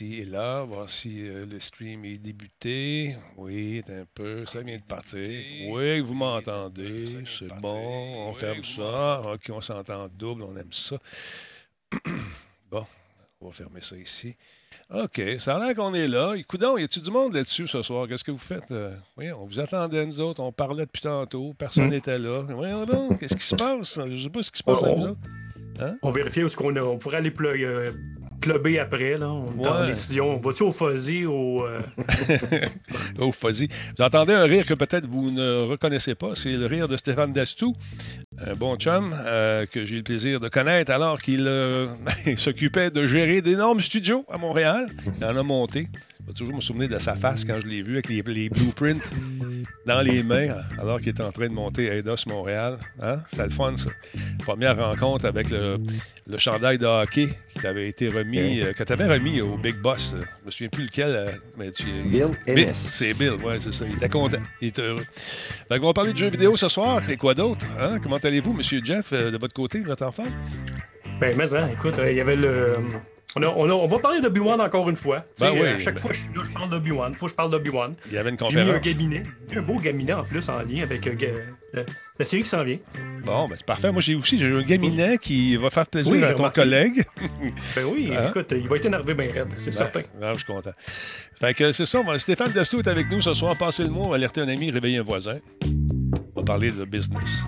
ici et là, voir si euh, le stream est débuté. Oui, un peu, ça vient de partir. Oui, vous m'entendez, c'est bon, on ferme ça. OK, on s'entend double, on aime ça. bon, on va fermer ça ici. OK, ça a l'air qu'on est là. Écoutez, y a-tu du monde là-dessus ce soir? Qu'est-ce que vous faites? Euh, oui, on vous attendait, nous autres. On parlait depuis tantôt. Personne Hmm? n'était là. Voyons donc, qu'est-ce qui se passe? Je ne sais pas ce qui se passe Oh, avec nous autres. Hein? On vérifiait où est-ce qu'on a. On pourrait aller plug, clubber après, là. On Ouais. décision. Va-tu au fuzzy ou. euh, Oh, fuzzy. Vous entendez un rire que peut-être vous ne reconnaissez pas. C'est le rire de Stéphane Dastou, un bon chum euh, que j'ai eu le plaisir de connaître alors qu'il euh, s'occupait de gérer d'énormes studios à Montréal. Il en a monté. Je vais toujours me souvenir de sa face quand je l'ai vu avec les, les blueprints dans les mains alors qu'il était en train de monter Eidos Montréal. Hein? C'est le fun, ça. Première rencontre avec le, le chandail de hockey qui t'avait été remis, euh, que tu avais remis au Big Boss. euh, Je me souviens plus lequel, euh, mais tu Bill Bill, c'est Bill, ouais, c'est ça. Il était content. Il était heureux. Fait qu'on va parler de jeux vidéo ce soir. Et quoi d'autre? Hein? Comment allez-vous, Monsieur Jeff, euh, de votre côté, votre enfant? Ben, mais hein, écoute, euh, il y avait le. On, a- on a- on va parler d'Obi-Wan encore une fois. Ben oui. À chaque fois je suis là, je parle d'Obi-Wan. Faut que je parle d'Obi-Wan. Il y avait une J'ai mis un conférence. cabinet. Un beau cabinet en plus en lien avec euh, la, la série qui s'en vient. Bon, ben c'est parfait. Moi, j'ai aussi j'ai un gaminet qui va faire plaisir Oui, à ton remarqué. collègue. Ben oui, Hein? écoute, il va être énervé bien raide, c'est certain. Ah, je suis content. Fait que c'est ça. Stéphane Dastou est avec nous ce soir. Passez le mot, alerter un ami, réveiller un voisin. On va parler de business.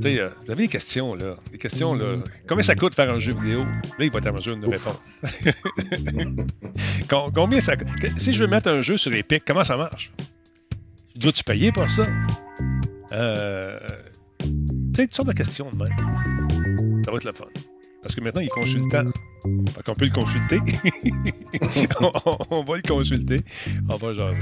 Sais, euh, avez des questions, là. Des questions, là. Combien ça coûte faire un jeu vidéo? Là, il va être en mesure de nous répondre. Com- Combien ça coûte? Si je veux mettre un jeu sur Epic, comment ça marche? Dois-tu payer pour ça? Euh. Sais, toutes sortes de questions de même. Ça va être le fun. Parce que maintenant, il est consultant. Fait qu'on peut le consulter. on, va le consulter. On va jaser.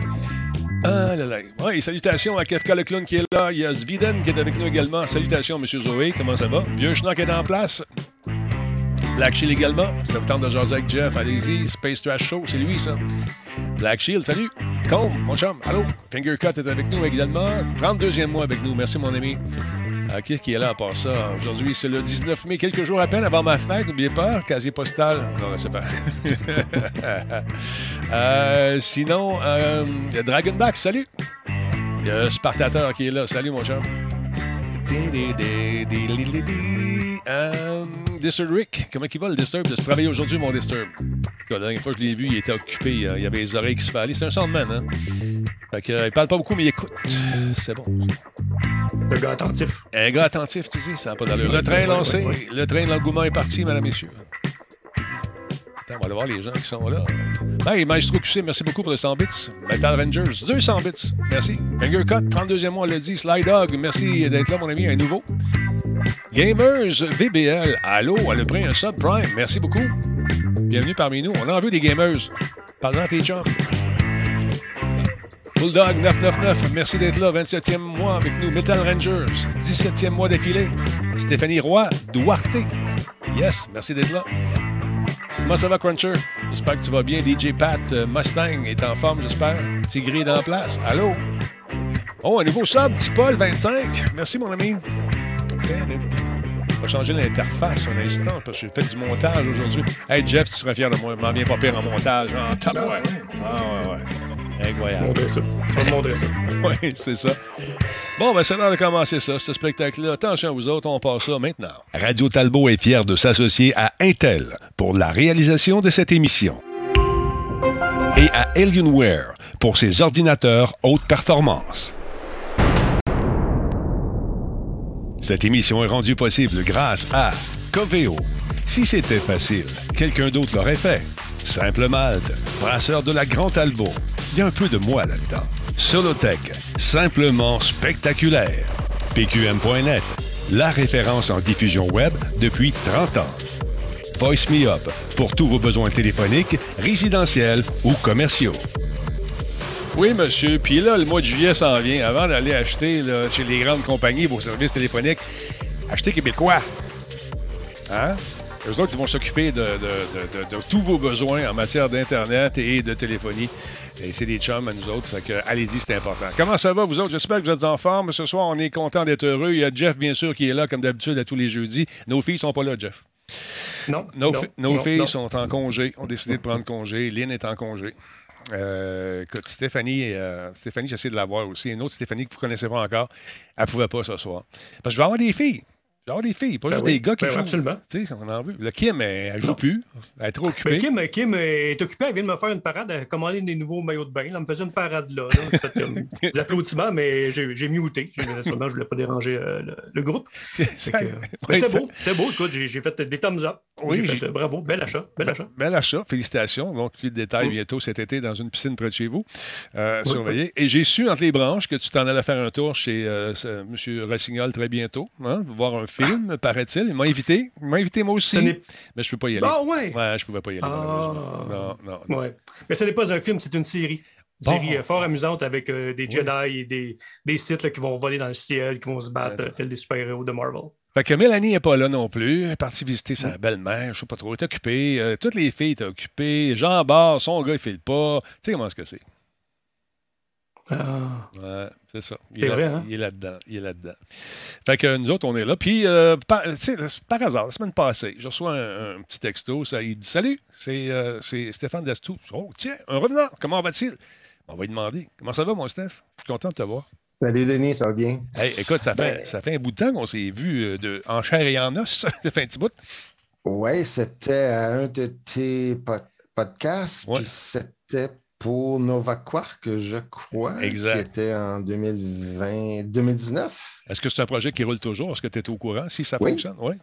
Ah là là. Oui, salutations à Kefka le clown qui est là. Il y a Sviden qui est avec nous également. Salutations, Monsieur Zoé. Comment ça va? Vieux Schnock est en place. Black Shield également. Ça vous tente de jaser avec Jeff? Allez-y. Space Trash Show, c'est lui, ça. Black Shield, salut. Combe, mon chum. Allô? Fingercut est avec nous également. 32e mois avec nous. Merci, mon ami. Ah, qui qui est là à part ça? Aujourd'hui, c'est le 19 mai, quelques jours à peine avant ma fête. N'oubliez pas, casier postal. Non, c'est pas. Euh, sinon, euh, il Dragonback, salut. Il a Spartateur qui est là. Salut, mon chum. Euh, Disturb Rick, comment il va le Disturb? De se travailler aujourd'hui, mon Disturb? La dernière fois que je l'ai vu, il était occupé. Il y avait les oreilles qui se faisaient. C'est un soundman, hein? Fait que, euh, il parle pas beaucoup, mais il écoute. C'est bon. Le gars attentif. Un gars attentif, tu dis, ça n'a pas d'allure. Le train lancé, ouais. le train de l'engouement est parti, mesdames, messieurs. Attends, on va aller voir les gens qui sont là. Hey, Maestro QC, merci beaucoup pour les 100 bits. Metal Rangers, 200 bits. Merci. Finger Cut, 32e mois, le dit. Sly Dog, merci d'être là, mon ami, un nouveau. Gamers VBL, allô, elle a pris un subprime. Merci beaucoup. Bienvenue parmi nous. On a envie des gamers. Parle-en à tes chums. Bulldog 999, merci d'être là. 27e mois avec nous. Metal Rangers, 17e mois d'affilée. Stéphanie Roy, Duarte. Yes, merci d'être là. Comment ça va, Cruncher? J'espère que tu vas bien. DJ Pat euh, Mustang est en forme, j'espère. Tigri est en place. Allô? Oh, un nouveau sub, Petit Paul 25. Merci, mon ami. On va changer l'interface un instant parce que j'ai fait du montage aujourd'hui. Hey, Jeff, tu serais fier de moi. M'en viens pas pire en montage. En tabarouette. Ah, ouais, ouais. Incroyable. Montrer ça. Tu vas me montrer ça. Oui, c'est ça. Bon, ben c'est l'heure de commencer ça, ce spectacle-là. Attention à vous autres, on passe ça maintenant. Radio Talbot est fier de s'associer à Intel pour la réalisation de cette émission. Et à Alienware pour ses ordinateurs haute performance. Cette émission est rendue possible grâce à Coveo. Si c'était facile, quelqu'un d'autre l'aurait fait. Simple Malte, brasseur de la Grand Talbot. Il y a un peu de moi là-dedans. Solotech, simplement spectaculaire. PQM.net, la référence en diffusion web depuis 30 ans. Voice Me Up, pour tous vos besoins téléphoniques, résidentiels ou commerciaux. Oui, monsieur. Puis là, le mois de juillet s'en vient. Avant d'aller acheter là, chez les grandes compagnies vos services téléphoniques, achetez québécois. Hein? Eux autres, ils vont s'occuper de, de- de- de- de tous vos besoins en matière d'Internet et de téléphonie. Et c'est des chums à nous autres. Fait que, allez-y, c'est important. Comment ça va, vous autres? J'espère que vous êtes en forme. Ce soir, on est content d'être heureux. Il y a Jeff, bien sûr, qui est là, comme d'habitude, à tous les jeudis. Nos filles sont pas là, Jeff. Non. Nos, non, fi- nos non, filles non. sont en congé, ont décidé de prendre congé. Lynn est en congé. Euh, écoute, Stéphanie, euh, Stéphanie j'essaie de la voir aussi. Une autre Stéphanie que vous ne connaissez pas encore, elle ne pouvait pas ce soir. Parce que je vais avoir des filles. Avoir des filles, pas Ben juste oui, des gars qui ben jouent. absolument. Tu sais, on en veut. Le Kim, elle, elle joue Non. plus. Elle est trop occupée. Ben, Kim, Kim est occupée, elle vient de me faire une parade, elle a commandé des nouveaux maillots de bain. là. Elle me faisait une parade là. là. Fait, des applaudissements, mais j'ai muté. Seulement, je voulais pas déranger euh, le, le groupe. Euh, ouais, c'était ça- beau, c'était beau. Écoute, j'ai fait des thumbs up. Oui, fait, euh, bravo, bel achat, bel achat. Bel achat, félicitations. Donc, plus de détails bientôt cet été dans une piscine près de chez vous. Euh, Oui, surveillez. Et j'ai su entre les branches que tu t'en allais faire un tour chez euh, M. Rossignol très bientôt, hein, voir un film, paraît-il. Il m'a invité. Il m'a invité moi aussi. Mais je ne peux pas y aller. Ah ouais! Ouais, je ne pouvais pas y aller, Ah. malheureusement. Non, non. non. Ouais. Mais ce n'est pas un film, c'est une série. Une Bon. série euh, fort amusante avec euh, des Oui. Jedi et des, des Sith là, qui vont voler dans le ciel, qui vont se battre euh, tels des super-héros de Marvel. Fait que Mélanie n'est pas là non plus. Elle est partie visiter sa belle-mère. Je sais pas trop. Elle est occupée. Euh, toutes les filles étaient occupées. Jean Barre, son gars, il file pas. Tu sais comment est-ce que c'est? Ah. Ouais, c'est ça. Il est, là- hein? il est là-dedans. Il est là-dedans. Fait que nous autres, on est là. Puis, euh, par, tu sais, par hasard, la semaine passée, je reçois un, un petit texto. Ça, il dit Salut, c'est euh, c'est Stéphane Dastou. Oh, tiens, un revenant. Comment va-t-il? On va lui demander Comment ça va, mon Steph? Je suis content de te voir. Salut Denis, ça va bien? Hey, écoute, ça fait, Ben- ça fait un bout de temps qu'on s'est vu euh, de, en chair et en os. ça fait un petit bout. Ouais, c'était à un de tes pod- podcasts, Ouais. puis c'était pour Nova Quark, je crois, Exact. qui était en 2020, 2019. Est-ce que c'est un projet qui roule toujours? Est-ce que tu es au courant si ça Oui. fonctionne? Oui.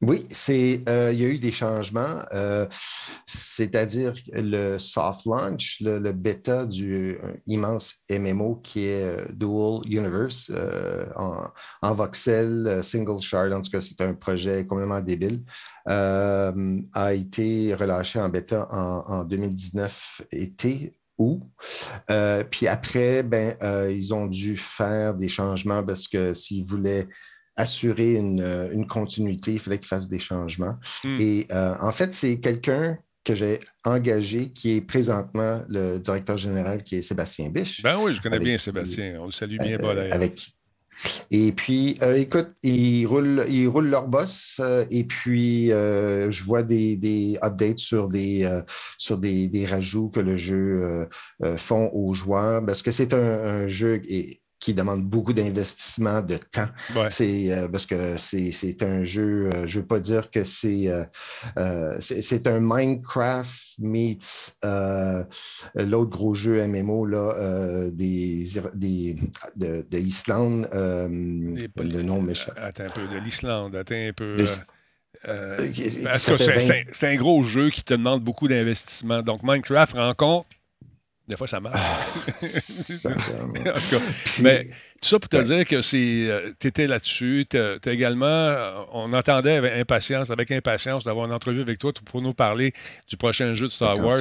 Oui, c'est, euh, il y a eu des changements, euh, c'est-à-dire le soft launch, le, le bêta du euh, immense MMO qui est euh, Dual Universe euh, en, en voxel, single shard, en tout cas, c'est un projet complètement débile, a été relâché en bêta en, en 2019 été. Euh, puis après, ben, ils ont dû faire des changements parce que s'ils voulaient assurer une, euh, une continuité, il fallait qu'il fasse des changements. Hmm. Et euh, en fait, c'est quelqu'un que j'ai engagé qui est présentement le directeur général, qui est Sébastien Biche. Ben oui, je connais bien Sébastien. On le salue bien, Euh, d'ailleurs. avec... Et puis, euh, écoute, ils roulent, ils roulent leur boss euh, et puis euh, je vois des, des updates sur des, sur des, des rajouts que le jeu font aux joueurs parce que c'est un, un jeu et- qui demande beaucoup d'investissement de temps. Ouais. C'est euh, parce que c'est un jeu, euh, je ne veux pas dire que c'est euh, c'est un Minecraft meets l'autre gros jeu MMO là, des, des, de, de l'Islande, le nom méchant. Attends un peu, de l'Islande, attends un peu. C'est- 20 c'est un- gros jeu qui te demande beaucoup d'investissement. Donc, Minecraft rend compte. Des fois, ça marche. ça- en tout cas, mais tout ça pour te Ouais. dire que tu étais là-dessus. Tu également, euh, on attendait avec impatience, avec impatience d'avoir une entrevue avec toi pour nous parler du prochain jeu de Star Wars,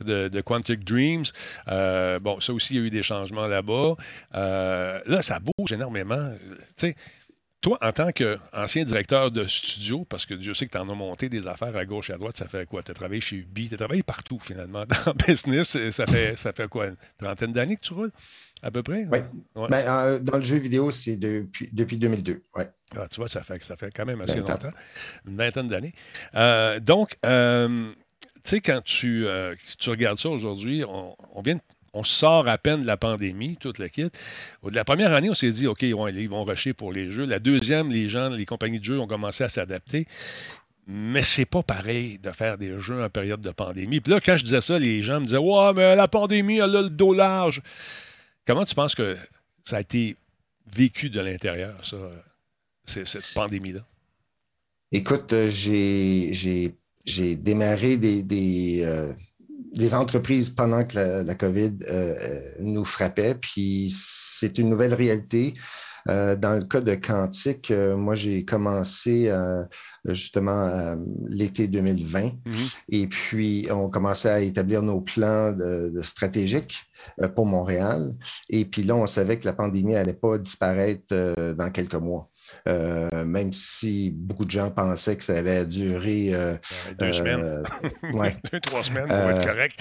de Quantic Dreams. Euh, bon, ça aussi, il y a eu des changements là-bas. Euh, là, ça bouge énormément. Tu sais, toi, en tant qu'ancien directeur de studio, parce que je sais que tu en as monté des affaires à gauche et à droite, ça fait quoi? Tu as travaillé chez Ubi, tu as travaillé partout finalement dans le business. Et Ça fait, ça fait quoi? Une trentaine d'années que tu roules, à peu près? Oui. Ouais. Ben, euh, dans le jeu vidéo, c'est depuis, depuis 2002. Ouais. Ah, tu vois, ça fait, ça fait quand même assez 20 ans. longtemps, une vingtaine d'années. Euh, donc, euh, tu sais, quand tu, tu regardes ça aujourd'hui, on, on vient de- on sort à peine de la pandémie, toute la kit. La première année, on s'est dit, OK, ils vont rusher pour les jeux. La deuxième, les gens, les compagnies de jeux ont commencé à s'adapter. Mais c'est pas pareil de faire des jeux en période de pandémie. Puis là, quand je disais ça, les gens me disaient, ouais, mais la pandémie, elle a le dos large. Comment tu penses que ça a été vécu de l'intérieur, ça, cette pandémie-là? Écoute, euh, j'ai démarré des, des, euh, des entreprises pendant que la, la COVID euh, euh, nous frappait, puis c'est une nouvelle réalité. Euh, dans le cas de Quantique, euh, moi, j'ai commencé euh, justement l'été 2020 Mhm. et puis on commençait à établir nos plans de, de stratégiques pour Montréal. Et puis là, on savait que la pandémie n'allait pas disparaître dans quelques mois. Euh, même si beaucoup de gens pensaient que ça allait durer euh, deux semaines. ouais. deux, trois semaines pour être correct.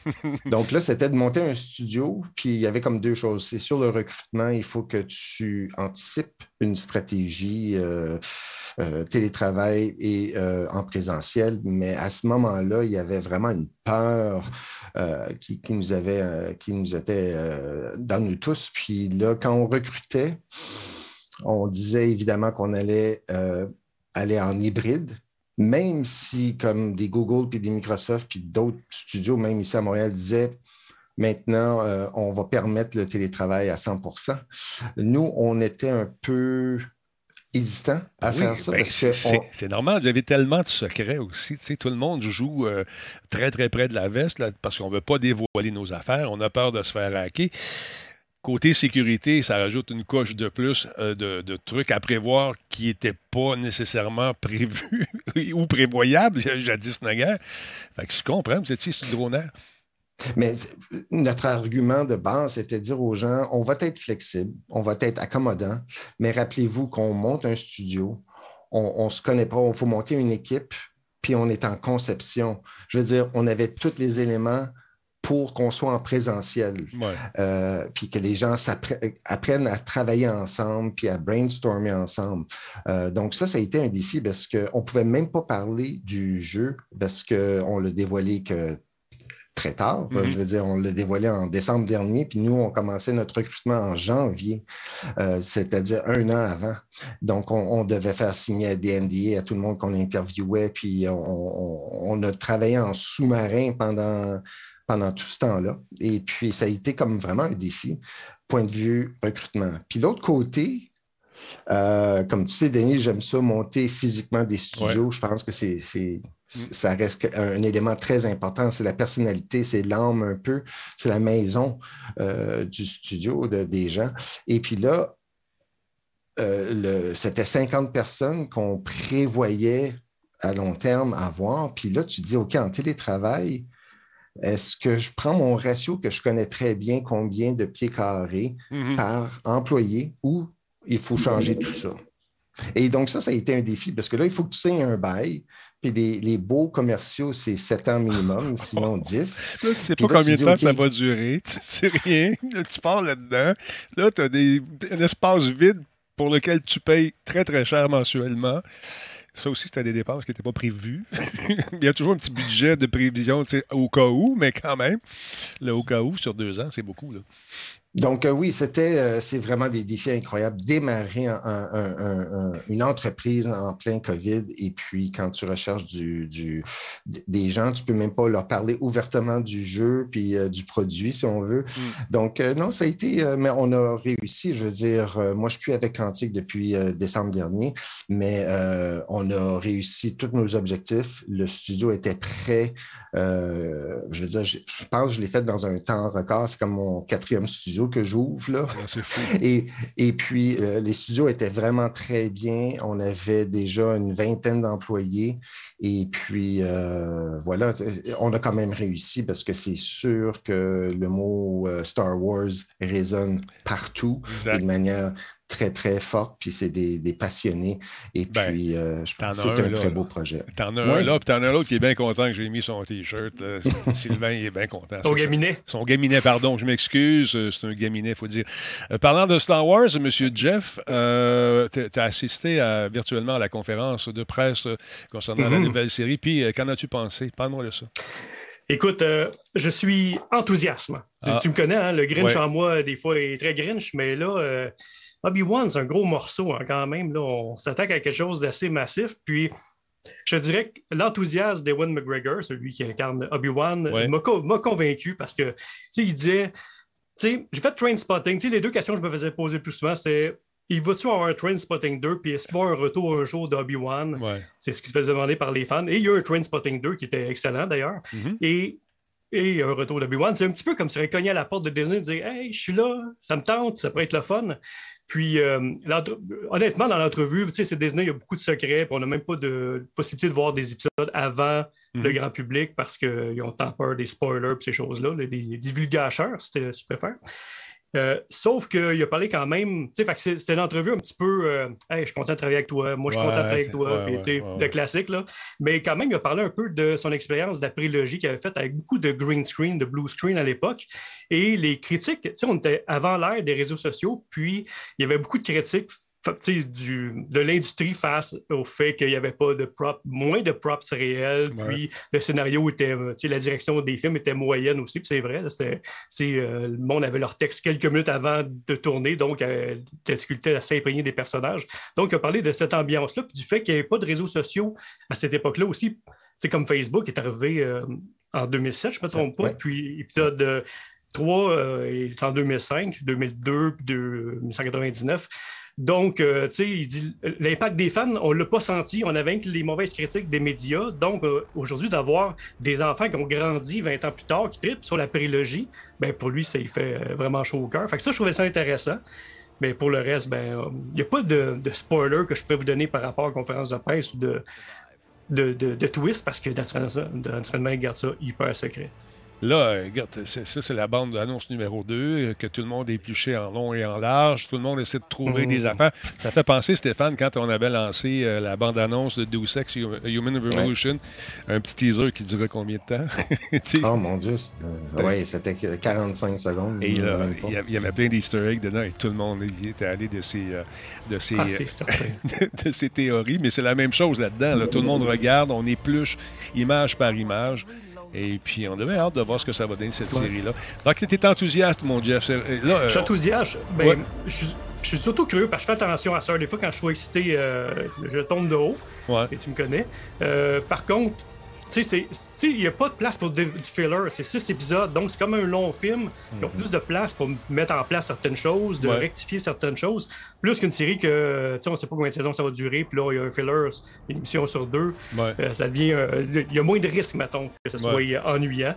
donc là, c'était de monter un studio, puis il y avait comme deux choses. C'est sur le recrutement, il faut que tu anticipes une stratégie télétravail et en présentiel, mais à ce moment-là, il y avait vraiment une peur qui, qui, nous avait, qui nous était dans nous tous. Puis là, quand on recrutait, on disait évidemment qu'on allait euh, aller en hybride, même si, comme des Google, puis des Microsoft, puis d'autres studios, même ici à Montréal, disaient maintenant, euh, on va permettre le télétravail à 100% Nous, on était un peu hésitants à faire ça. Ben, c'est normal, vous avez tellement de secrets aussi. tout le monde joue euh, très, très près de la veste parce qu'on ne veut pas dévoiler nos affaires. On a peur de se faire hacker. Côté sécurité, ça rajoute une coche de plus euh, de, trucs à prévoir qui n'étaient pas nécessairement prévus ou prévoyables jadis naguère. Fait que je comprends, vous étiez dronaire. Mais notre argument de base, c'était de dire aux gens, on va être flexible, on va être accommodant, mais rappelez-vous qu'on monte un studio, on ne se connaît pas, il faut monter une équipe, puis on est en conception. Je veux dire, on avait tous les éléments pour qu'on soit en présentiel, euh, puis que les gens apprennent à travailler ensemble, puis à brainstormer ensemble. Euh, donc ça, ça a été un défi parce qu'on ne pouvait même pas parler du jeu parce qu'on l'a dévoilé que très tard. Mm-hmm. Je veux dire, on l'a dévoilé en décembre dernier, puis nous, on commençait notre recrutement en janvier, euh, c'est-à-dire un an avant. Donc, on, devait faire signer des NDA à tout le monde qu'on interviewait, puis on a travaillé en sous-marin pendant pendant tout ce temps-là. Et puis, ça a été comme vraiment un défi, point de vue recrutement. Puis l'autre côté, euh, comme tu sais, Denis, j'aime ça, monter physiquement des studios. Je pense que c'est, ça reste un élément très important. C'est la personnalité, c'est l'âme un peu, c'est la maison euh, du studio de, des gens. Et puis là, euh, c'était 50 personnes qu'on prévoyait à long terme avoir. Puis là, tu dis, OK, en télétravail, est-ce que je prends mon ratio que je connais très bien, combien de pieds carrés mhm. par employé, ou il faut changer tout ça? Et donc, ça, ça a été un défi parce que là, il faut que tu signes un bail. Puis les beaux commerciaux, c'est 7 ans minimum, sinon 10. Là, tu ne sais pas combien de temps ça va durer. Tu sais rien. tu pars là-dedans. Là, tu as un espace vide pour lequel tu payes très, très cher mensuellement. Ça aussi, c'était des dépenses qui n'étaient pas prévues. Il y a toujours un petit budget de prévision au cas où, mais quand même, le au cas où sur deux ans, c'est beaucoup. Là. Donc, euh, oui, c'était, euh, c'est vraiment des défis incroyables. Démarrer une entreprise en plein COVID et puis quand tu recherches du, des gens, tu ne peux même pas leur parler ouvertement du jeu puis euh, du produit, si on veut. Mm. Donc, non, ça a été, mais on a réussi. Je veux dire, moi, je suis avec Quantique depuis décembre dernier, mais on a réussi tous nos objectifs. Le studio était prêt. je veux dire, je, je pense que je l'ai fait dans un temps record. C'est comme mon quatrième studio que j'ouvre. Là. Et, et puis, euh, les studios étaient vraiment très bien. On avait déjà une vingtaine d'employés. Et puis, euh, voilà, on a quand même réussi parce que c'est sûr que le mot euh, Star Wars résonne partout de manière très, très forte, puis c'est des, passionnés. Et ben, puis, euh, je pense que c'est un, très beau projet. T'en as un là, puis t'en as un autre qui est bien content que j'ai mis son T-shirt. Sylvain, il est bien content. Son gaminet? Son gaminet, pardon, je m'excuse. Euh, c'est un gaminet, il faut dire. Euh, parlant de Star Wars, M. Jeff, tu as assisté virtuellement à la conférence de presse concernant la mm-hmm. nouvelle série. Puis, qu'en as-tu pensé? Parle-moi de ça. Écoute, je suis enthousiasme. Tu, ah. me connais, hein, le Grinch en moi, des fois, est très Grinch, mais là, Obi-Wan, c'est un gros morceau hein, quand même. Là, on s'attaque à quelque chose d'assez massif. Puis, je dirais que l'enthousiasme d'Ewan McGregor, celui qui incarne Obi-Wan, m'a convaincu parce que, il disait, j'ai fait Train Spotting. les deux questions que je me faisais poser plus souvent, c'est il va-tu avoir un Train Spotting 2, puis est-ce qu'il va avoir un retour un jour d'Obi-Wan? C'est ce qui se faisait demander par les fans. Et il y a eu un Train Spotting 2 qui était excellent d'ailleurs. Mm-hmm. Et et un retour d'Obi-Wan. C'est un petit peu comme si on cognait à la porte de Disney et dire Hey, je suis là, ça me tente, ça pourrait être le fun. Puis, euh, honnêtement, dans l'entrevue, tu sais, c'est Disney, il y a beaucoup de secrets, puis on n'a même pas de possibilité de voir des épisodes avant le mhm. grand public parce qu'ils ont tant peur des spoilers et ces choses-là, des, divulgateurs, si tu préfères. Euh, sauf qu'il a parlé quand même, tu sais, c'était une entrevue un petit peu, euh, hey, je suis content de travailler avec toi, moi je suis content de travailler avec toi, puis, le classique, là. Mais quand même, il a parlé un peu de son expérience d'après-logis qu'il avait faite avec beaucoup de green screen, de blue screen à l'époque. Et les critiques, tu sais, on était avant l'ère des réseaux sociaux, puis il y avait beaucoup de critiques du, de l'industrie face au fait qu'il n'y avait pas de props, moins de props réels, puis le scénario était, euh, la direction des films était moyenne aussi, puis c'est vrai, euh, le monde avait leur texte quelques minutes avant de tourner, donc euh, la difficulté à s'imprégner des personnages. Donc, a parlé de cette ambiance-là, puis du fait qu'il n'y avait pas de réseaux sociaux à cette époque-là aussi. C'est comme Facebook est arrivé en 2007, je ne me trompe pas, puis épisode 3 est en 2005, 2002, 1999. Donc, euh, tu sais, il dit l'impact des fans, on ne l'a pas senti. On avait les mauvaises critiques des médias. Donc, euh, aujourd'hui, d'avoir des enfants qui ont grandi 20 ans plus tard, qui tripent sur la périlogie, ben, pour lui, ça fait euh, vraiment chaud au cœur. Fait que ça, je trouvais ça intéressant. Mais pour le reste, ben, il n'y a pas de, spoiler que je peux vous donner par rapport à la conférence de presse ou de, de, de, twist parce que naturellement, il garde ça hyper secret. Là, regarde, ça, c'est la bande d'annonce numéro 2, euh, que tout le monde est épluché en long et en large. Tout le monde essaie de trouver des mmh. affaires. Ça fait penser, Stéphane, quand on avait lancé euh, la bande-annonce de Deus Ex Human Revolution, un petit teaser qui durait combien de temps? oh mon Dieu! oui, c'était 45 secondes. Et là, il y avait plein d'easter eggs dedans et tout le monde était allé de ses, euh, de ses, ah, de ses théories. Mais c'est la même chose là-dedans. Tout le monde regarde, on épluche image par image. Et puis, on avait hâte de voir ce que ça va donner, cette série-là. Donc, tu étais enthousiaste, mon Jeff. Là, je suis enthousiaste. Ben, je, suis surtout curieux parce que je fais attention à ça. Des fois, quand je suis excité, euh, je tombe de haut. Et tu me connais. Euh, par contre, tu sais, il n'y a pas de place pour du filler. C'est six épisodes, donc c'est comme un long film. Il y a plus de place pour mettre en place certaines choses, de rectifier certaines choses. Plus qu'une série que, tu sais, on ne sait pas combien de saisons ça va durer. Puis là, il y a un filler, une émission sur deux. Euh, ça devient. Euh, il y a moins de risques, mettons, que ce soit ennuyant.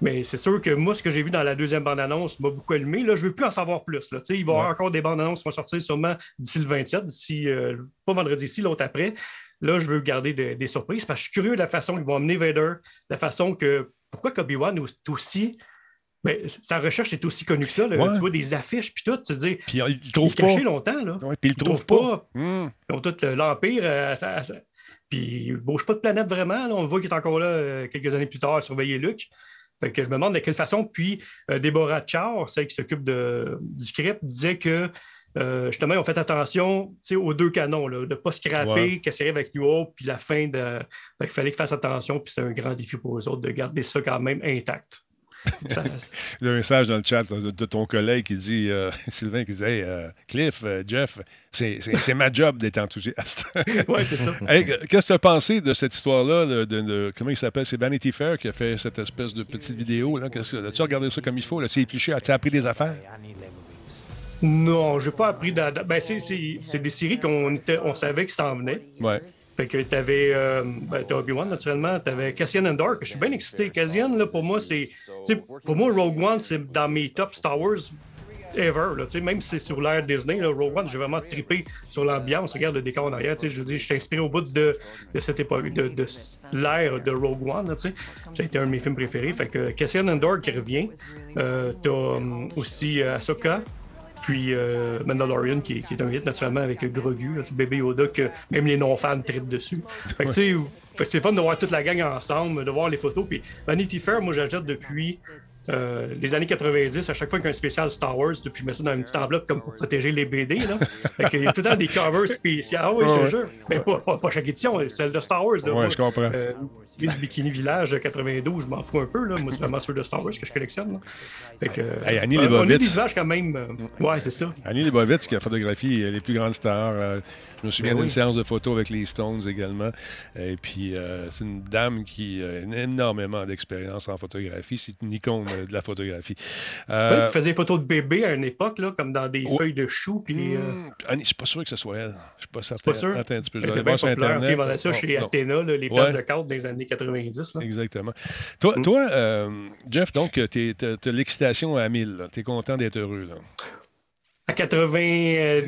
Mais c'est sûr que moi, ce que j'ai vu dans la deuxième bande-annonce m'a beaucoup allumé. Là, je veux plus en savoir plus. Là. Il va y avoir encore des bandes-annonces qui vont sortir sûrement d'ici le 27, d'ici, euh, pas vendredi ici, l'autre après. Là, je veux garder des surprises parce que je suis curieux de la façon qu'ils vont amener Vader, la façon que. Pourquoi Obi-Wan est aussi. Mais ben, sa recherche est aussi connue que ça. Tu vois des affiches, puis tout, tu te dis. Puis il trouve pas. caché longtemps. Là. puis il trouve pas. Hmm. Ils ont tout l'Empire. Euh, puis il bouge pas de planète vraiment. On voit qu'il est encore là euh, quelques années plus tard à surveiller Luke. Fait que je me demande de quelle façon. Puis euh, Deborah Char, celle qui s'occupe du script, disait que euh, justement, ils ont fait attention aux deux canons, de ne pas scraper qu'est-ce qui arrive avec New Hope, puis la fin de. il fallait qu'ils fassent attention, puis c'est un grand défi pour eux autres de garder ça quand même intact. Il y a un message dans le chat de, ton collègue qui dit, euh, Sylvain, qui dit Hey, euh, Cliff, Jeff, c'est ma job d'être enthousiaste. oui, c'est ça. Qu'est-ce que tu as pensé de cette histoire-là? De, comment il s'appelle? C'est Vanity Fair qui a fait cette espèce de petite vidéo. As-tu regardé ça comme il faut? C'est épluché. As-tu appris des affaires? Non, j'ai pas appris de. Ben, c'est des séries qu'on on savait qu'ils s'en venaient. Ouais. Fait que t'avais euh, ben, Obi-Wan, naturellement, t'avais Cassian Andor, que je suis bien excité. Cassian, là, pour moi, c'est. Pour moi, Rogue One, c'est dans mes top Star Wars ever. Là, même si c'est sur l'ère Disney, là, Rogue One, j'ai vraiment trippé sur l'ambiance. Regarde le décor en arrière. Je veux dire, je suis inspiré au bout de, de cette époque, de, de l'ère de Rogue One. Là, ça a été un de mes films préférés. Fait que Cassian Andor qui revient. Euh, T'as um, aussi euh, Ahsoka. Puis euh, Mandalorian, qui, qui, est un hit naturellement avec Grogu, ce bébé Yoda que même les non-fans traitent dessus. Fait que, sais, c'est fun de voir toute la gang ensemble, de voir les photos. Puis Vanity Fair, moi, j'achète depuis euh, les années 90, à chaque fois qu'il y a un spécial Star Wars, depuis je mets ça dans une petite enveloppe comme pour protéger les BD. Là. fait il y a tout le temps des covers spéciaux. Ah oui, je te jure. Mais pas, pas, chaque édition, celle de Star Wars. Oui, je comprends. Euh, Bikini Village 92, je m'en fous un peu. Là. Moi, c'est vraiment ceux de Star Wars que je collectionne. Fait que, hey, Annie euh, On a des visages quand même. Euh, ouais, c'est ça. Annie Lebovitz qui a photographie les plus grandes stars. Je me souviens ben d'une séance de photos avec les Stones également. Et puis, euh, c'est une dame qui a énormément d'expérience en photographie. C'est une icône de la photographie. Euh... Tu faisais des photos de bébés à une époque, là, comme dans des feuilles de choux. Puis, euh... Hmm. Je suis pas sûr que ce soit elle. Je suis pas certain. Pas sûr? Attends un petit peu. Je vais aller sur Internet. Okay, ça chez Athéna, les places de cadre des années 90. Là. Exactement. Toi, hmm. toi euh, Jeff, donc, tu as l'excitation à 1000. Tu es content d'être heureux. Là. À 80.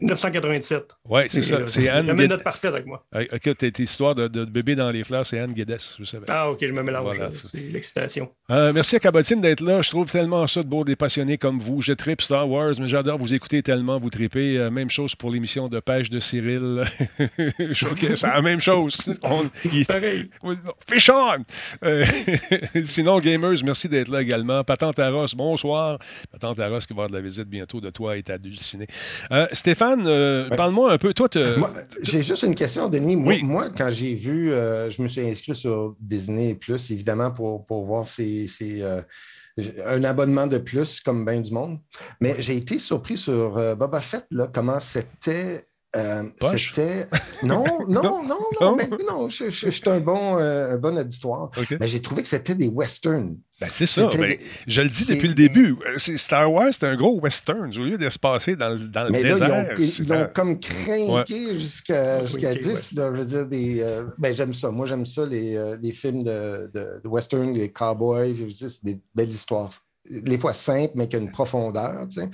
997. Oui, c'est ça. C'est Anne. Guedes. note parfaite avec moi. OK, tes histoire de, de, bébé dans les fleurs, c'est Anne Guedes, je savais. Ah, OK, je me mélange. Voilà. C'est l'excitation. Euh, merci à Cabotine d'être là. Je trouve tellement ça de beau des passionnés comme vous. Je tripe Star Wars, mais j'adore vous écouter tellement, vous tripez. Euh, même chose pour l'émission de pêche de Cyril. OK, c'est la même chose. On... Pareil. Fish on! Euh, sinon, gamers, merci d'être là également. Patente Arros, bonsoir. Patente Arros qui va avoir de la visite bientôt de toi et ta dulcinée. Stéphane, parle-moi un peu. Toi, j'ai juste une question, Denis. Moi, moi quand j'ai vu, je me suis inscrit sur Disney Plus, évidemment, pour, pour voir ces, euh, un abonnement de plus, comme bien du monde. Mais j'ai été surpris sur euh, Boba Fett, là, comment c'était euh, c'était. Non, non, non, non, non, mais non, je, suis un bon, euh, bon auditoire. Mais j'ai trouvé que c'était des westerns. Ben, c'est ça. Ben, je le dis depuis le début. Star Wars, c'est un gros western. Au lieu de se passer dans, dans le mais désert. Là, ils l'ont comme craqué jusqu'à 10. je veux dire, des, euh, ben, j'aime ça. Moi, j'aime ça, les, les films de, de, de, western, les cowboys. C'est des belles histoires les fois simple, mais qui a une profondeur. Tu sais.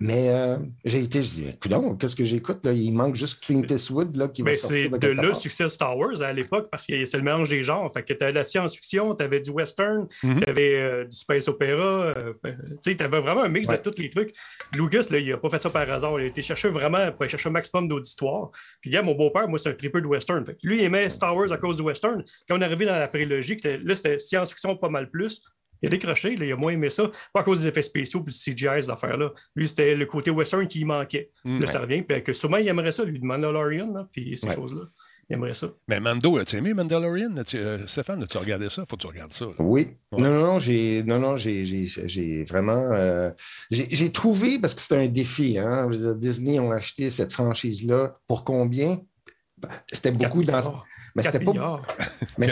Mais euh, j'ai été, je dis, qu'est-ce que j'écoute? Là? Il manque juste Clint Eastwood là, qui va sortir. C'est de, là le succès de Star Wars à l'époque, parce que c'est le mélange des genres. Fait que tu avais de la science-fiction, tu avais du western, mm-hmm. tu avais euh, du space opéra. Euh, tu avais vraiment un mix de tous les trucs. Lucas, là, il n'a pas fait ça par hasard. Il a été chercher vraiment pour aller chercher un maximum d'auditoire. Puis, gars, mon beau-père, moi, c'est un triple de western. Fait lui, il aimait Star Wars à cause du western. Quand on est arrivé dans la prélogie, là, c'était science-fiction pas mal plus. Il a décroché, il a moins aimé ça. Pas à cause des effets spéciaux et du CGI, cette affaire-là. Lui, c'était le côté western qui manquait. Mm. ça revient. Puis que sûrement, il aimerait ça, lui, de Mandalorian, là, puis ces choses-là. Il aimerait ça. Mais Mando, as-tu aimé Mandalorian? Euh, Stéphane, as-tu regardé ça? Faut que tu regardes ça. Oui. Non, non, non, j'ai, non, non, j'ai, vraiment. Euh, j'ai trouvé, parce que c'était un défi, hein. Disney ont acheté cette franchise-là pour combien? C'était beaucoup dans. Mais c'était pas. Mais.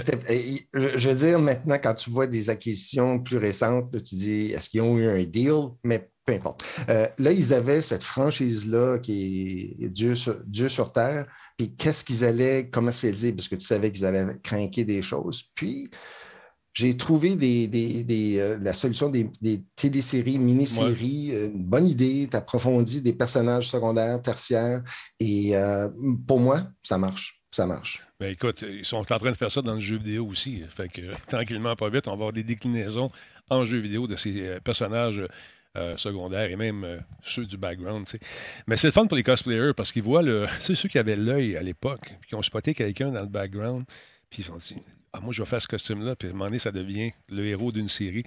Je veux dire, maintenant, quand tu vois des acquisitions plus récentes, tu dis est-ce qu'ils ont eu un deal? Mais peu importe. Euh, là, ils avaient cette franchise-là qui est Dieu sur, Dieu sur Terre. Puis qu'est-ce qu'ils allaient commercialiser? Parce que tu savais qu'ils allaient craquer des choses. Puis j'ai trouvé des, euh, la solution des, des téléséries, mini-séries, euh, une bonne idée. Tu approfondis des personnages secondaires, tertiaires. Et pour moi, ça marche. Ça marche. Ben écoute, ils sont en train de faire ça dans le jeu vidéo aussi. Fait que tranquillement, pas vite, on va avoir des déclinaisons en jeu vidéo de ces euh, personnages euh, secondaires et même euh, ceux du background. Mais c'est le fun pour les cosplayers parce qu'ils voient ceux qui avaient l'œil à l'époque, qui ont spoté quelqu'un dans le background, puis ils sont dit ah, moi, je vais faire ce costume-là, puis à un moment donné, ça devient le héros d'une série.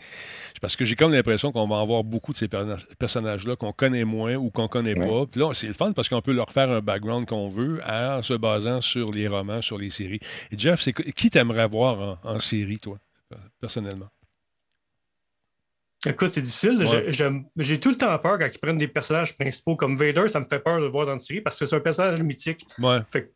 Parce que j'ai comme l'impression qu'on va avoir beaucoup de ces personnages-là qu'on connaît moins ou qu'on connaît pas. Puis là, c'est le fun parce qu'on peut leur faire un background qu'on veut en se basant sur les romans, sur les séries. Et Jeff, c'est qui t'aimerais voir en, série, toi, personnellement? Écoute, c'est difficile. J'ai tout le temps peur quand ils prennent des personnages principaux comme Vader. Ça me fait peur de le voir dans une série parce que c'est un personnage mythique. Ouais. Fait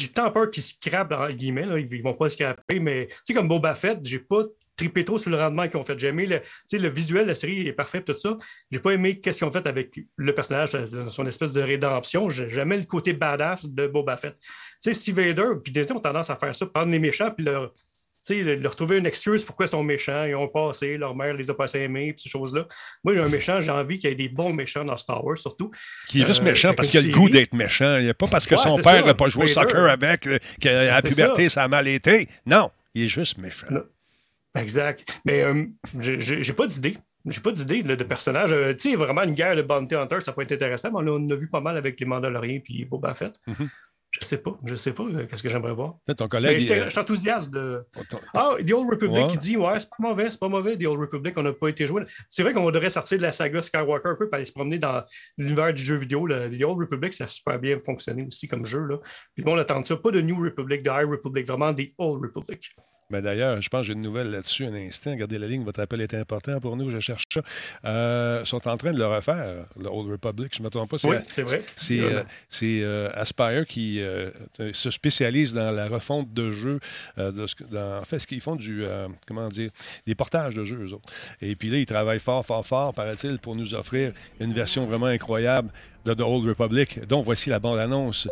j'ai tant peur qu'ils scrapent, en guillemets, là, ils vont pas scraper, mais sais, comme Boba Fett, j'ai pas trippé trop sur le rendement qu'ils ont fait. J'ai aimé le, le visuel la série est parfait, tout ça. J'ai pas aimé qu'est-ce qu'ils ont fait avec le personnage, son espèce de rédemption. Jamais le côté badass de Boba Fett. Tu sais, Steve Vader, puis Disney ont tendance à faire ça, prendre les méchants, puis leur leur trouver une excuse pourquoi ils sont méchants, ils ont passé, leur mère les a pas aimés, ces choses-là. Moi, j'ai un méchant, j'ai envie qu'il y ait des bons méchants dans Star Wars, surtout. Qui est juste euh, méchant parce qu'il a le goût d'être méchant. Il a pas parce que son père n'a pas joué au soccer avec, euh, qu'à la puberté, ça. a mal été. Non, il est juste méchant. Exact. Mais euh, j'ai pas d'idée. J'ai pas d'idée de personnage. tu sais, vraiment une guerre de Bounty Hunter, ça pourrait être intéressant, mais on a vu pas mal avec les Mandaloriens puis Boba Fett. Mm-hmm. Je sais pas, je sais pas euh, qu'est-ce que j'aimerais voir. Ton collègue. Je suis enthousiaste de. Ah, The Old Republic qui dit Ouais, c'est pas mauvais, c'est pas mauvais, The Old Republic, on n'a pas été joué. C'est vrai qu'on devrait sortir de la saga Skywalker un peu pour aller se promener dans l'univers du jeu vidéo. The Old Republic, ça a super bien fonctionné aussi comme jeu. Là. Puis bon, on attend ça, pas de New Republic, de High Republic, vraiment The Old Republic. Mais d'ailleurs, je pense que j'ai une nouvelle là-dessus un instant. Regardez la ligne, votre appel est important pour nous, je cherche ça. Euh, sont en train de le refaire, le Old Republic, je ne me trompe pas. Oui, c'est vrai. C'est euh, euh, Aspire qui euh, se spécialise dans la refonte de jeux. De dans, en fait, ce qu'ils font du, comment dire, des portages de jeux, eux autres. Et puis là, ils travaillent fort, fort, fort, paraît-il, pour nous offrir une version vraiment incroyable de The Old Republic. Donc, voici la bande-annonce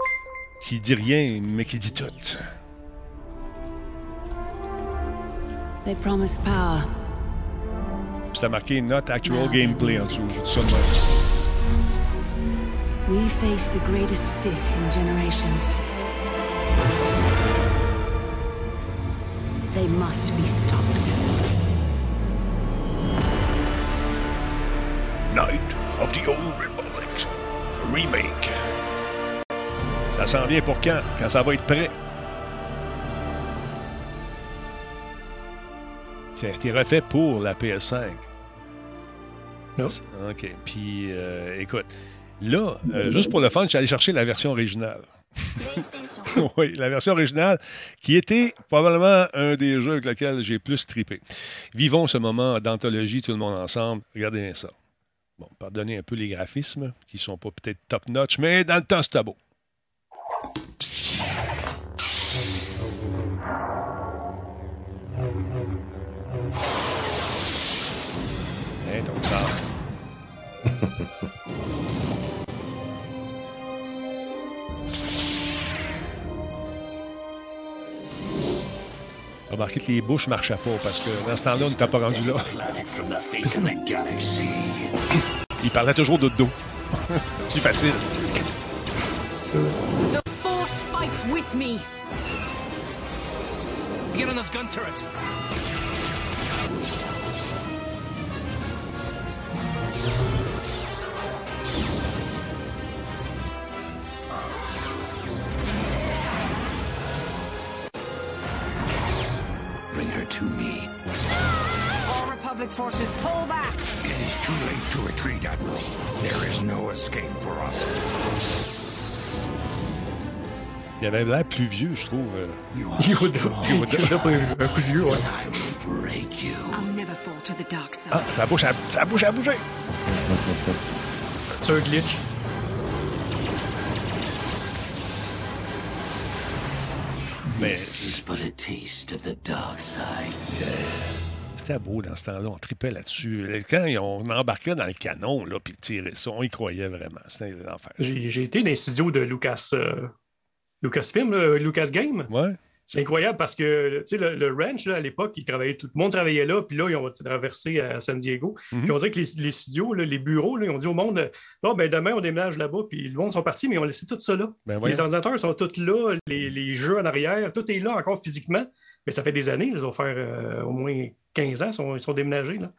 qui dit rien, mais qui dit tout. They promise power. C'est marqué Not Actual Gameplay en dessous. We face the greatest Sith in generations. They must be stopped. Night of the Old Republic. Remake. Ça s'en vient pour quand? Quand ça va être prêt? Ça a été refait pour la PS5. Non. OK. Puis, euh, écoute, là, euh, juste pour le fun, je suis allé chercher la version originale. oui, la version originale, qui était probablement un des jeux avec lesquels j'ai plus tripé. Vivons ce moment d'anthologie, tout le monde ensemble. Regardez bien ça. Bon, pardonnez un peu les graphismes, qui sont pas peut-être top-notch, mais dans le temps, c'était beau. Hein, Remarquez que les bouches marchaient pas parce que dans ce temps-là, on n'était pas rendu là. Il parlait toujours de dos. C'est facile. Force. Get on those gun turrets. Republic forces pull back. It is too late to retreat, Admiral. There is no escape for us. Il avait l'air plus vieux, je trouve. euh. You are Yoda. strong. Yoda, pas un coup de vieux, ouais. I will break you. I'll never fall to the dark side. Ah, sa bouche, a, sa bouche a bougé. C'est un glitch. Mais This is but a taste of the dark side. C'était beau dans ce temps-là. On tripait là-dessus. Quand on embarquait dans le canon, là, puis tirait ça, on y croyait vraiment. C'était l'enfer. J'ai été dans les studios de Lucas, euh, Lucasfilm, là, Lucas Game. Ouais. C'est incroyable parce que tu sais, le, le ranch, là, à l'époque, tout le monde travaillait là, puis là, ils ont traversé à San Diego. Mhm. Puis on dirait que les, les studios, là, les bureaux, là, ils ont dit au monde euh, Bon, ben, demain, on déménage là-bas, puis le monde sont partis, mais ils ont laissé tout ça là. Ben les ordinateurs sont tous là, les, les jeux en arrière, tout est là encore physiquement. Mais ça fait des années, ils vont faire euh, au moins 15 ans, ils sont, ils sont déménagés. Là.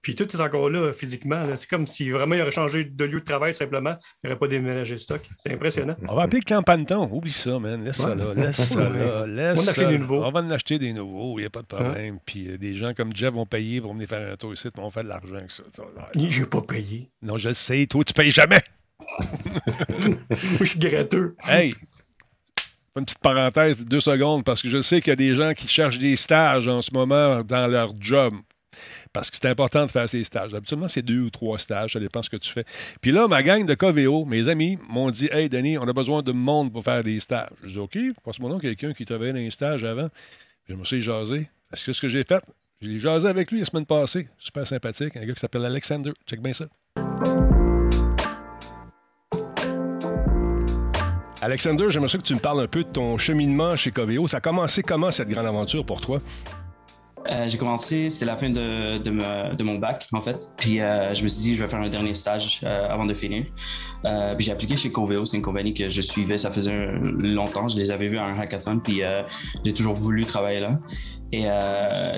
Puis tout est encore là physiquement. là. C'est comme si vraiment il aurait changé de lieu de travail simplement, il n'aurait pas déménagé le stock. C'est impressionnant. On va appeler Clan Panton. Oublie ça, man. Laisse ça là. Laisse ça là. Laisse On va en acheter ça des nouveaux. On va en acheter des nouveaux. Il n'y a pas de problème. Puis euh, des gens comme Jeff vont payer pour venir faire un tour ici. On fait de l'argent avec ça. Là. J'ai pas payé. Non, je le sais. Toi, tu payes jamais. Moi, je suis gratteux. Hey! Une petite parenthèse de deux secondes, parce que je sais qu'il y a des gens qui cherchent des stages en ce moment dans leur job. Parce que c'est important de faire ces stages. Habituellement, c'est deux ou trois stages, ça dépend ce que tu fais. Puis là, ma gang de KVO, mes amis, m'ont dit Hey, Denis, on a besoin de monde pour faire des stages. Je dis OK, passe-moi donc quelqu'un qui travaillait dans les stages avant. Je me suis jasé. Parce que ce que j'ai fait, j'ai jasé avec lui la semaine passée. Super sympathique, un gars qui s'appelle Alexander. Check bien ça. Alexander, j'aimerais que tu me parles un peu de ton cheminement chez Coveo. Ça a commencé comment cette grande aventure pour toi? Euh, j'ai commencé, c'était la fin de, de, mon bac, en fait. Puis euh, je me suis dit, je vais faire un dernier stage euh, avant de finir. Puis j'ai appliqué chez Coveo, c'est une compagnie que je suivais, ça faisait longtemps. Je les avais vus à un hackathon, puis j'ai toujours voulu travailler là. Et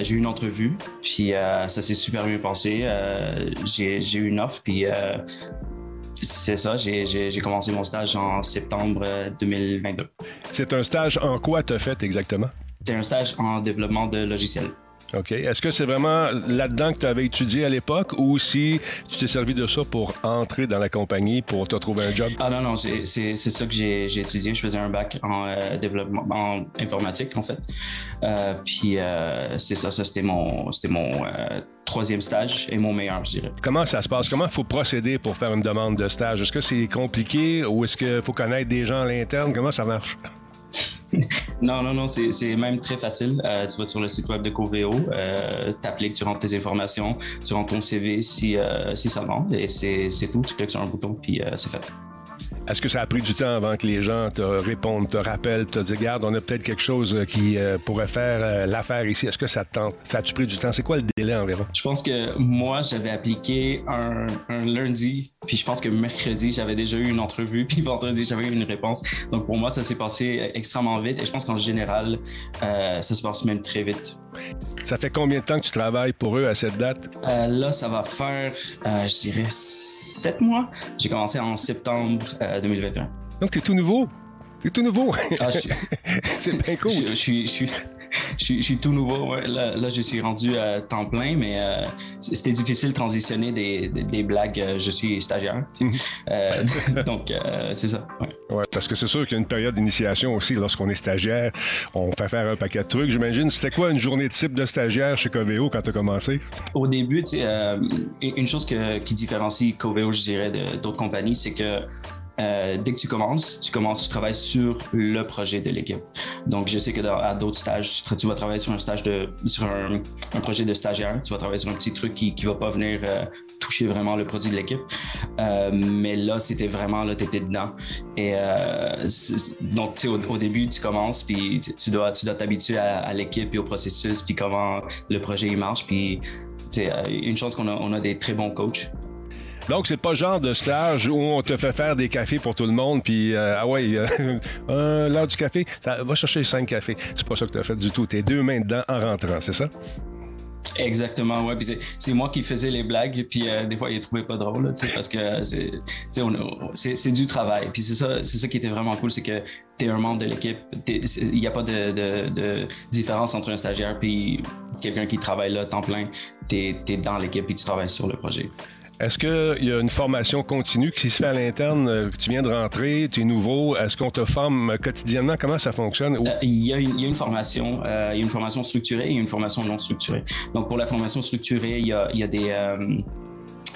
j'ai eu une entrevue, puis ça s'est super bien passé. J'ai eu une offre, puis c'est ça, j'ai commencé mon stage en septembre euh, 2022. C'est un stage en quoi tu as fait exactement? C'était un stage en développement de logiciels. OK. Est-ce que c'est vraiment là-dedans que tu avais étudié à l'époque ou si tu t'es servi de ça pour entrer dans la compagnie, pour te trouver un job? Ah non, non, c'est c'est- c'est ça que j'ai j'ai étudié. Je faisais un bac en euh, développement, en informatique, en fait. Euh, puis euh, c'est ça, ça c'était mon, c'était mon troisième stage et mon meilleur, je dirais. Comment ça se passe? Comment il faut procéder pour faire une demande de stage? Est-ce que c'est compliqué ou est-ce qu'il faut connaître des gens à l'interne? Comment ça marche? Non, non, non, c'est même très facile. Euh, tu vas sur le site web de Coveo, euh, t'appliques, tu rentres tes informations, tu rentres ton CV si, euh, si ça demande et c'est c'est tout. Tu cliques sur un bouton puis euh, c'est fait. Est-ce que ça a pris du temps avant que les gens te répondent, te rappellent, te disent, regarde, on a peut-être quelque chose euh, qui euh, pourrait faire euh, l'affaire ici. Est-ce que ça te tente? Ça a-tu pris du temps? C'est quoi le délai environ? Je pense que moi, j'avais appliqué un, lundi, puis je pense que mercredi, j'avais déjà eu une entrevue, puis vendredi, j'avais eu une réponse. Donc pour moi, ça s'est passé extrêmement vite et je pense qu'en général, ça se passe même très vite. Ça fait combien de temps que tu travailles pour eux à cette date? là, ça va faire, je dirais, sept mois. J'ai commencé en septembre 2021. Donc, tu es tout nouveau. C'est tout nouveau. Ah, c'est bien cool. Je, suis, je, je, suis, tout nouveau. Là, là, je suis rendu à temps plein, mais euh, c'était difficile de transitionner des, des, blagues. Euh, je suis stagiaire. Mhm. Euh, donc, c'est ça. Ouais. parce que c'est sûr qu'il y a une période d'initiation aussi. Lorsqu'on est stagiaire, on fait faire un paquet de trucs. J'imagine, c'était quoi une journée type de stagiaire chez Coveo quand tu as commencé? Au début, une chose que, qui différencie Coveo, je dirais, d'autres compagnies, c'est que euh, dès que tu commences, tu commences, tu travailles sur le projet de l'équipe. Donc, je sais que dans, à d'autres stages, tu, vas travailler sur un stage de, sur un, projet de stagiaire. Tu vas travailler sur un petit truc qui, qui va pas venir euh, toucher vraiment le produit de l'équipe. Euh, mais là, c'était vraiment là, t'étais dedans. Et donc, tu sais, au, début, tu commences, puis tu dois, tu dois t'habituer à, l'équipe et au processus, puis comment le projet il marche. Puis, une chose qu'on a, on a des très bons coachs. Donc, c'est pas le genre de stage où on te fait faire des cafés pour tout le monde, puis euh, ah ouais, euh, l'heure du café, ça, va chercher cinq cafés. C'est pas ça que tu as fait du tout. T'es deux mains dedans en rentrant, c'est ça? Exactement, ouais. Puis c'est moi qui faisais les blagues, puis euh, des fois, ils trouvaient pas drôle, sais, parce que c'est du travail. Puis c'est ça, ça qui était vraiment cool, c'est que tu es un membre de l'équipe. Il n'y a pas de, différence entre un stagiaire puis quelqu'un qui travaille là temps plein. Tu es, dans l'équipe et tu travailles sur le projet. Est-ce qu'il y a une formation continue qui se fait à l'interne? Euh, tu viens de rentrer, tu es nouveau? Est-ce qu'on te forme quotidiennement? Comment ça fonctionne? Euh, il, y a une, formation. Euh, il une formation structurée et une formation non structurée. Donc, pour la formation structurée, il y a, des... Euh,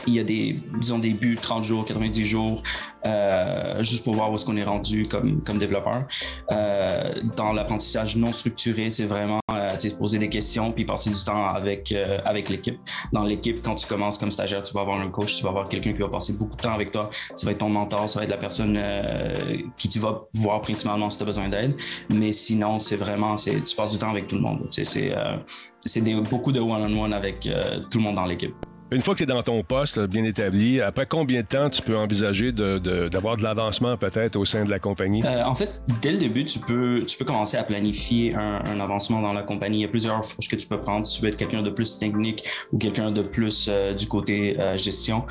des, disons, buts 30 jours, 90 jours, euh, juste pour voir où est-ce qu'on est rendu comme, développeur. Euh, dans l'apprentissage non structuré, c'est vraiment euh, se poser des questions puis passer du temps avec, euh, avec l'équipe. Dans l'équipe, quand tu commences comme stagiaire, tu vas avoir un coach, tu vas avoir quelqu'un qui va passer beaucoup de temps avec toi. Tu vas être ton mentor, ça va être la personne euh, qui tu vas voir principalement si tu as besoin d'aide. Mais sinon, c'est vraiment, tu passes du temps avec tout le monde. C'est, c'est beaucoup de one-on-one avec tout le monde dans l'équipe. Une fois que tu es dans ton poste bien établi, après combien de temps tu peux envisager d'avoir de, l'avancement peut-être au sein de la compagnie? Euh, en fait, dès le début, tu peux, commencer à planifier un, avancement dans la compagnie. Il y a plusieurs fourches que tu peux prendre tu veux être quelqu'un de plus technique ou quelqu'un de plus euh, du côté euh, gestion.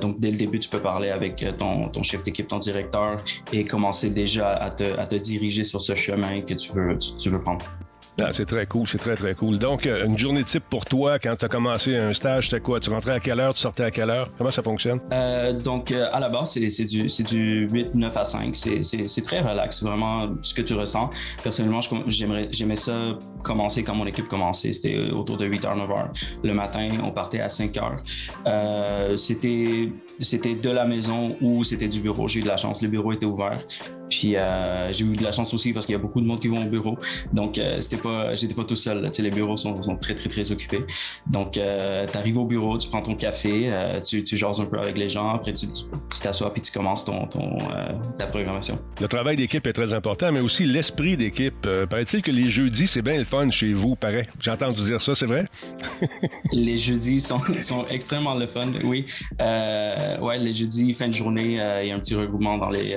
Donc, dès le début, tu peux parler avec ton, chef d'équipe, ton directeur et commencer déjà à te, diriger sur ce chemin que tu veux, tu veux prendre. Ah, c'est très cool, c'est très, très cool. Donc, euh, une journée type pour toi, quand tu as commencé un stage, c'était quoi? Tu rentrais à quelle heure, tu sortais à quelle heure? Comment ça fonctionne? Euh, donc, euh, à la base, c'est du, du 8, 9 à 5. C'est très relax. Vraiment ce que tu ressens. Personnellement, j'aimais ça commencer quand mon équipe commençait. C'était autour de 8 h, 9 h. Le matin, on partait à 5 h. c'était de la maison ou c'était du bureau. J'ai eu de la chance. Le bureau était ouvert. Puis euh, j'ai eu de la chance aussi parce qu'il y a beaucoup de monde qui vont au bureau. Donc euh, c'était pas, j'étais pas tout seul. Tu sais, les bureaux sont, sont, très très très occupés. Donc euh, tu arrives au bureau, tu prends ton café, euh, tu, tu jases un peu avec les gens, après tu t'assois puis tu commences ton, ton euh, ta programmation. Le travail d'équipe est très important, mais aussi l'esprit d'équipe. Paraît-il que les jeudis c'est bien le fun chez vous, paraît. J'ai entendu dire ça, c'est vrai? Les jeudis sont, sont extrêmement le fun. Oui, ouais, les jeudis fin de journée, il y a un petit regroupement dans les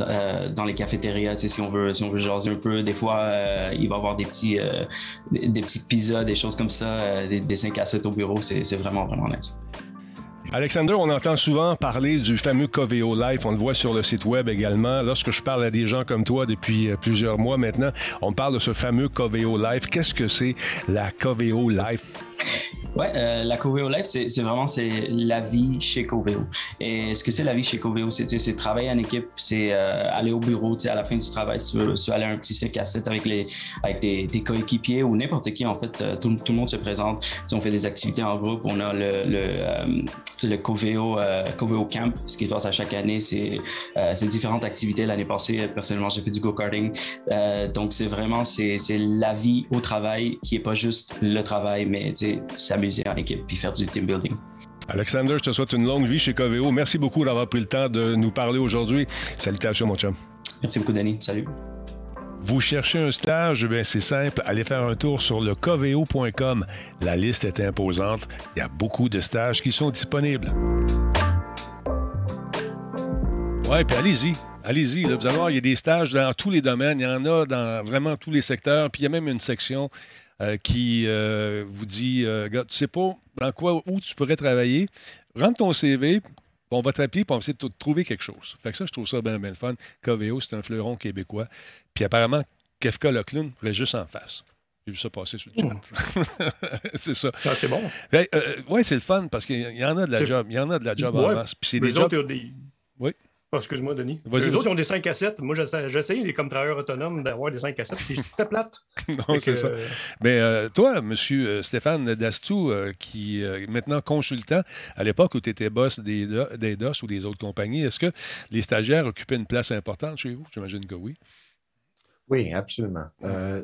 euh, dans les cafétérias, si on veut, si on veut jaser un peu. Des fois, euh, il va y avoir des petits, euh, des, petits pizzas, des choses comme ça, des, des 5 à 7 au bureau. C'est vraiment, vraiment nice. Alexander, on entend souvent parler du fameux Coveo Life. On le voit sur le site web également. Lorsque je parle à des gens comme toi depuis plusieurs mois maintenant, on parle de ce fameux Coveo Life. Qu'est-ce que c'est la Coveo Life? Ouais, euh, la Coveo Life, c'est vraiment c'est la vie chez Coveo. Et ce que c'est la vie chez Coveo, c'est travailler en équipe, c'est euh, aller au bureau, à la fin du travail, tu veux, aller à un petit 5 à 7 avec, les, avec tes, tes coéquipiers ou n'importe qui, en fait, euh, tout, tout, le monde se présente. T'sais, on fait des activités en groupe, on a le, le, euh, le Coveo, Coveo Camp, ce qui se passe à chaque année, c'est différentes activités. L'année passée, personnellement, j'ai fait du go-karting. donc, c'est vraiment, c'est la vie au travail qui est pas juste le travail, mais s'amuser en équipe puis faire du team building. Alexander, je te souhaite une longue vie chez Coveo. Merci beaucoup d'avoir pris le temps de nous parler aujourd'hui. Salutations, mon chum. Merci beaucoup, Denis. Salut. Vous cherchez un stage, bien c'est simple, allez faire un tour sur le coveo.com. La liste est imposante. Il y a beaucoup de stages qui sont disponibles. Ouais, puis allez-y. Allez-y, vous allez voir, il y a des stages dans tous les domaines. Il y en a dans vraiment tous les secteurs. Puis il y a même une section euh, qui euh, vous dit euh, tu sais pas dans quoi, où tu pourrais travailler. Rentre ton CV, on va te rappeler, puis on va essayer de trouver quelque chose. Fait que ça, je trouve ça bien, bien le fun. Coveo, c'est un fleuron québécois. Puis apparemment, Kefka Locklin serait juste en face. J'ai vu ça passer sur le chat. c'est ça. Ah, c'est bon. Ben, oui, c'est le fun parce qu'il y en a de la job. Il y en a de la job ouais, en masse. Puis c'est des jobs... Des... Oui. Oh, excuse-moi, Denis. Les autres, ils ont des 5 à 7. Moi, j'essaye, comme travailleur autonome, d'avoir des 5 à 7. Puis c'était plate. non, c'est ça. Euh... Mais euh, toi, monsieur euh, Stéphane Dastou, euh, qui est maintenant consultant, à l'époque où tu étais boss des, des DOS ou des autres compagnies, est-ce que les stagiaires occupaient une place importante chez vous? J'imagine que oui. Oui, absolument.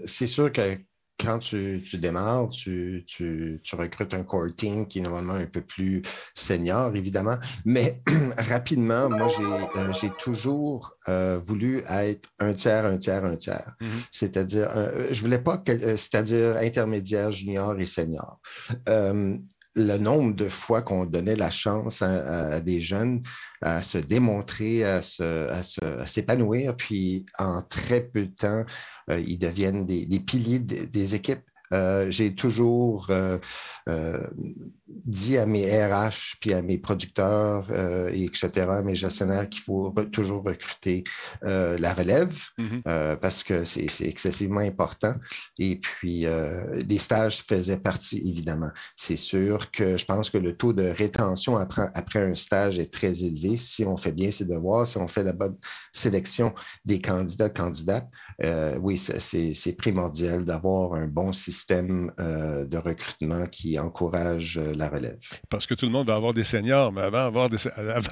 c'est sûr que quand tu, tu démarres, tu, tu, tu, recrutes un core team qui est normalement un peu plus senior, évidemment. Mais rapidement, moi, j'ai euh, toujours euh, voulu être un tiers, un tiers, un tiers. Mm -hmm. C'est-à-dire, euh, je voulais pas, c'est-à-dire intermédiaire, junior et senior le nombre de fois qu'on donnait la chance à, des jeunes à se démontrer, à, s'épanouir, puis en très peu de temps, euh, ils deviennent des, piliers des équipes. Euh, j'ai toujours euh, euh, dit à mes RH, puis à mes producteurs, et etc., à mes gestionnaires qu'il faut re toujours recruter la relève mm -hmm. parce que c'est excessivement important. Et puis, les stages faisaient partie, évidemment. C'est sûr que je pense que le taux de rétention après, après un stage est très élevé si on fait bien ses devoirs, si on fait la bonne sélection des candidats, candidates. Oui, c'est primordial d'avoir un bon système de recrutement qui encourage la relève. Parce que tout le monde va avoir des seniors, mais avant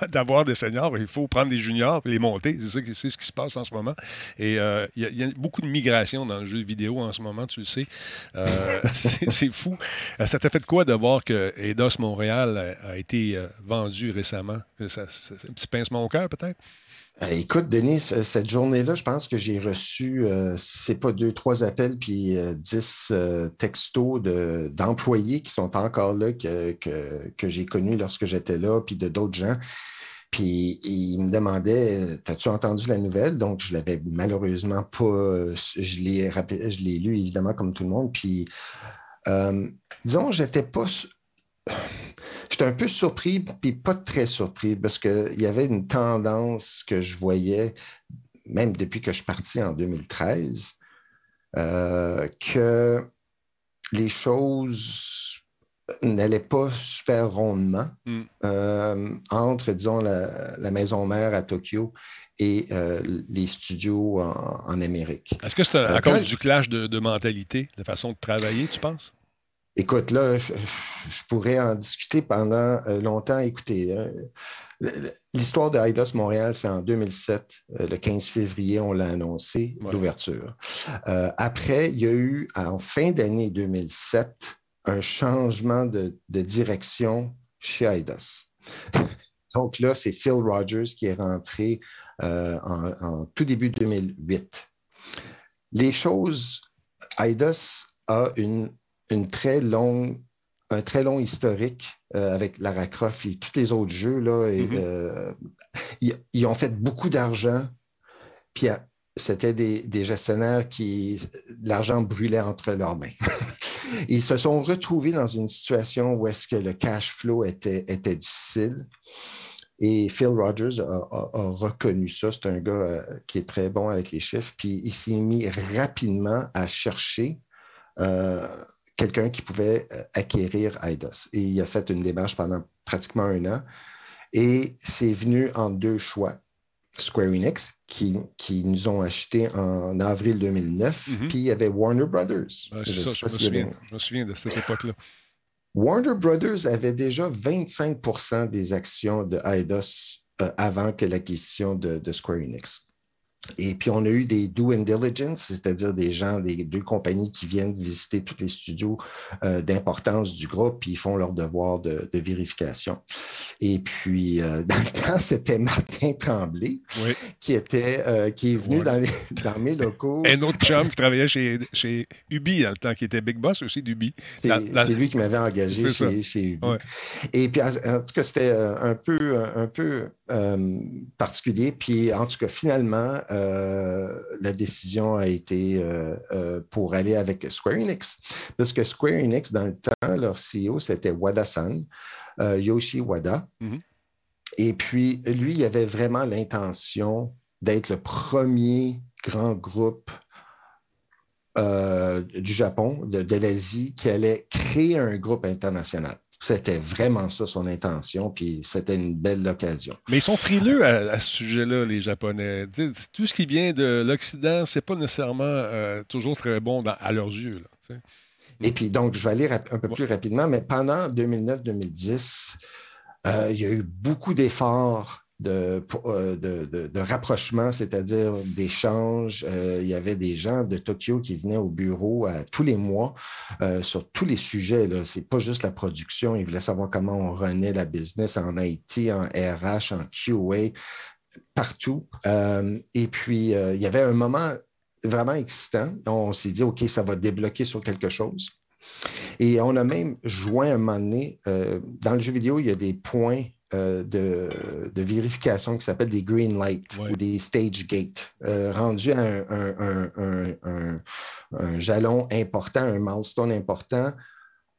d'avoir des, seniors, il faut prendre des juniors et les monter. C'est ce qui se passe en ce moment. Et il euh, y, a beaucoup de migration dans le jeu vidéo en ce moment, tu le sais. Euh, c'est fou. Euh, ça t'a fait quoi de voir que Eidos Montréal a, été euh, vendu récemment? Ça, ça, un petit pincement au cœur, peut-être? Euh, écoute, Denis, cette journée-là, je pense que j'ai reçu, euh, pas deux, trois appels, puis euh, dix euh, textos d'employés qui sont encore là, que, que, que j'ai connus lorsque j'étais là, puis de d'autres gens. Puis ils me demandaient T'as-tu entendu la nouvelle? Donc, je l'avais malheureusement pas. Je l'ai lu, évidemment, comme tout le monde. Puis, euh, disons, j'étais pas J'étais un peu surpris, puis pas très surpris, parce qu'il y avait une tendance que je voyais, même depuis que je suis parti en 2013, euh, que les choses n'allaient pas super rondement mm. euh, entre, disons, la, la, maison mère à Tokyo et euh, les studios en, en Amérique. Est-ce que c'est à, à cause du clash de, de mentalité, de façon de travailler, tu penses? Écoute, là, je, je, pourrais en discuter pendant euh, longtemps. Écoutez, euh, l'histoire de Eidos Montréal, c'est en 2007. Euh, le 15 février, on l'a annoncé, ouais. l'ouverture. Euh, après, il y a eu, en fin d'année 2007, un changement de, de direction chez Eidos. Donc là, c'est Phil Rogers qui est rentré euh, en, en, tout début 2008. Les choses, Eidos a une une très longue, un très long historique euh, avec Lara Croft et tous les autres jeux. Là, et, mm -hmm. euh, ils, ils, ont fait beaucoup d'argent. Puis c'était des, des, gestionnaires qui, l'argent brûlait entre leurs mains. ils se sont retrouvés dans une situation où est-ce que le cash flow était, était difficile. Et Phil Rogers a, a, a reconnu ça. C'est un gars euh, qui est très bon avec les chiffres. Puis il s'est mis rapidement à chercher euh, quelqu'un qui pouvait euh, acquérir Eidos. Et il a fait une démarche pendant pratiquement un an. Et c'est venu en deux choix. Square Enix, qui, qui nous ont acheté en avril 2009, mm -hmm. puis il y avait Warner Brothers. Ah, je, ça, je, me souviens, je, me souviens, de cette époque-là. Warner Brothers avait déjà 25% des actions de Eidos euh, avant que l'acquisition de, de, Square Enix. Et puis, on a eu des due diligence, c'est-à-dire des gens des deux compagnies qui viennent visiter tous les studios euh, d'importance du groupe, puis ils font leur devoir de, vérification. Et puis, euh, dans le temps, c'était Martin Tremblay qui, était, euh, qui est venu dans, dans, mes locaux. Un autre chum qui travaillait chez, chez Ubi dans le temps, qui était Big Boss aussi d'Ubi. C'est lui qui m'avait engagé chez, chez, Ubi. Et puis, en, tout cas, c'était un peu, un peu particulier. Puis, en tout cas, finalement, euh, la décision a été euh, euh, pour aller avec Square Enix. Parce que Square Enix, dans le temps, leur CEO, c'était Wada-san, Yoshi Wada. Mm-hmm. Et puis, lui, il avait vraiment l'intention d'être le premier grand groupe euh, du Japon, de, l'Asie, qui allait créer un groupe international. C'était vraiment ça son intention, puis c'était une belle occasion. Mais ils sont frileux à, ce sujet-là, les Japonais. tout ce qui vient de l'Occident, c'est pas nécessairement euh, toujours très bon à leurs yeux. Et puis, donc, je vais aller un peu plus rapidement, mais pendant 2009-2010, euh, il y a eu beaucoup d'efforts euh, de, de, rapprochement, c'est-à-dire d'échanges. Euh, il y avait des gens de Tokyo qui venaient au bureau tous les mois euh, sur tous les sujets. Ce n'est pas juste la production. Ils voulaient savoir comment on renaît la business en IT, en RH, en QA, partout. et puis, il y avait un moment vraiment excitant. On s'est dit, OK, ça va débloquer sur quelque chose. Et on a même joint un moment donné, dans le jeu vidéo, il y a des points euh, de, vérification qui s'appelle des green lights ou des stage gates, euh, rendus à un, jalon important, un milestone important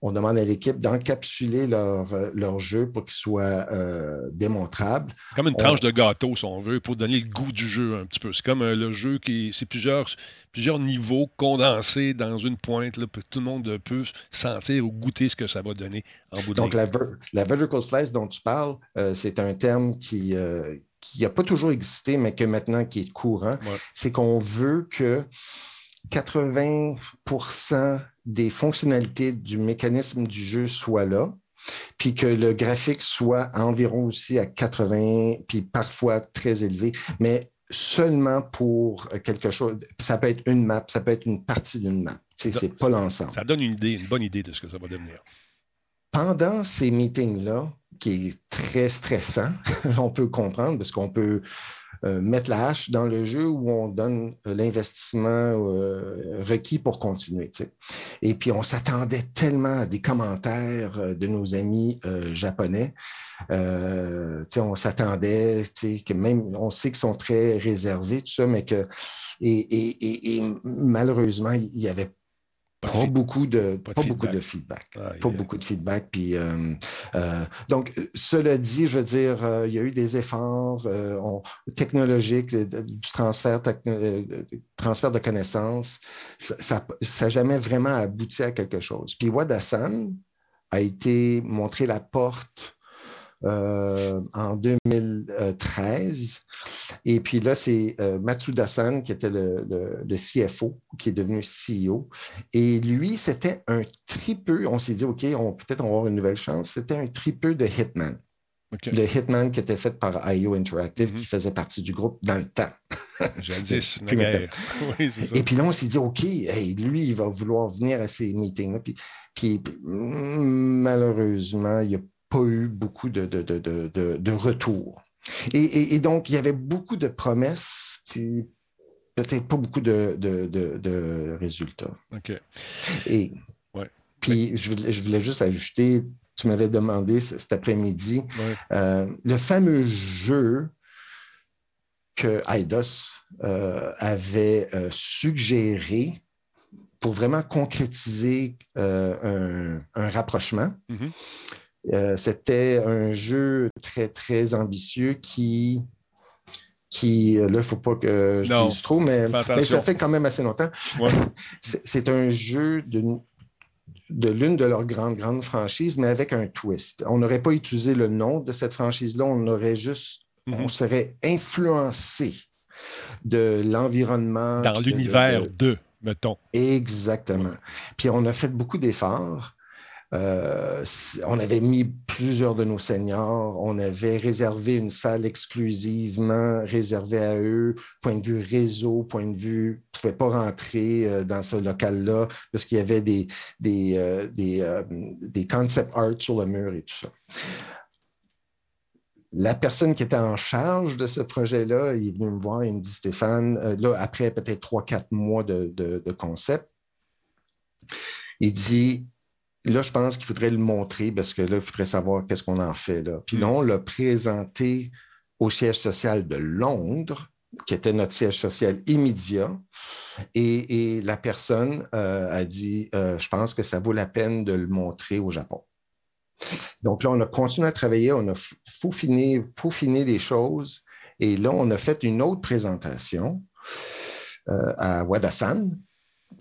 on demande à l'équipe d'encapsuler leur, euh, leur, jeu pour qu'il soit euh, démontrable. Comme une tranche de gâteau, si on veut, pour donner le goût du jeu un petit peu. C'est comme euh, le jeu qui. C'est plusieurs, plusieurs niveaux condensés dans une pointe. Là, tout le monde peut sentir ou goûter ce que ça va donner en bout de Donc, la, la, vertical slice dont tu parles, c'est un terme qui. qui n'a pas toujours existé, mais que maintenant qui est courant, c'est qu'on veut que 80 des fonctionnalités du mécanisme du jeu soient là, puis que le graphique soit environ aussi à 80, puis parfois très élevé, mais seulement pour quelque chose. Ça peut être une map, ça peut être une partie d'une map. C'est pas l'ensemble. Ça donne une idée, une bonne idée de ce que ça va devenir. Pendant ces meetings-là, qui est très stressant, on peut comprendre, parce qu'on peut mettre la hache dans le jeu où on donne euh, l'investissement euh, requis pour continuer. Et puis, on s'attendait tellement à des commentaires de nos amis japonais. on s'attendait que même, on sait qu'ils sont très réservés, tout ça, mais que, et, et malheureusement, il y avait pas, beaucoup de, pas, beaucoup de feedback. pas beaucoup de feedback. Puis, euh, euh, donc, cela dit, je veux dire, euh, il y a eu des efforts technologiques, du transfert, transfert de connaissances. Ça n'a jamais vraiment abouti à quelque chose. Puis Wadasan a été montré la porte en 2013 et puis là, c'est euh, Matsuda-san qui était le, CFO, qui est devenu CEO. Et lui, c'était un tripeux. On s'est dit, OK, peut-être on va avoir une nouvelle chance. C'était un tripeux de Hitman. Le Hitman qui était fait par IO Interactive, qui mhm. faisait partie du groupe dans le temps. Jadis, oui, ça. Et puis là, on s'est dit, OK, lui, il va vouloir venir à ces meetings-là. Puis, malheureusement, il n'y a pas eu beaucoup de, de, de retours. Et, donc, il y avait beaucoup de promesses, puis peut-être pas beaucoup de, résultats. OK. Et puis, je voulais, juste ajouter, tu m'avais demandé cet après-midi, euh, le fameux jeu que Eidos euh, avait euh, suggéré pour vraiment concrétiser un, rapprochement. Mm-hmm. Euh, c'était un jeu très, très ambitieux qui, qui là, il ne faut pas que je dise trop, mais, ça fait quand même assez longtemps. C'est un jeu de, de l'une de leurs grandes, grandes franchises, mais avec un twist. On n'aurait pas utilisé le nom de cette franchise-là, on aurait juste, on mhm. serait influencé de l'environnement. Dans l'univers de, mettons. Exactement. Puis on a fait beaucoup d'efforts. Euh, on avait mis plusieurs de nos seniors, on avait réservé une salle exclusivement réservée à eux, point de vue réseau, point de vue, ne pouvaient pas rentrer euh, dans ce local-là parce qu'il y avait euh, des concept art sur le mur et tout ça. La personne qui était en charge de ce projet-là, il est venu me voir, il me dit Stéphane, là, après peut-être trois, quatre mois de, de, concept, il dit là, je pense qu'il faudrait le montrer parce que là, il faudrait savoir qu'est-ce qu'on en fait. Là. Puis là, mm. on l'a présenté au siège social de Londres, qui était notre siège social immédiat. Et, la personne euh, a dit, euh, je pense que ça vaut la peine de le montrer au Japon. Donc là, on a continué à travailler, on a peaufiné, peaufiné des choses. Et là, on a fait une autre présentation euh, à Wadasan,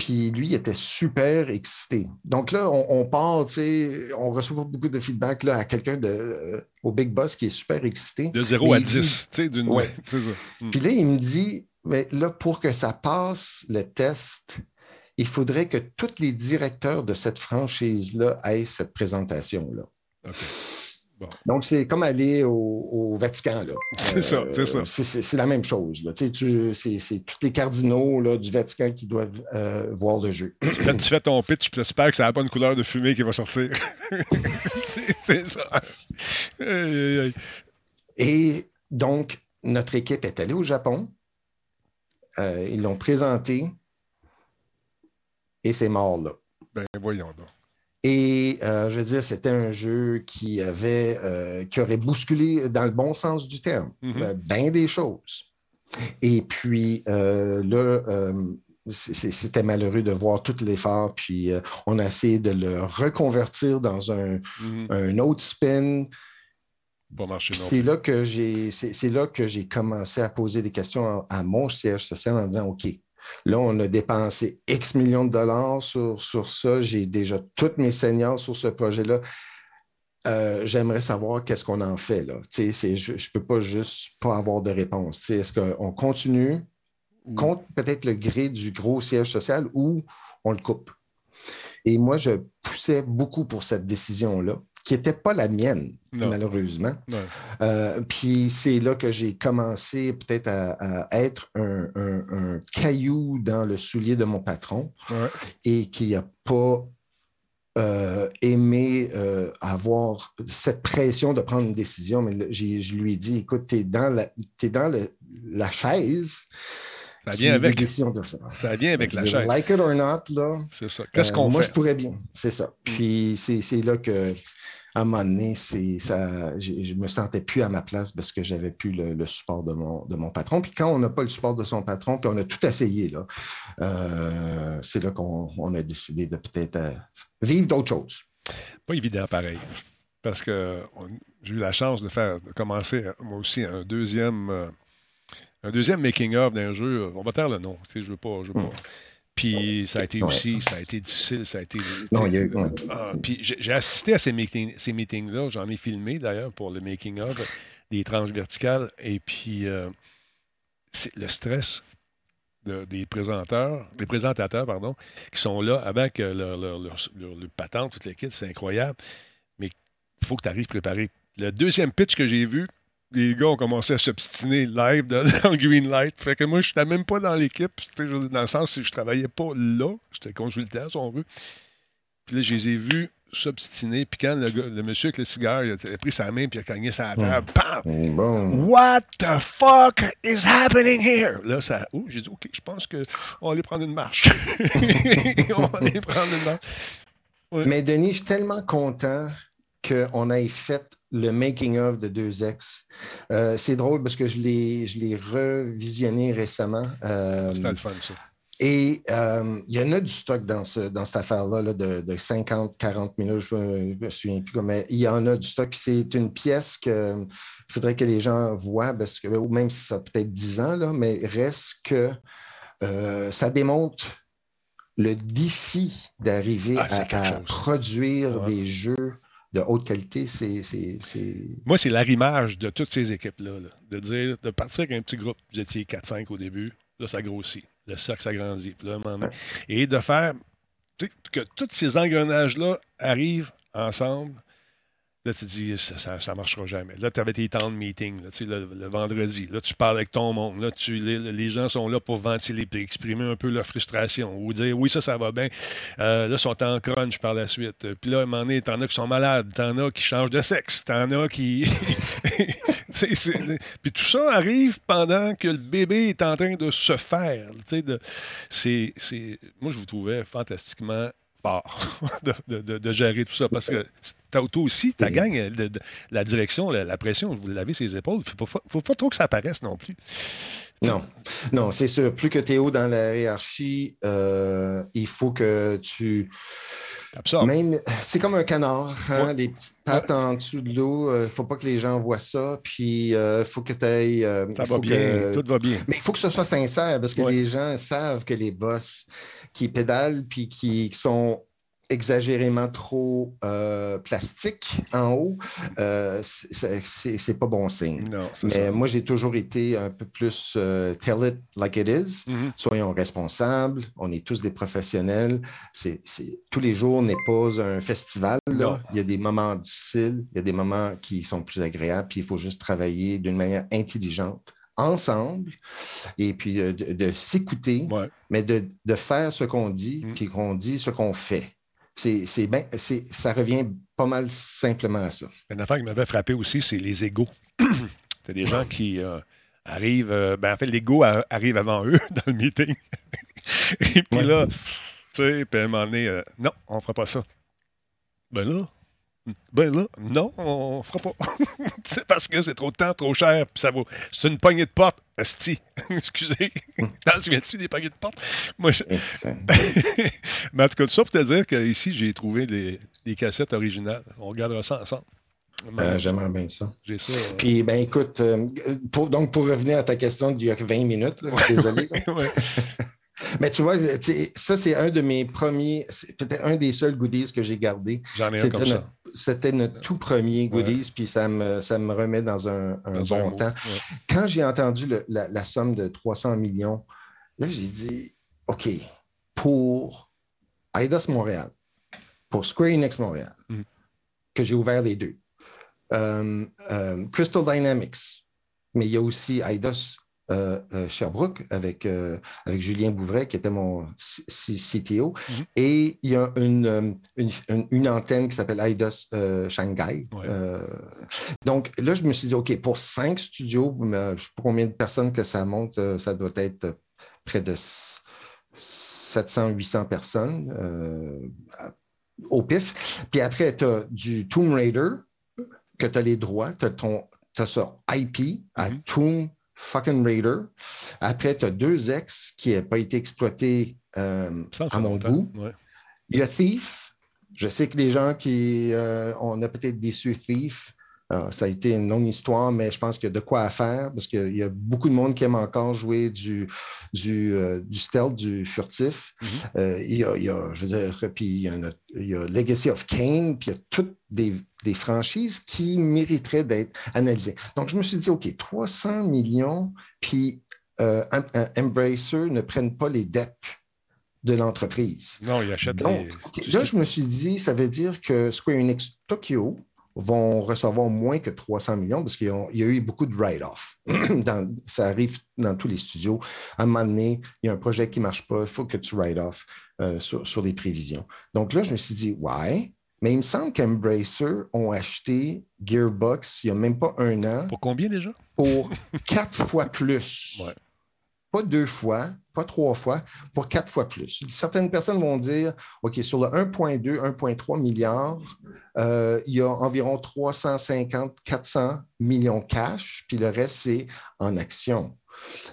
puis lui, il était super excité. Donc là, on, part, tu sais, on reçoit beaucoup de feedback là, à quelqu'un de, euh, au Big Boss qui est super excité. De 0 à 10, tu sais, d'une. Ouais. Hmm. Puis là, il me dit, mais là, pour que ça passe le test, il faudrait que tous les directeurs de cette franchise-là aient cette présentation-là. OK. Donc, c'est comme aller au, Vatican. C'est ça, c'est ça. C'est la même chose. C'est tous les cardinaux du Vatican qui doivent euh, voir le jeu. Tu fais, ton pitch, tu espères que ça n'a pas une couleur de fumée qui va sortir. c'est ça. Et donc, notre équipe est allée au Japon. Euh, ils l'ont présenté. Et c'est mort là. Ben, voyons donc. Et euh, je veux dire, c'était un jeu qui avait, euh, qui aurait bousculé dans le bon sens du terme, mm-hmm. euh, bien des choses. Et puis là, c'était malheureux de voir tout l'effort, puis on a essayé de le reconvertir dans un, mm-hmm. autre spin. C'est là que j'ai, c'est là que j'ai commencé à poser des questions à mon siège social en disant, OK, Là, on a dépensé X millions de dollars sur, sur ça. J'ai déjà toutes mes seniors sur ce projet-là. Euh, j'aimerais savoir qu'est-ce qu'on en fait. Là. je ne peux pas juste pas avoir de réponse. Est-ce qu'on continue contre peut-être le gré du gros siège social ou on le coupe? Et moi, je poussais beaucoup pour cette décision-là qui n'était pas la mienne, malheureusement. Euh, puis c'est là que j'ai commencé peut-être à, être un, caillou dans le soulier de mon patron et qui n'a pas euh, aimé euh, avoir cette pression de prendre une décision. Mais je lui ai dit, écoute, tu es dans la, es dans la chaise. Ça vient avec. Ça vient avec la chaise. Like it or not, là. C'est ça. Qu'est-ce qu'on fait? Moi, je pourrais bien. C'est ça. Mm. Puis c'est là que à un moment donné, ça, je ne me sentais plus à ma place parce que j'avais plus le, support de mon, de mon patron. Puis quand on n'a pas le support de son patron, puis on a tout essayé, là, euh, c'est là qu'on a décidé de peut-être euh, vivre d'autres choses. Pas évident pareil. Parce que j'ai eu la chance de faire de commencer moi aussi un deuxième euh, un deuxième making-of d'un jeu. On va taire le nom. Je ne veux pas. Je veux pas. Hmm. Puis ça a été aussi, ça a été difficile, ça a été. Non, il y a ah, puis j'ai assisté à ces, ces meetings-là, j'en ai filmé d'ailleurs pour le making-of des tranches verticales. Et puis euh, le stress des présenteurs, des présentateurs, pardon, qui sont là avec leur, leur, leur, leur patente, toute l'équipe, c'est incroyable. Mais il faut que tu arrives préparé. Le deuxième pitch que j'ai vu, les gars ont commencé à s'obstiner live dans, le Green Light. Fait que moi, je n'étais même pas dans l'équipe. Dans le sens où je travaillais pas là. J'étais consultant, si on veut. Puis là, je les ai vus s'obstiner. Puis quand le, monsieur avec le cigare, il a, pris sa main puis il a cogné sa table, bam! What the fuck is happening here? Là, ça. Oh, j'ai dit, OK, je pense qu'on va aller prendre une marche. on va aller prendre une marche. Mais Denis, je suis tellement content qu'on ait fait le making-of de 2X. Euh, c'est drôle parce que je l'ai revisionné récemment. Euh, le fun, ça. Et euh, il y en a du stock dans, ce, dans cette affaire-là de, 50-40 minutes, je ne me souviens plus, mais il y en a du stock. C'est une pièce qu'il faudrait que les gens voient, parce que, même si ça a peut-être 10 ans, là, mais reste que ça démontre le défi d'arriver ah, à, produire des jeux de haute qualité, c'est. Moi, c'est l'arrimage de toutes ces équipes-là. De dire, de partir avec un petit groupe, vous étiez 4-5 au début, là, ça grossit. Le cercle s'agrandit. Et de faire que tous ces engrenages-là arrivent ensemble, Là, tu te dis, ça ne marchera jamais. Là, tu avais tes temps de meeting, là, le, le, vendredi. Là, tu parles avec ton monde. Là, tu, les, les, gens sont là pour ventiler et exprimer un peu leur frustration ou dire, oui, ça, ça va bien. Euh, là, ils sont en crunch par la suite. Puis là, à un moment donné, t'en as qui sont malades, t'en as qui changent de sexe, t'en as qui. Puis tout ça arrive pendant que le bébé est en train de se faire. De... C'est, Moi, je vous trouvais fantastiquement de, de, de, gérer tout ça. Parce que toi aussi, ta gang, de, la direction, la, pression, vous l'avez ses épaules. Il ne faut, faut, pas trop que ça apparaisse non plus. Non, non, c'est sûr. Plus que tu es haut dans la hiérarchie, euh, il faut que tu. Même, c'est comme un canard, hein, des petites pattes en dessous de l'eau. Il euh, ne faut pas que les gens voient ça. Puis, il euh, faut que tu ailles. ça va bien, tout va bien. Mais il faut que ce soit sincère parce que les gens savent que les boss qui pédalent puis qui sont exagérément trop euh, plastique en haut, euh, c'est pas bon signe. Mais moi, j'ai toujours été un peu plus euh, tell it like it is. Mm-hmm. Soyons responsables. On est tous des professionnels. C'est tous les jours n'est pas un festival. Il y a des moments difficiles, il y a des moments qui sont plus agréables, puis il faut juste travailler d'une manière intelligente ensemble et puis de, s'écouter, mais de, de, faire ce qu'on dit, mm. puis qu'on dit ce qu'on fait c'est, ben, ça revient pas mal simplement à ça. Une affaire qui m'avait frappé aussi, c'est les égaux. c'est des gens qui euh, arrivent. Euh, ben, en fait, l'ego arrive avant eux dans le meeting. Et puis là, tu sais, puis à un moment donné, euh, non, on ne fera pas ça. Ben là, ben là, non, on ne fera pas. c'est parce que c'est trop de temps, trop cher, puis ça vaut. C'est une poignée de porte, esti. Excusez. T'en souviens-tu des poignées de porte? Moi, je... Mais en tout cas, tout ça pour te dire qu'ici, j'ai trouvé des, des, cassettes originales. On regardera ça ensemble. Euh, J'aimerais bien ça. J'ai ça. Euh, puis, ben écoute, euh, pour, donc pour revenir à ta question d'il y a 20 minutes, là, désolé. Mais tu vois, ça, c'est un de mes premiers, c'était un des seuls goodies que j'ai gardé. J'en ai un comme ça. C'était notre tout premier goodies, puis ça me, ça me remet dans un, bon temps. Quand j'ai entendu la, somme de 300 millions, là, j'ai dit, OK, pour Eidos Montréal, pour Square Enix Montréal, mm. que j'ai ouvert les deux, euh, euh, Crystal Dynamics, mais il y a aussi Eidos euh, euh, Sherbrooke avec, euh, avec Julien Bouvray, qui était mon CTO. Mhm. Et il y a une, une, antenne qui s'appelle IDOS Shanghai. donc là, je me suis dit, OK, pour cinq studios, je ne sais pas combien de personnes que ça monte, ça doit être près de 700-800 personnes au pif. Puis après, tu as du Tomb Raider, que tu as les droits, tu as, ton, as ça IP à mhm. Tomb fucking Raider. Après, tu as deux ex qui n'ont pas été exploités euh, à mon goût. Il y a Thief. Je sais que les gens qui. Euh, on a peut-être déçu Thief. Euh, ça a été une longue histoire, mais je pense qu'il y a de quoi à faire parce qu'il y a beaucoup de monde qui aime encore jouer du, du, du stealth, du furtif. Mm-hmm. il, y a, je veux dire, puis il y, a, il y a Legacy of Kane, puis il y a toutes des des franchises qui mériteraient d'être analysées. Donc, je me suis dit, OK, 300 millions, puis euh, Embracer ne prennent pas les dettes de l'entreprise. Non, ils achètent Donc, Là, je me suis dit, ça veut dire que Square Enix Tokyo vont recevoir moins que 300 millions parce qu'il y a eu beaucoup de write-off. ça arrive dans tous les studios. À un moment donné, il y a un projet qui ne marche pas, il faut que tu write-off euh, sur, sur, les prévisions. Donc là, je me suis dit, ouais, mais il me semble qu'Embracer ont acheté Gearbox il n'y a même pas un an. Pour combien déjà? Pour quatre fois plus. Pas deux fois, trois fois, pour quatre fois plus. Certaines personnes vont dire, OK, sur le 1,2, 1,3 milliards, euh, il y a environ 350, 400 millions cash, puis le reste, c'est en action.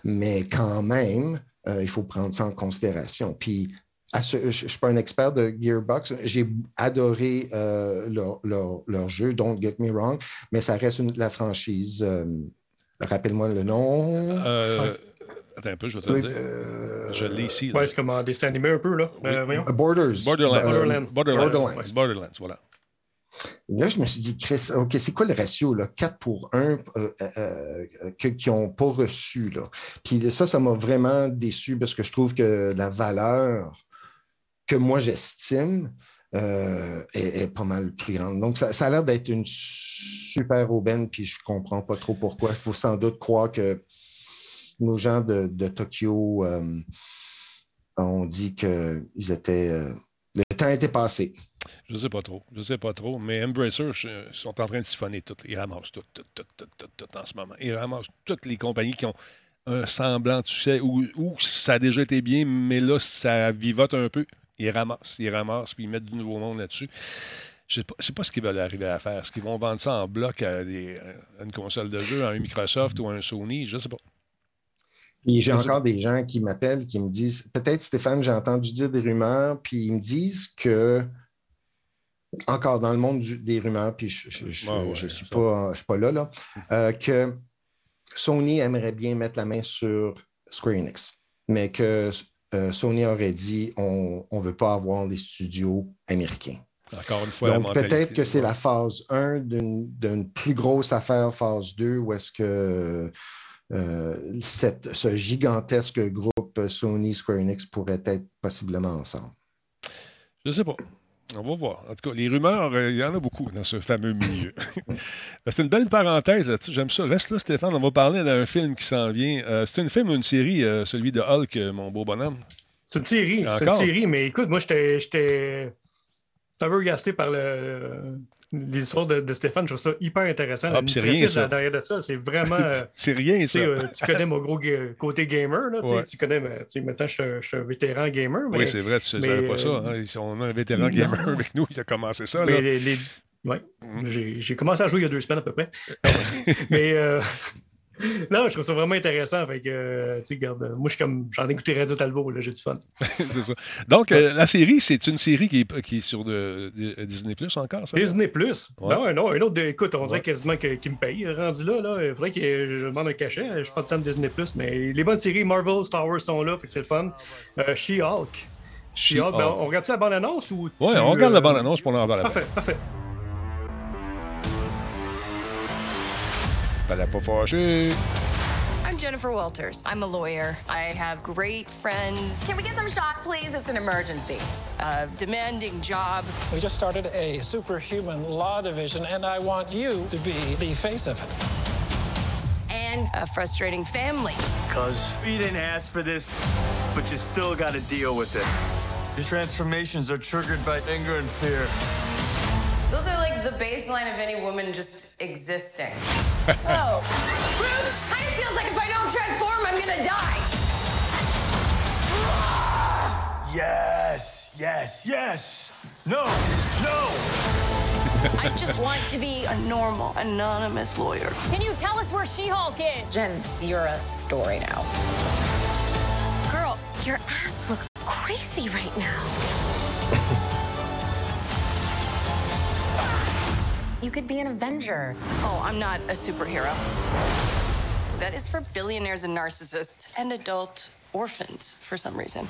Mais quand même, euh, il faut prendre ça en considération. Puis je ne suis pas un expert de Gearbox. J'ai adoré euh, leur, jeu, Don't Get Me Wrong, mais ça reste la franchise. Euh, rappelle-moi le nom. Attends un peu, je vais te le dire. je l'ai ici. Ouais, c'est comme un dessin animé un peu, là. Borders. Borderlands. Borderlands. Borderlands. voilà. Là, je me suis dit, Chris, OK, c'est quoi le ratio, là? 4 pour 1 qui n'ont pas reçu, là? Puis ça, ça m'a vraiment déçu parce que je trouve que la valeur que moi j'estime euh, est, pas mal plus grande. Donc, ça, a l'air d'être une super aubaine, puis je comprends pas trop pourquoi. Il faut sans doute croire que nos gens de, Tokyo euh, ont dit qu'ils étaient. Euh, le temps était passé. Je ne sais pas trop. Je sais pas trop. Mais Embracer sont en train de siphonner tout. Ils ramassent tout, tout, tout, tout, tout, tout en ce moment. Ils ramassent toutes les compagnies qui ont un semblant de succès ou, ça a déjà été bien, mais là, ça vivote un peu. Ils ramassent, ils ramassent, puis ils mettent du nouveau monde là-dessus. Je ne sais pas ce qu'ils veulent arriver à faire. Est-ce qu'ils vont vendre ça en bloc à, une console de jeu, à un Microsoft ou à un Sony? Je ne sais pas. J'ai encore des gens qui m'appellent, qui me disent Peut-être, Stéphane, j'ai entendu dire des rumeurs, puis ils me disent que, encore dans le monde des rumeurs, puis je ne suis, pas, pas là, là euh, que Sony aimerait bien mettre la main sur Square Enix, mais que euh, Sony aurait dit on ne veut pas avoir des studios américains. Encore une fois, Donc, peut-être que c'est la phase 1 d'une plus grosse affaire, phase 2, où est-ce que cette, ce gigantesque groupe Sony Square Enix pourrait être possiblement ensemble. Je ne sais pas. On va voir. En tout cas, les rumeurs, euh, il y en a beaucoup dans ce fameux milieu. c'est une belle parenthèse là J'aime ça. Reste là, Stéphane. On va parler d'un film qui s'en vient. Euh, c'est un film ou une série, euh, celui de Hulk, mon beau bonhomme? C'est une série. C'est une série, mais écoute, moi, j'étais un peu gasté par le, l'histoire de, de, Stéphane, je trouve ça hyper intéressant. Ah, c'est rien, ça. Derrière de ça, c'est vraiment. Euh, c'est rien, ça. Euh, tu connais mon gros côté gamer. Là, Tu connais, maintenant, je suis un, vétéran gamer. Mais, oui, c'est vrai, tu ne savais pas ça. Hein. On a un vétéran gamer avec nous, il a commencé ça. Là. Mais les, Ouais. Mm. J'ai commencé à jouer il y a deux semaines à peu près. mais euh, non, je trouve ça vraiment intéressant. Fait que, euh, tu sais, moi, je suis comme, j'en ai écouté Radio Talbot, là, j'ai du fun. c'est ça. Donc, euh, la série, c'est une série qui est, qui est sur de, Disney Plus encore, ça? Disney Plus? Non, non, un autre, écoute, on dirait quasiment qu'il me paye, rendu là, là. Il faudrait que je demande un cachet. Je suis pas le temps de Disney Plus, mais les bonnes séries Marvel, Star Wars sont là, fait que c'est le fun. Euh, She-Hulk. She-Hulk, ben, on regarde-tu la bande-annonce ou. Oui, on regarde la bande-annonce pour en parler. Parfait, parfait. Pas pas fâché. I'm Jennifer Walters. I'm a lawyer. I have great friends. Can we get some shots, please? It's an emergency. A demanding job. We just started a superhuman law division, and I want you to be the face of it. And a frustrating family. Because we didn't ask for this, but you still got to deal with it. Your transformations are triggered by anger and fear. Those are like the baseline of any woman just existing. oh. Ruth, kind of feels like if I don't transform, I'm gonna die. yes, yes, yes. No, no. I just want to be a normal, anonymous lawyer. Can you tell us where She-Hulk is? Jen, you're a story now. Girl, your ass looks crazy right now. You could be an Avenger. Oh, I'm not a superhero. That is for billionaires and narcissists and adult orphans for some reason.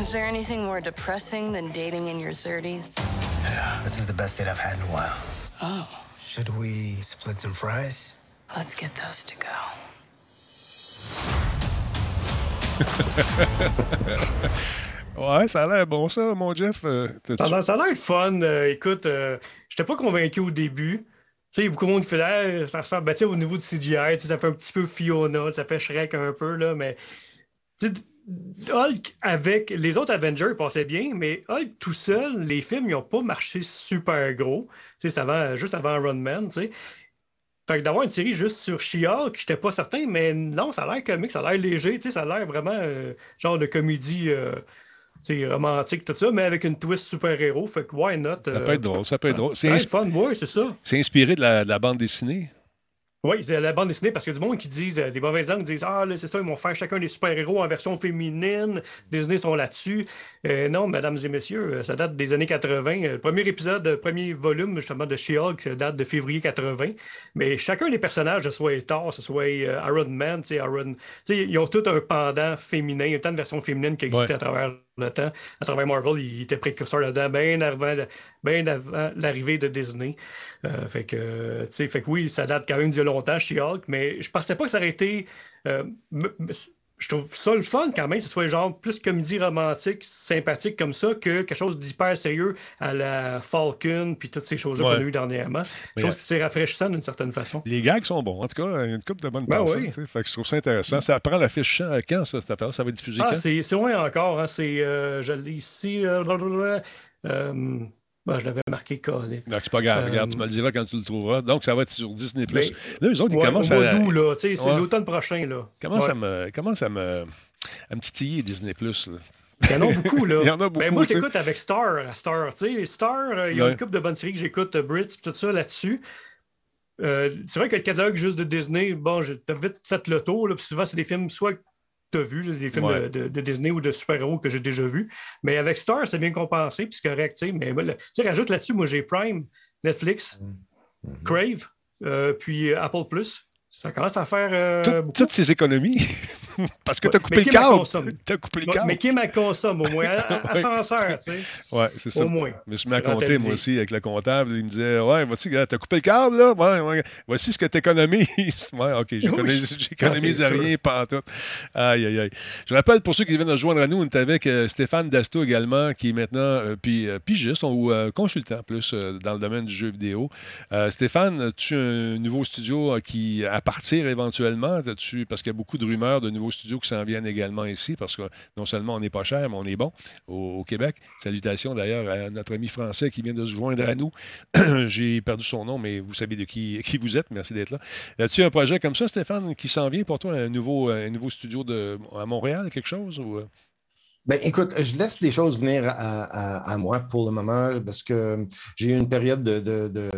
Is there anything more depressing than dating in your 30s? Yeah, this is the best date I've had in a while. Oh. Should we split some fries? Let's get those to go. ouais, ça a l'air bon, ça, mon Jeff. Euh, ça, a l'air fun. Euh, écoute, euh, j'étais pas convaincu au début. Tu sais, beaucoup de monde fait ah, ça ressemble ben, au niveau du CGI, ça fait un petit peu Fiona, ça fait Shrek un peu, là, mais Hulk avec les autres Avengers passaient bien, mais Hulk tout seul, les films, n'ont pas marché super gros. Tu sais, juste avant Iron Man, tu sais. Fait que d'avoir une série juste sur She-Hulk, j'étais pas certain, mais non, ça a l'air comique, ça a l'air léger, ça a l'air vraiment euh, genre de comédie euh, romantique, tout ça, mais avec une twist super-héros. Fait que why not? ça peut être drôle, ça peut être drôle. C'est fun, ouais, c'est ça. C'est inspiré de la, bande dessinée? Oui, c'est la bande dessinée parce qu'il y a du monde qui disent, euh, des mauvaises langues disent Ah, c'est ça, ils vont faire chacun des super-héros en version féminine. Disney sont là-dessus. Euh, non, mesdames et messieurs, euh, ça date des années 80. Le premier épisode, le premier volume, justement, de She-Hulk, ça date de février 80. Mais chacun des personnages, ce soit Thor, ce soit Iron Man, Iron... ils ont tout un pendant féminin, il y a tant de versions féminines qui existent à travers le temps. À travers Marvel, il était précurseur là-dedans, bien avant, avant l'arrivée de Disney. Euh, fait, que, fait que oui, ça date quand même a longtemps, She-Hulk, mais je pensais pas que ça aurait été. Euh, je trouve ça le fun quand même, que ce soit genre plus comédie romantique, sympathique comme ça, que quelque chose d'hyper sérieux à la Falcon, puis toutes ces choses-là qu'on a eues dernièrement. Je trouve que c'est rafraîchissant d'une certaine façon. Les gags sont bons. En tout cas, une coupe de bonnes ben personnes. Fait que je trouve ça intéressant. Ça prend l'affiche quand, ça, cette affaire Ça va être diffusé ah, quand? C'est loin encore. Hein. C'est, euh, je l'ai ici. Euh, euh ben, je l'avais marqué Colin. C'est pas grave, regarde, tu me le diras quand tu le trouveras. Donc, ça va être sur Disney. Mais, là, eux autres, ils commencent à. là, c'est l'automne prochain. Là. Comment ça me, comment ça me, à me titiller Disney Plus? Il y en a beaucoup, là. Il y en a beaucoup. Ben, moi, j'écoute avec Star, Star. Star, euh, il y a une couple de bonnes séries que j'écoute, euh, Brits, tout ça là-dessus. Euh, c'est vrai que le catalogue juste de Disney, bon, j'ai vite fait le tour. Là, puis souvent, c'est des films soit tu as vu, des films de, Disney ou de super-héros que j'ai déjà vus. Mais avec Star, c'est bien compensé, puis c'est correct. Mais tu rajoute là-dessus, moi j'ai Prime, Netflix, mm-hmm. Crave, euh, puis Apple Plus. Ça commence à faire. Euh, toutes ces économies. Parce que tu as coupé le câble. Tu as coupé le câble. Mais qui m'a consomme au moins Ascenseur, tu sais. Oui, c'est ça. Au moins. Mais je me suis compter, moi aussi, avec le comptable. Il me disait Ouais, vois-tu, tu as coupé le câble, là ouais, ouais. Voici ce que tu économises. ouais, OK, j'économise rien, pas tout. Aïe, aïe, aïe. Je rappelle pour ceux qui viennent nous rejoindre à nous, on était avec euh, Stéphane Dasto également, qui est maintenant euh, puis, pigiste ou consultant plus dans le domaine du jeu vidéo. Stéphane, as-tu un nouveau studio qui partir éventuellement? Parce qu'il y a beaucoup de rumeurs de nouveaux studios qui s'en viennent également ici, parce que non seulement on n'est pas cher, mais on est bon au, Québec. Salutations d'ailleurs à notre ami français qui vient de se joindre à nous. J'ai perdu son nom, mais vous savez de qui, qui vous êtes. Merci d'être là. As-tu un projet comme ça, Stéphane, qui s'en vient pour toi, un nouveau, un nouveau studio de, à Montréal, quelque chose? Ou... Ben, écoute, je laisse les choses venir à, moi pour le moment parce que j'ai eu une période de,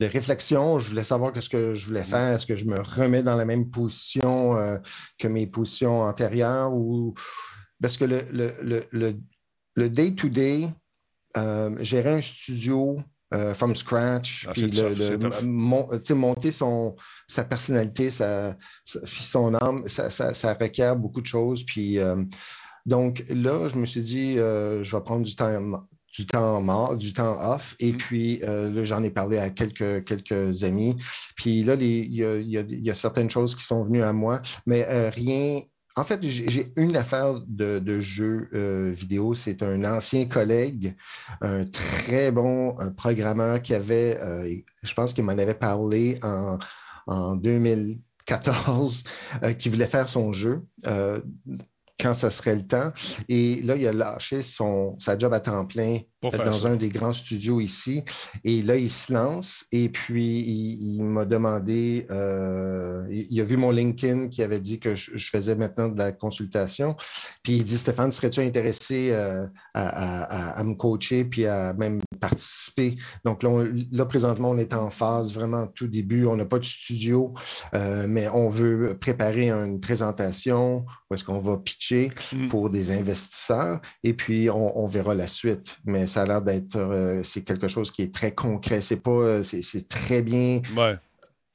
réflexion. Je voulais savoir ce que je voulais faire. Est-ce que je me remets dans la même position euh, que mes positions antérieures ou parce que le day-to-day, euh, gérer un studio euh, from scratch, ah, monter son, sa personnalité, sa, son âme, ça, requiert beaucoup de choses. Puis donc là, je me suis dit, euh, je vais prendre du temps du temps mort, du temps off. Et mm. puis, euh, là, j'en ai parlé à quelques, quelques amis. Puis là, il y, a, certaines choses qui sont venues à moi, mais euh, rien. En fait, j'ai une affaire de, de jeu vidéo. C'est un ancien collègue, un très bon programmeur qui avait, je pense qu'il m'en avait parlé en, en 2014, qui voulait faire son jeu quand ce serait le temps. Et là, il a lâché son, sa job à temps plein dans un des grands studios ici. Et là, il se lance. Et puis, il, m'a demandé, euh, il, a vu mon LinkedIn qui avait dit que je, faisais maintenant de la consultation. Puis il dit, Stéphane, serais-tu intéressé euh, à, me coacher puis à même participer? Donc là, présentement, on est en phase vraiment tout début. On n'a pas de studio, euh, mais on veut préparer une présentation où est-ce qu'on va pitcher mm. pour des investisseurs. Et puis, on, on verra la suite. Mais ça a l'air d'être euh, c'est quelque chose qui est très concret. C'est pas euh, c'est très bien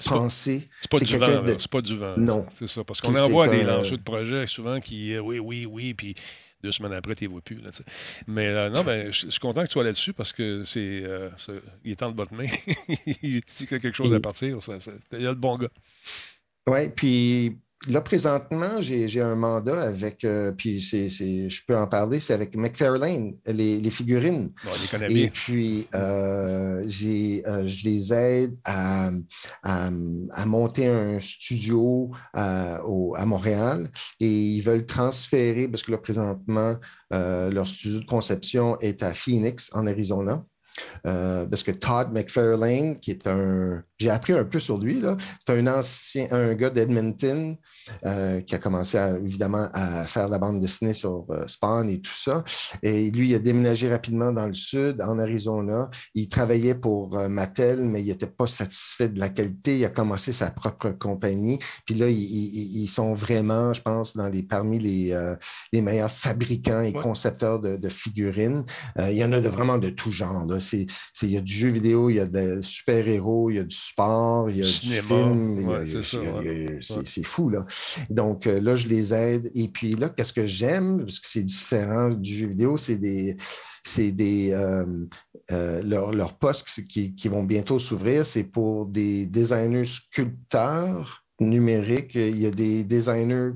pensé. C'est pas, du vent, c'est pas du vent. Non. C'est ça. Parce qu'on envoie des lanceurs de projets souvent qui euh, oui, oui, oui, puis deux semaines après, tu ne vois plus. Là, Mais non, ben, je suis content que tu sois là-dessus parce que c'est, il est temps de votre main. si quelque chose à partir, il y a le bon gars. Oui, puis là, présentement, j'ai un mandat avec, euh, puis je peux en parler, c'est avec McFarlane, les, figurines. les connais bien. Et puis, euh, euh, je les aide à, monter un studio à, à, Montréal et ils veulent transférer, parce que là, présentement, leur studio de conception est à Phoenix, en Arizona. Euh, parce que Todd McFarlane, qui est un. J'ai appris un peu sur lui, là. C'est un ancien, un gars d'Edmonton euh, qui a commencé évidemment à faire la bande dessinée sur euh, Spawn et tout ça. Et lui, il a déménagé rapidement dans le sud, en Arizona. Il travaillait pour Mattel, mais il n'était pas satisfait de la qualité. Il a commencé sa propre compagnie. Puis là, ils, sont vraiment, je pense, dans les, parmi les, les meilleurs fabricants et concepteurs de, figurines. il y en a de, vraiment de tout genre. Là c'est, il y a du jeu vidéo, il y a des super-héros, il y a du sport, il y a Cinéma. du film. Ouais, c'est ouais. fou, là. Donc euh, là, je les aide. Et puis là, qu'est-ce que j'aime, parce que c'est différent du jeu vidéo, c'est des. C'est des. euh, euh, leurs leurs postes qui, qui vont bientôt s'ouvrir, c'est pour des designers sculpteurs numériques. Il y a des designers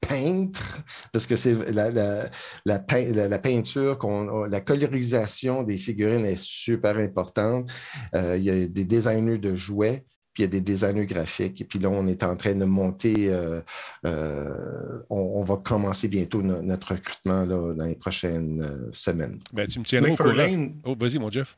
peintres, parce que c'est la, la, la, pein- la- la peinture, qu'on- la colorisation des figurines est super importante. Euh, il y a des designers de jouets, puis il y a des designers graphiques. Et puis là, on est en train de monter, euh, euh, on, on va commencer bientôt no- notre recrutement là, dans les prochaines euh, semaines. Ben, tu me tiendras au courant. Oh, vas-y, mon Jeff.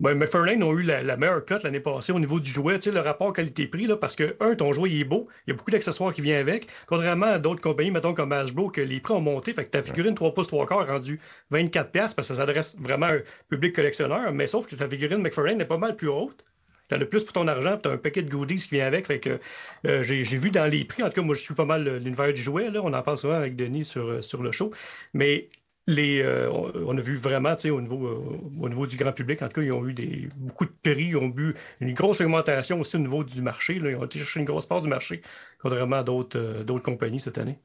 Ouais, McFarlane ont eu la, la meilleure cote l'année passée au niveau du jouet, tu sais, le rapport qualité-prix, parce que, un, ton jouet il est beau, il y a beaucoup d'accessoires qui viennent avec, contrairement à d'autres compagnies, mettons comme Hasbro, que les prix ont monté, fait que ta figurine 3 pouces 3 quarts rendue 24$ parce que ça s'adresse vraiment à un public collectionneur, mais sauf que ta figurine McFarlane est pas mal plus haute. Tu as le plus pour ton argent, tu as un paquet de goodies qui vient avec. Fait que euh, j'ai vu dans les prix, en tout cas, moi je suis pas mal l'univers du jouet, là, on en parle souvent avec Denis sur, euh, sur le show. Mais les, euh, on, a vu vraiment, au niveau, euh, au niveau du grand public, en tout cas, ils ont eu des, beaucoup de prix, ils ont eu une grosse augmentation aussi au niveau du marché. là. ils ont été chercher une grosse part du marché, contrairement à d'autres euh, d'autres compagnies cette année.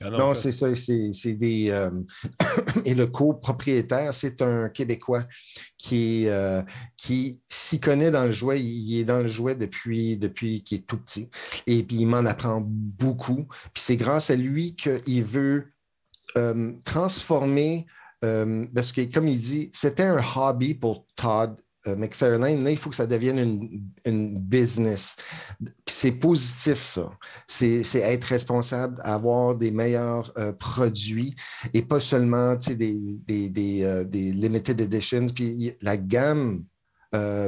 Non, c'est ça. C'est c'est des. euh, et le copropriétaire, c'est un Québécois qui, euh, qui s'y connaît dans le jouet. Il est dans le jouet depuis, depuis qu'il est tout petit. Et puis, il m'en apprend beaucoup. Puis, c'est grâce à lui qu'il veut euh, transformer. euh, parce que, comme il dit, c'était un hobby pour Todd euh, McFarlane. Là, il faut que ça devienne une, une business. C'est positif, ça. C'est être responsable, avoir des meilleurs produits et pas seulement des, des, des, des limited editions. Puis la gamme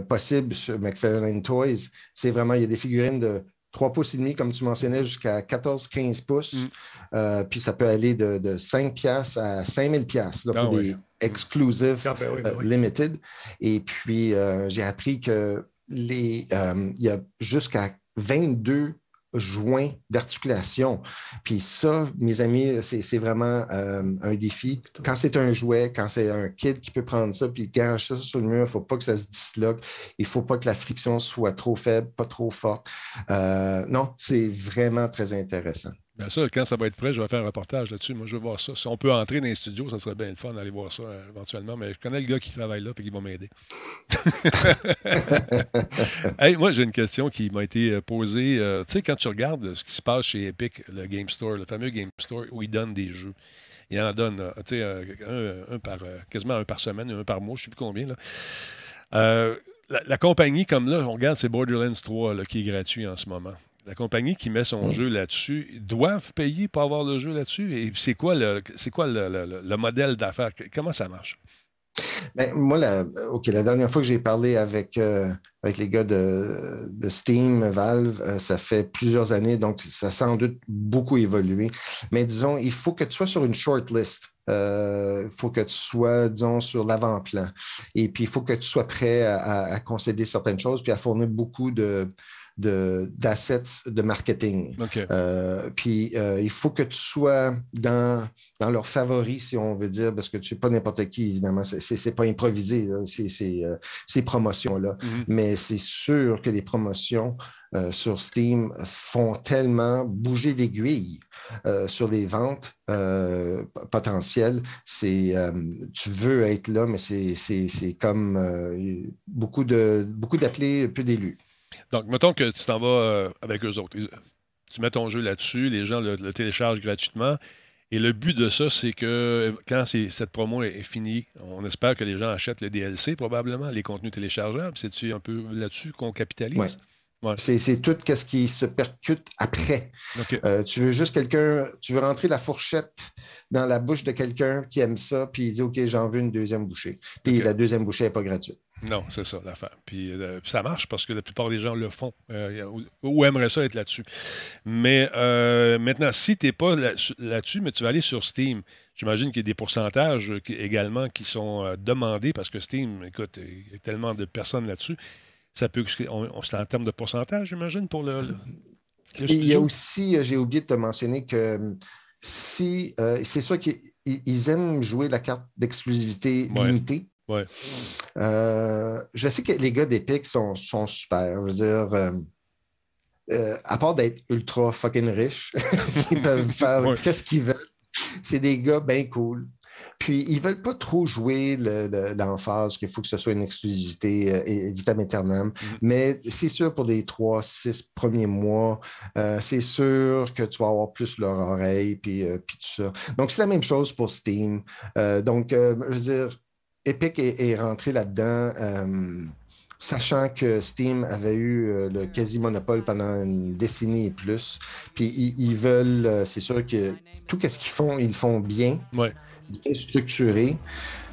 possible sur McFarlane Toys, c'est vraiment, il y a des figurines de 3 pouces et demi, comme tu mentionnais, jusqu'à 14-15 pouces. Euh, puis ça peut aller de, de 5 piastres à 5000 piastres pour oui. des exclusive Ah, ben oui, ben euh, oui. limited. Et puis, euh, j'ai appris que les, euh, il y a jusqu'à 22 joints d'articulation. Puis ça, mes amis, c'est vraiment euh, un défi. Quand c'est un jouet, quand c'est un kid qui peut prendre ça, puis gage ça sur le mur, il ne faut pas que ça se disloque. Il ne faut pas que la friction soit trop faible, pas trop forte. Euh, non, c'est vraiment très intéressant. Bien ça, quand ça va être prêt, je vais faire un reportage là-dessus. Moi, je veux voir ça. Si on peut entrer dans les studios, ça serait bien le fun d'aller voir ça euh, éventuellement. Mais je connais le gars qui travaille là, et qui va m'aider. Hey, moi, j'ai une question qui m'a été euh, posée. Euh, tu sais, quand tu regardes ce qui se passe chez Epic, le Game Store, le fameux Game Store où ils donnent des jeux, ils en donnent euh, un, un par, quasiment un par semaine, un par mois, je ne sais plus combien. La compagnie, comme là, on regarde, c'est Borderlands 3 là, qui est gratuit en ce moment. La compagnie qui met son jeu là-dessus, doivent payer pour avoir le jeu là-dessus? Et c'est quoi le, c'est quoi le, le- le- le modèle d'affaires? Comment ça marche? Ben, moi, la, OK, la dernière fois que j'ai parlé avec, euh, avec les gars de, de Steam, Valve, euh, ça fait plusieurs années, donc ça a sans doute beaucoup évolué. Mais disons, il faut que tu sois sur une shortlist. Euh, Il faut que tu sois, disons, sur l'avant-plan. Et puis, il faut que tu sois prêt à, à- à concéder certaines choses, puis à fournir beaucoup de- d'assets de, marketing. Euh, puis euh, il faut que tu sois dans, dans leurs favoris, si on veut dire, parce que tu n'es pas n'importe qui, évidemment. C'est- C'est c'est pas improvisé, là, ces, ces, euh, ces promotions-là. Mhm. Mais c'est sûr que les promotions euh, sur Steam font tellement bouger l'aiguille euh, sur les ventes euh, potentielles. C'est euh, tu veux être là, mais c'est c'est- c'est comme euh, beaucoup de beaucoup d'appelés, peu d'élus. Donc, mettons que tu t'en vas euh, avec eux autres. Tu mets ton jeu là-dessus, les gens le, le téléchargent gratuitement. Et le but de ça, c'est que quand cette promo est, est finie, on espère que les gens achètent le DLC, probablement, les contenus téléchargeables. C'est-tu un peu là-dessus qu'on capitalise? Ouais. Ouais. C'est tout ce qui se percute après. Euh, tu veux juste quelqu'un, tu veux rentrer la fourchette dans la bouche de quelqu'un qui aime ça, puis il dit OK, j'en veux une deuxième bouchée. Puis la deuxième bouchée n'est pas gratuite. Non, c'est ça l'affaire. Puis euh, ça marche parce que la plupart des gens le font euh, ou, aimeraient ça être là-dessus. Mais euh, maintenant, si tu n'es pas là- là-dessus, mais tu vas aller sur Steam, j'imagine qu'il y a des pourcentages qui- également qui sont demandés parce que Steam, écoute, il y a tellement de personnes là-dessus. Ça peut. on- on- C'est en termes de pourcentage, j'imagine, pour le, le, le Et il y a aussi, j'ai oublié de te mentionner que si euh, c'est sûr qu'ils ils aiment jouer la carte d'exclusivité limitée. Ouais. Euh, je sais que les gars d'Epic sont, sont super. Je veux dire, euh, euh, à part d'être ultra fucking riches, ils peuvent faire Ouais. qu'est-ce qu'ils veulent. C'est des gars bien cool. Puis, ils ne veulent pas trop jouer le- le- l'emphase qu'il faut que ce soit une exclusivité euh, et vitam aeternam. Mais c'est sûr, pour les trois, six premiers mois, euh, c'est sûr que tu vas avoir plus leur oreille, puis, euh, puis tout ça. Donc, c'est la même chose pour Steam. Donc, je veux dire, Epic est, est rentré là-dedans. euh, Sachant que Steam avait eu euh, le quasi-monopole pendant une décennie et plus, puis ils, ils veulent, euh, c'est sûr que tout ce qu'ils font, ils le font bien, Ouais. bien structuré,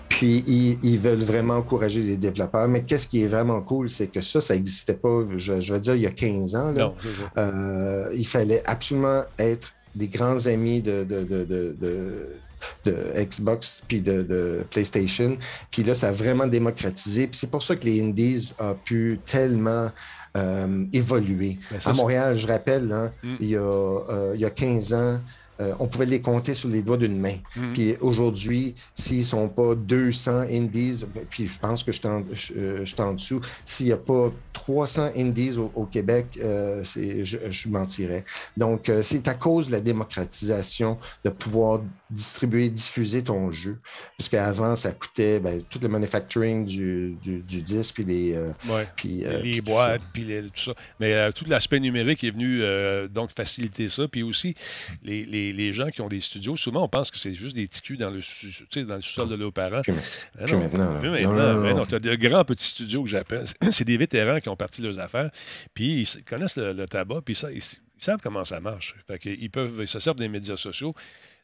puis ils, ils veulent vraiment encourager les développeurs. Mais qu'est-ce qui est vraiment cool, c'est que ça, ça n'existait pas, je, je vais dire, il y a 15 ans. là. Non. Euh, il fallait absolument être des grands amis de, de, de, de- de- Xbox puis de, de PlayStation. Puis là, ça a vraiment démocratisé. Puis c'est pour ça que les Indies ont pu tellement euh, évoluer. Ben, ça, à Montréal, je rappelle, hein, Mm. il, y a, euh, il y a 15 ans, euh, on pouvait les compter sur les doigts d'une main. Mm. Puis aujourd'hui, s'ils ne sont pas 200 indies, puis je pense que je suis en, euh, dessous, s'il n'y a pas 300 indies au, au Québec, euh, je, je mentirais. Donc, euh, c'est à cause de la démocratisation de pouvoir distribuer, diffuser ton jeu. Parce qu'avant, ça coûtait ben, tout le manufacturing du, du, du disque, puis les... Ouais. puis, les puis boîtes, puis les- tout ça. Mais tout l'aspect numérique est venu donc faciliter ça. Puis aussi, les, les- les gens qui ont des studios, souvent, on pense que c'est juste des petits culs dans le, dans le sol de leurs parents. Plus non. maintenant. Plus maintenant. Ben tu as de grands petits studios que j'appelle. C'est des vétérans qui ont parti leurs affaires. Puis ils connaissent le, le tabac, puis ça, ils savent comment ça marche. Fait qu'ils peuvent, ils se servent des médias sociaux.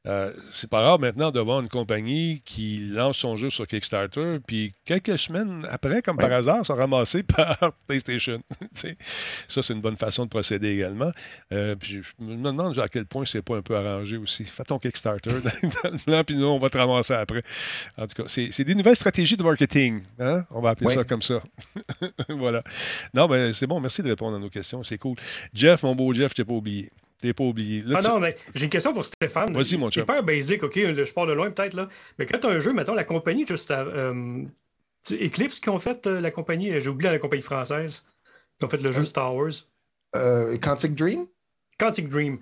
Euh, c'est pas rare maintenant de voir une compagnie qui lance son jeu sur Kickstarter, puis quelques semaines après, comme par hasard, sont ramassés par PlayStation. Ça, c'est une bonne façon de procéder également. Euh, puis je me demande à quel point c'est pas un peu arrangé aussi. Fais ton Kickstarter dans, dans le plan, puis nous, on va te ramasser après. En tout cas, c'est des nouvelles stratégies de marketing. hein? On va appeler ça comme ça. voilà. Non, mais c'est bon. Merci de répondre à nos questions. C'est cool. Jeff, mon beau Jeff, je t'ai pas oublié. T'es pas oublié. Là, Ah tu- non, mais j'ai une question pour Stéphane. Vas-y, mon chum. Hyper basic, OK, je pars de loin peut-être, là. Mais quand tu as un jeu, mettons, la compagnie, juste à, euh, sais, Eclipse qui ont fait euh, la compagnie, j'ai oublié la compagnie française, qui ont fait le jeu Star Wars. Euh, Quantic Dream? Quantic Dream.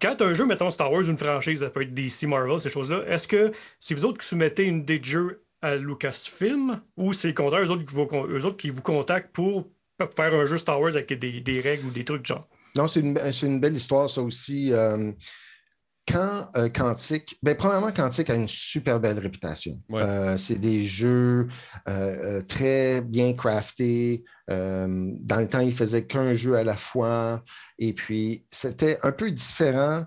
Quand as un jeu, mettons Star Wars, une franchise, ça peut être DC, Marvel, ces choses-là, est-ce que c'est vous autres qui soumettez une idée de jeu à Lucasfilm ou c'est le contraire, eux autres, qui vous, eux autres qui vous contactent pour faire un jeu Star Wars avec des, des règles ou des trucs genre? Non, c'est une, belle histoire, ça aussi. Euh, quand euh, Quantic, ben, premièrement, Quantic a une super belle réputation. Ouais. Euh, c'est des jeux euh, très bien craftés. Dans le temps, ils faisaient qu'un jeu à la fois. Et puis, c'était un peu différent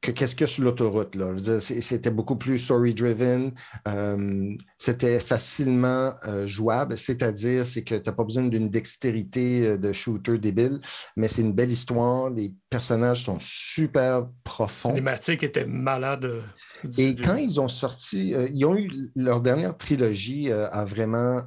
que qu'est-ce a sur l'autoroute. là? C'était beaucoup plus story-driven. Euh, c'était facilement euh, jouable, c'est-à-dire c'est que tu n'as pas besoin d'une dextérité euh, de shooter débile, mais c'est une belle histoire. Les personnages sont super profonds. cinématique était malade. du- Et du- quand ils ont sorti, euh, ils ont eu leur dernière trilogie a vraiment.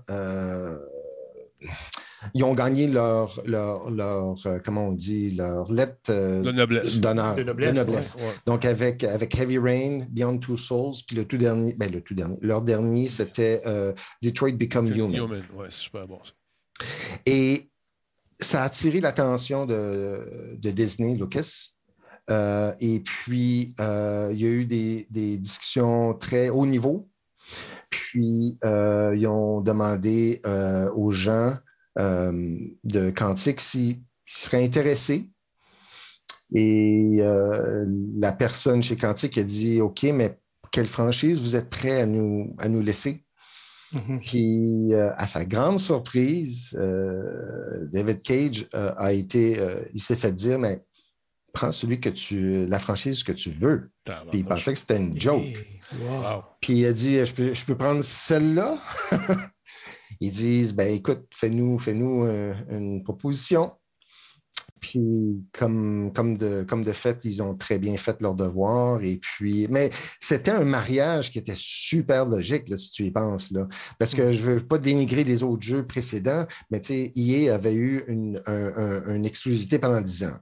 Ils ont gagné leur, leur, leur, euh, comment on dit, leur lettre euh, De noblesse. d'honneur. De noblesse, ouais, ouais. Donc, avec, avec Heavy Rain, Beyond Two Souls, puis le tout dernier, ben, le tout dernier, leur dernier, c'était euh, Detroit Become Human. Human. Ouais, c'est super bon. ça. Et ça a attiré l'attention de, de Disney, Lucas. Euh, et puis, euh, il y a eu des, des discussions très haut niveau. Puis, euh, ils ont demandé euh, aux gens euh, de Quantic s'ils s'ils seraient intéressés. Et euh, la personne chez Quantic a dit OK, mais quelle franchise vous êtes prêt à nous, à nous laisser? Mhm. Puis, euh, à sa grande surprise, euh, David Cage euh, a été, euh, il s'est fait dire, mais prends celui que tu, la franchise que tu veux. Puis il pensait que c'était une joke. Hey. Wow. Puis il a dit, je peux, je peux prendre celle-là. Ils disent, ben écoute, fais-nous, fais-nous euh, une proposition. Puis comme, comme, de, comme de fait, ils ont très bien fait leur devoir. Et puis, mais c'était un mariage qui était super logique, là, si tu y penses. Là. Parce que je ne veux pas dénigrer les autres jeux précédents, mais EA avait eu une, un- un- une exclusivité pendant 10 ans.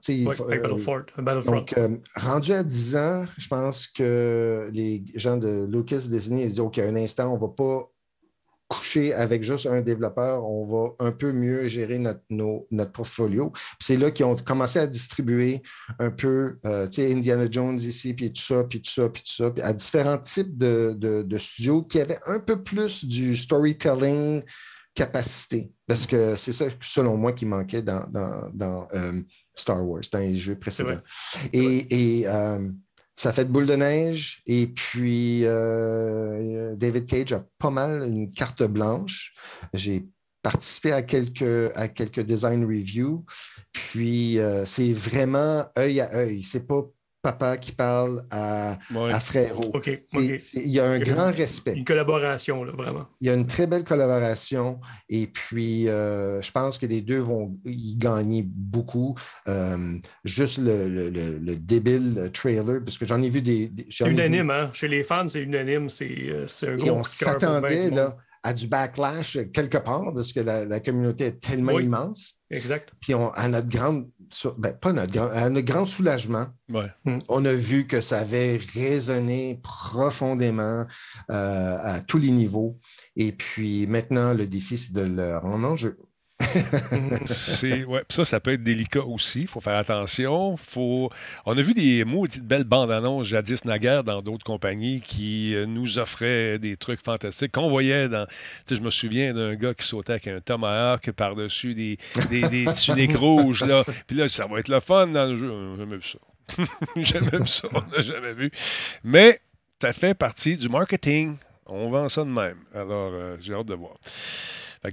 Avec euh, Battlefront, Battlefront. donc, euh, rendu à 10 ans, je pense que les gens de Lucas Disney ils disent OK, un instant, on ne va pas coucher avec juste un développeur, on va un peu mieux gérer notre, notre portfolio. C'est là qu'ils ont commencé à distribuer un peu, euh, tu sais, Indiana Jones ici, puis tout ça, puis tout ça, puis tout ça, à différents types de, de, studios qui avaient un peu plus du storytelling capacité. Parce que c'est ça, selon moi, qui manquait dans, dans, euh, Star Wars, dans les jeux précédents. Et, euh, ça fait de boule de neige. Et puis, euh, David Cage a pas mal une carte blanche. J'ai participé à quelques, à quelques design reviews. Puis, euh, c'est vraiment œil à œil. C'est pas papa qui parle à, frérot. Il y a un grand respect. Une collaboration, là, vraiment. Il y a une très belle collaboration et puis euh, je pense que les deux vont y gagner beaucoup. Euh, juste le, débile trailer, parce que j'en ai vu des. c'est unanime, hein? Chez les fans, c'est unanime. C'est euh, un gros Et on s'attendait à du backlash quelque part parce que la, communauté est tellement immense. Exact. Puis on, à notre grande ben, pas notre grand, à notre grand soulagement, hmm. on a vu que ça avait résonné profondément euh, à tous les niveaux. Et puis maintenant, le défi, c'est de le rendre en jeu. c'est ouais, ça, ça peut être délicat aussi. Il faut faire attention. Faut... On a vu des maudites belles bandes annonces jadis naguère dans d'autres compagnies qui euh, nous offraient des trucs fantastiques qu'on voyait dans. Je me souviens d'un gars qui sautait avec un tomahawk par-dessus des, des, des tuniques rouges. Là. Puis là, ça va être le fun dans le jeu. On jamais vu ça. jamais vu ça. On n'a jamais vu. Mais ça fait partie du marketing. On vend ça de même. Alors, euh, j'ai hâte de voir.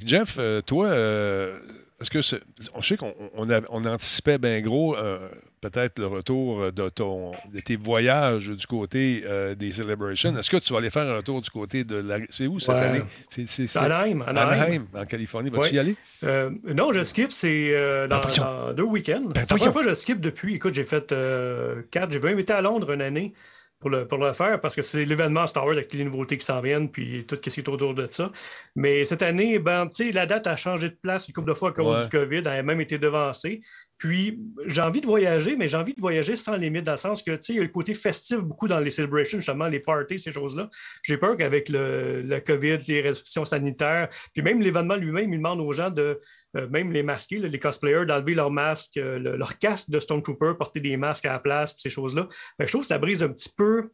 Jeff, euh, toi, euh, est-ce que c'est, on sait qu'on on, anticipait bien gros euh, peut-être le retour de, ton, de tes voyages du côté des Celebrations. Est-ce que tu vas aller faire un retour du côté de la... C'est où cette année? C'est, Anaheim, Anaheim. en Californie. Vas-tu y aller? non, je skip, c'est dans, dans, deux week-ends. Ben, c'est la première fois que je skip depuis. Écoute, j'ai fait quatre. J'ai même été à Londres une année pour le, pour le faire parce que c'est l'événement Star Wars avec les nouveautés qui s'en viennent puis tout ce qui est autour de ça. Mais cette année, ben, la date a changé de place une couple de fois à cause du COVID, elle a même été devancée. Puis, j'ai envie de voyager, mais j'ai envie de voyager sans limite, dans le sens que, tu sais, il y a le côté festif beaucoup dans les celebrations, justement, les parties, ces choses-là. J'ai peur qu'avec le, le, COVID, les restrictions sanitaires, puis même l'événement lui-même, il demande aux gens de, euh, même les masqués, les cosplayers, d'enlever leur masque, euh, leur casque de Stormtrooper, porter des masques à la place, ces choses-là. je trouve que ça brise un petit peu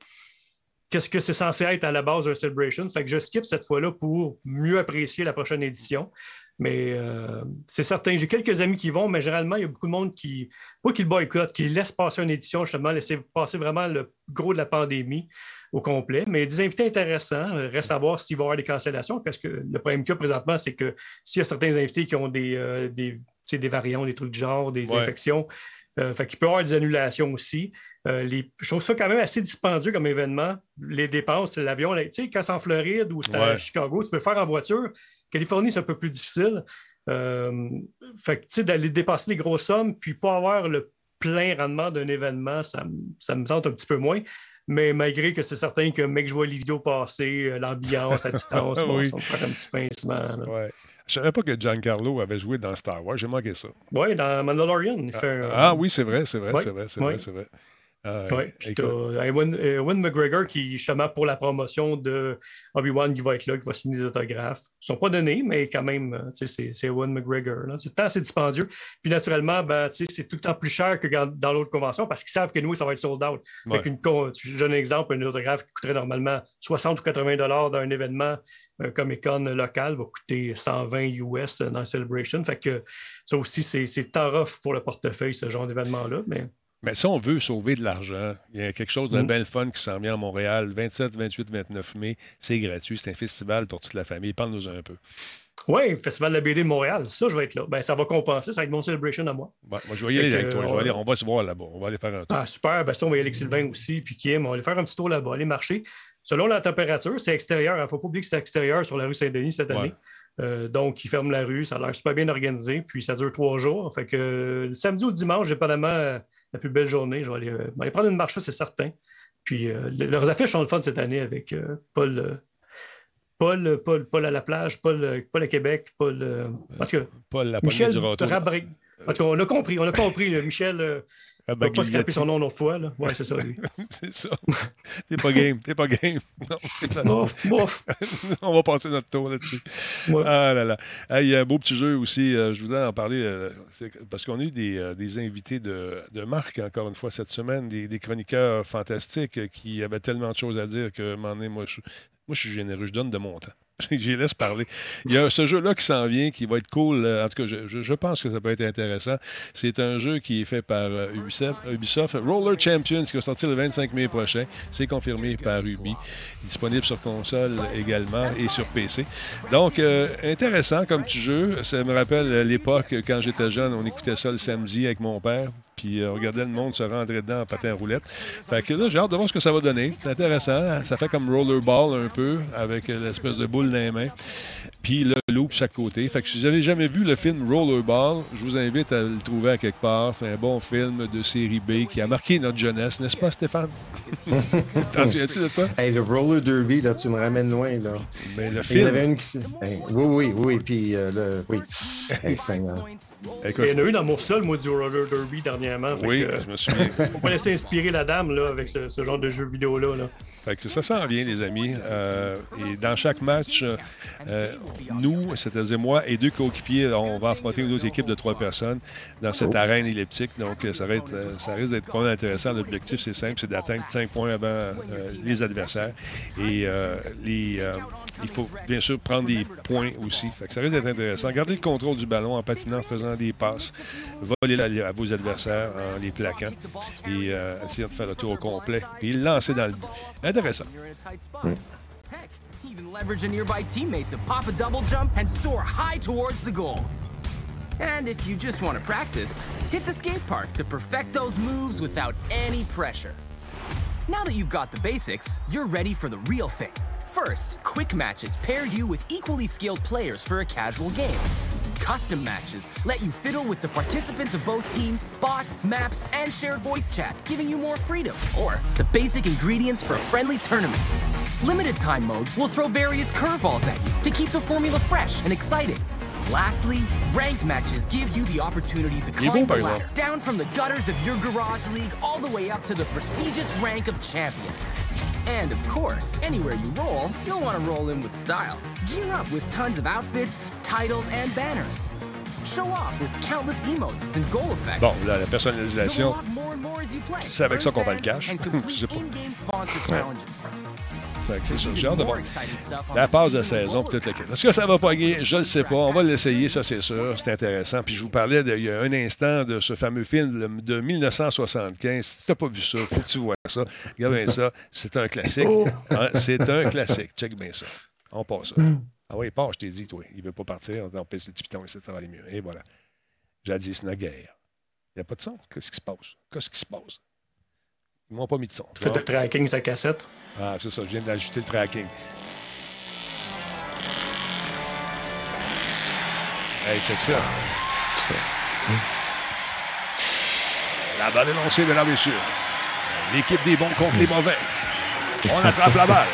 qu'est-ce que c'est censé être à la base d'un celebration. Fait que je skip cette fois-là pour mieux apprécier la prochaine édition. Mais euh, c'est certain, j'ai quelques amis qui vont, mais généralement, il y a beaucoup de monde qui, pas qui le boycottent, qui laisse passer une édition, justement, laisser passer vraiment le gros de la pandémie au complet. Mais des invités intéressants, reste à voir s'il va y avoir des cancellations, parce que le problème qu'il y a présentement, c'est que s'il y a certains invités qui ont des, euh, des, des, variants, des trucs du genre, des infections, euh, fait qu'il peut y avoir des annulations aussi. les, je trouve ça quand même assez dispendieux comme événement. Les dépenses, l'avion, tu sais, quand c'est en Floride ou c'est à Chicago, tu peux le faire en voiture. Californie, c'est un peu plus difficile. Euh, fait tu sais, d'aller dépasser les grosses sommes, puis pas avoir le plein rendement d'un événement, ça, me tente un petit peu moins. Mais malgré que c'est certain que, mec, je vois les vidéos passer, euh, l'ambiance à distance, ça me fait un petit pincement. Ouais. Je savais pas que Giancarlo avait joué dans Star Wars. J'ai manqué ça. Oui, dans Mandalorian. Il fait ah, oui, c'est vrai, c'est vrai, c'est vrai, c'est vrai, c'est vrai. Euh, oui, puis tu Ewan, McGregor qui, justement, pour la promotion de Obi-Wan, qui va être là, qui va signer des autographes. Ils ne sont pas donnés, mais quand même, euh, c'est Ewan McGregor. C'est assez dispendieux. Puis naturellement, ben, c'est tout le temps plus cher que dans l'autre convention parce qu'ils savent que nous, ça va être sold out. Une, je donne un exemple, un autographe qui coûterait normalement 60 ou 80 dollars dans un événement euh, Comic-Con local va coûter 120 US dans Celebration. Fait que ça aussi, c'est tant rough pour le portefeuille, ce genre d'événement-là. Mais... Mais si on veut sauver de l'argent, il y a quelque chose de mm. belle fun qui s'en vient à Montréal, 27, 28, 29 mai. C'est gratuit. C'est un festival pour toute la famille. Parle-nous un peu. Oui, Festival de la BD de Montréal. Ça, je vais être là. Ben, ça va compenser. Ça va être mon celebration à moi. moi, je vais y aller avec toi. on va se voir là-bas. On va aller faire un tour. Ah, super. Ben, ça, on va y aller avec Sylvain aussi. Puis Kim, on va aller faire un petit tour là-bas, aller marcher. Selon la température, c'est extérieur. Il ne faut pas oublier que c'est extérieur sur la rue Saint-Denis cette année. Euh, donc, ils ferment la rue. Ça a l'air super bien organisé. Puis, ça dure trois jours. Fait que le samedi ou dimanche, dépendamment la plus belle journée. Je vais aller, prendre une marche, c'est certain. Puis euh, leurs affiches sont le fun cette année avec euh, Paul, euh, Paul, Paul, Paul à la plage, Paul, Paul à Québec, Paul. en tout cas, Paul la Michel du En tout cas, on a compris, on a compris. Michel, On va pas scraper son nom une autre fois. Là. Ouais, c'est ça, lui. c'est ça. T'es pas game. T'es pas game. Non, pas... Bof, bof. On va passer notre tour là-dessus. Ouais. Ah là là. Il y a un beau petit jeu aussi. euh, je voudrais en parler euh, parce qu'on a eu des, euh, des invités de, de marque, encore une fois, cette semaine, des, des chroniqueurs fantastiques qui avaient tellement de choses à dire que, donné, moi, je, moi, je suis généreux. Je donne de mon temps. J'y laisse parler. Il y a ce jeu-là qui s'en vient, qui va être cool. Euh, En tout cas, je, je- pense que ça peut être intéressant. C'est un jeu qui est fait par euh, Ubisoft. Roller Champions, qui va sortir le 25 mai prochain. C'est confirmé par Ubi. Disponible sur console également et sur PC. Donc, euh, intéressant comme petit jeu. Ça me rappelle l'époque, quand j'étais jeune, on écoutait ça le samedi avec mon père. Puis euh, regardait le monde se rentrer dedans en patin à roulette. Fait que là, j'ai hâte de voir ce que ça va donner. C'est intéressant. Ça fait comme rollerball un peu, avec euh, l'espèce de boule dans les mains. Puis le loop de chaque côté. Fait que si vous n'avez jamais vu le film Rollerball, je vous invite à le trouver à quelque part. C'est un bon film de série B qui a marqué notre jeunesse, n'est-ce pas, Stéphane? T'en souviens-tu de ça? Hey, le roller derby, là, tu me ramènes loin, là. Mais le Il y en film. avait une qui... Hey, oui, oui, oui, puis euh, le... Oui. Hey, Il y en a eu dans mon sol, moi, du roller derby dernièrement. Fait Oui, que, euh, je me souviens. Faut pas laisser inspirer la dame là, avec ce, ce genre de jeu vidéo-là. Là. Fait que ça s'en vient, les amis. Euh, et dans chaque match, euh, euh, nous, c'est-à-dire moi et deux coéquipiers, on va affronter une autre équipe de trois personnes dans cette arène elliptique. Donc, euh, ça, va être, euh, ça risque d'être pas mal intéressant. L'objectif, c'est simple, c'est d'atteindre 5 points avant euh, les adversaires. Et euh, les, euh, il faut bien sûr prendre des points aussi. Fait que ça risque d'être intéressant. Gardez le contrôle du ballon en patinant, en faisant des passes. Voler la- à vos adversaires en les plaquant. Et euh, essayer de faire le tour au complet. Puis lancer dans le but. Intéressant. Even leverage a nearby teammate to pop a double jump and soar high towards the goal. And if you just want to practice, hit the skate park to perfect those moves without any pressure. Now that you've got the basics, you're ready for the real thing. First, quick matches pair you with equally skilled players for a casual game. Custom matches let you fiddle with the participants of both teams, bots, maps, and shared voice chat, giving you more freedom. Or the basic ingredients for a friendly tournament. Limited time modes will throw various curveballs at you to keep the formula fresh and exciting. Lastly, ranked matches give you the opportunity to climb the ladder down from the gutters of your garage league all the way up to the prestigious rank of champion. And of course, anywhere you roll, you'll want to roll in with style. Gear up with tons of outfits, titles, and banners. Show off with countless emotes and goal effects. Bon, là, la personnalisation, You'll unlock more and more as you play. c'est avec ça qu'on va le cash. Je sais pas. C'est ça. J'ai hâte de voir. La passe de saison, Est-ce que ça va pogner? Je ne le sais pas. On va l'essayer, ça, c'est sûr. C'est intéressant. Puis je vous parlais de- il y a un instant de ce fameux film de 1975. Si tu n'as pas vu ça, faut que tu vois ça. Regarde bien ça. C'est un classique. Hein, c'est un classique. Check bien ça. On passe ça. Ah oui, il part, je t'ai dit, toi. Il ne veut pas partir. On pèse le petit piton ici, ça va aller mieux. Et voilà. Jadis naguère. Il n'y a pas de son. Qu'est-ce qui se passe? Qu'est-ce qui se passe? Ils m'ont pas mis de son. Tu fais le tracking sa cassette? Ah, c'est ça, je viens d'ajouter le tracking. Hey, check ça. La balle est lancée, mesdames et messieurs. L'équipe des bons contre les mauvais. On attrape la balle.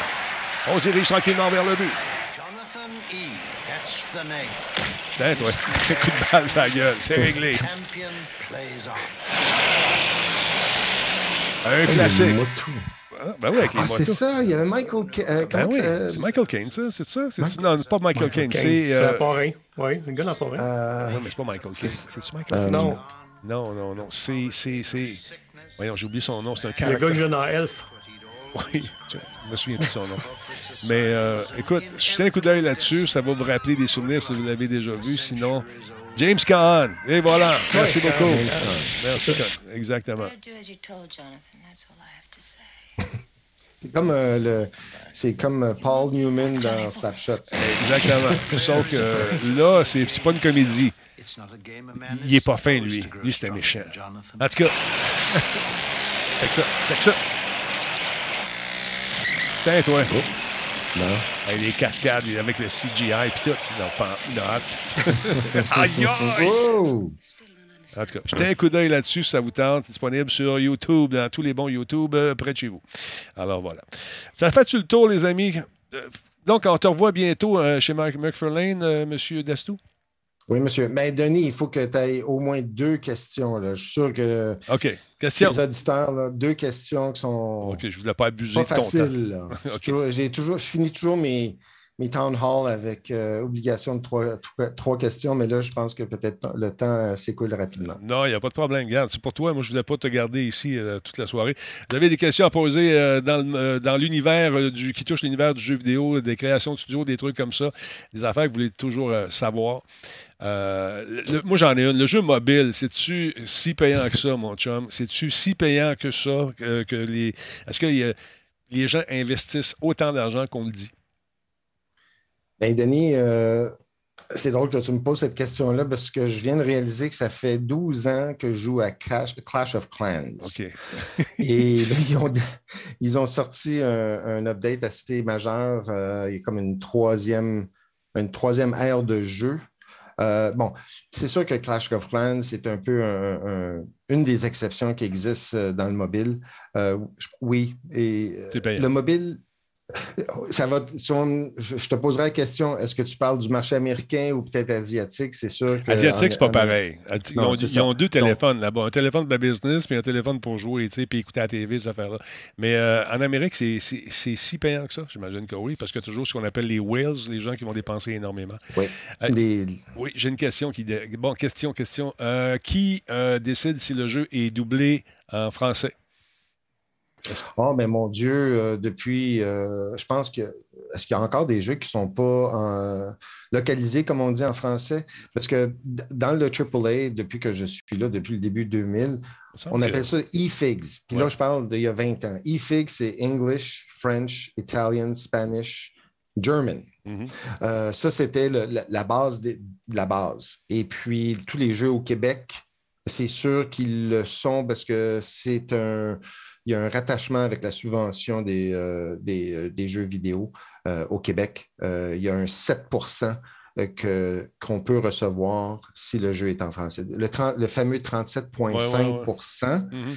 On se dirige tranquillement vers le but. Jonathan E. That's the name. Toi, coup de balle la gueule, c'est réglé. Champion plays on. Un Les classique. motos. Ah, ben oui, avec les Ah, c'est ça, il y avait Michael... Ca- euh, Ben oui, ça- c'est Michael Caine, ça, c'est ça? C'est- Non, pas Michael, Caine, Kane, c'est... euh, parrain. Oui, le gars dans le parrain. Euh, Non, mais c'est pas Michael Caine. C'est-tu Michael Euh, Caine? non. Non, non, non. C'est, c'est, c'est... Voyons, j'ai oublié son nom. C'est un le gars caractère. que j'ai dans Elf. Oui, je me souviens plus de son nom. Mais euh, écoute, jetez un coup d'œil là-dessus. Ça va vous rappeler des souvenirs si vous l'avez déjà vu. Sinon, James Caan. Et voilà. Merci beaucoup. Merci. Exactement. Do as you told, Jonathan. That's all I have to say. C'est comme, euh, le... c'est comme euh, Paul Newman dans Snapshot. Exactement. Sauf que là, c'est, c'est pas une comédie. It's not a game a man Il est pas fin, lui. Lui, c'était méchant. Jonathan. En tout cas, check ça, check ça. Tiens, toi. Non. Hey, les cascades avec le CGI puis tout. Non, pas not. aïe, aïe! Oh! En tout cas, jetez un coup d'œil là-dessus si ça vous tente. C'est disponible sur YouTube, dans tous les bons YouTube euh, près de chez vous. Alors voilà. Ça fait-tu le tour, les amis? Euh, donc, on te revoit bientôt euh, chez Mark McFarlane, euh, Monsieur Dastou? Oui, monsieur. Mais Denis, il faut que tu aies au moins deux questions. Là. Je suis sûr que OK. Question. les auditeurs, là, deux questions qui sont OK, je ne voulais pas abuser pas de ton temps. faciles. là. Je, OK. toujours- j'ai toujours, je finis toujours mes, mes town hall avec euh, obligation de trois, trois, questions, mais là, je pense que peut-être le temps euh, s'écoule rapidement. Non, il n'y a pas de problème. Regarde, c'est pour toi. Moi, je ne voulais pas te garder ici euh, toute la soirée. Vous avez des questions à poser dans, dans l'univers du, qui touche l'univers du jeu vidéo, des créations de studio, des trucs comme ça, des affaires que vous voulez toujours savoir. Moi, j'en ai une. Le jeu mobile, c'est-tu si payant que ça, mon chum? C'est-tu si payant que ça? Que, que les... Est-ce que les, les gens investissent autant d'argent qu'on le dit? Ben, Denis, euh, c'est drôle que tu me poses cette question-là parce que je viens de réaliser que ça fait 12 ans que je joue à Clash, Clash of Clans. OK. Et là, ils ont, ils ont sorti un, un update assez majeur. euh, il y a comme une troisième, une troisième ère de jeu. Euh, bon, c'est sûr que Clash of Clans, c'est un peu un- un- une des exceptions qui existent euh, dans le mobile. Euh, oui, et le mobile, ça va. si on- je, te poserai la question est-ce que tu parles du marché américain ou peut-être asiatique? C'est sûr que. Asiatique, c'est pas pareil. Ils ont, ils deux téléphones là-bas. Un téléphone de la business, puis un téléphone pour jouer, tu sais, puis écouter la TV, ces affaires-là. Mais euh, en Amérique, c'est- si payant que ça? J'imagine que oui, parce que toujours ce qu'on appelle les whales, les gens qui vont dépenser énormément. Oui. Euh, Les- Oui, j'ai une question qui. Bon, question, question. Euh, qui décide si le jeu est doublé en français? Oh, mais mon Dieu, euh, depuis, euh, je pense que. Est-ce qu'il y a encore des jeux qui ne sont pas en- localisés, comme on dit en français? Parce que dans le AAA, depuis que je suis là, depuis le début 2000, semble on appelle ça e-figs. Puis là, je parle d'il y a 20 ans. E-figs, c'est English, French, Italian, Spanish, German. Mhm. Euh, ça, c'était la, la base de la base. Et puis, tous les jeux au Québec, c'est sûr qu'ils le sont parce que c'est un. Il y a un rattachement avec la subvention des, euh, des, euh, des jeux vidéo euh, au Québec. Il y a un 7 euh, que- qu'on peut recevoir si le jeu est en français. Le, 30 le fameux 37,5 Mhm.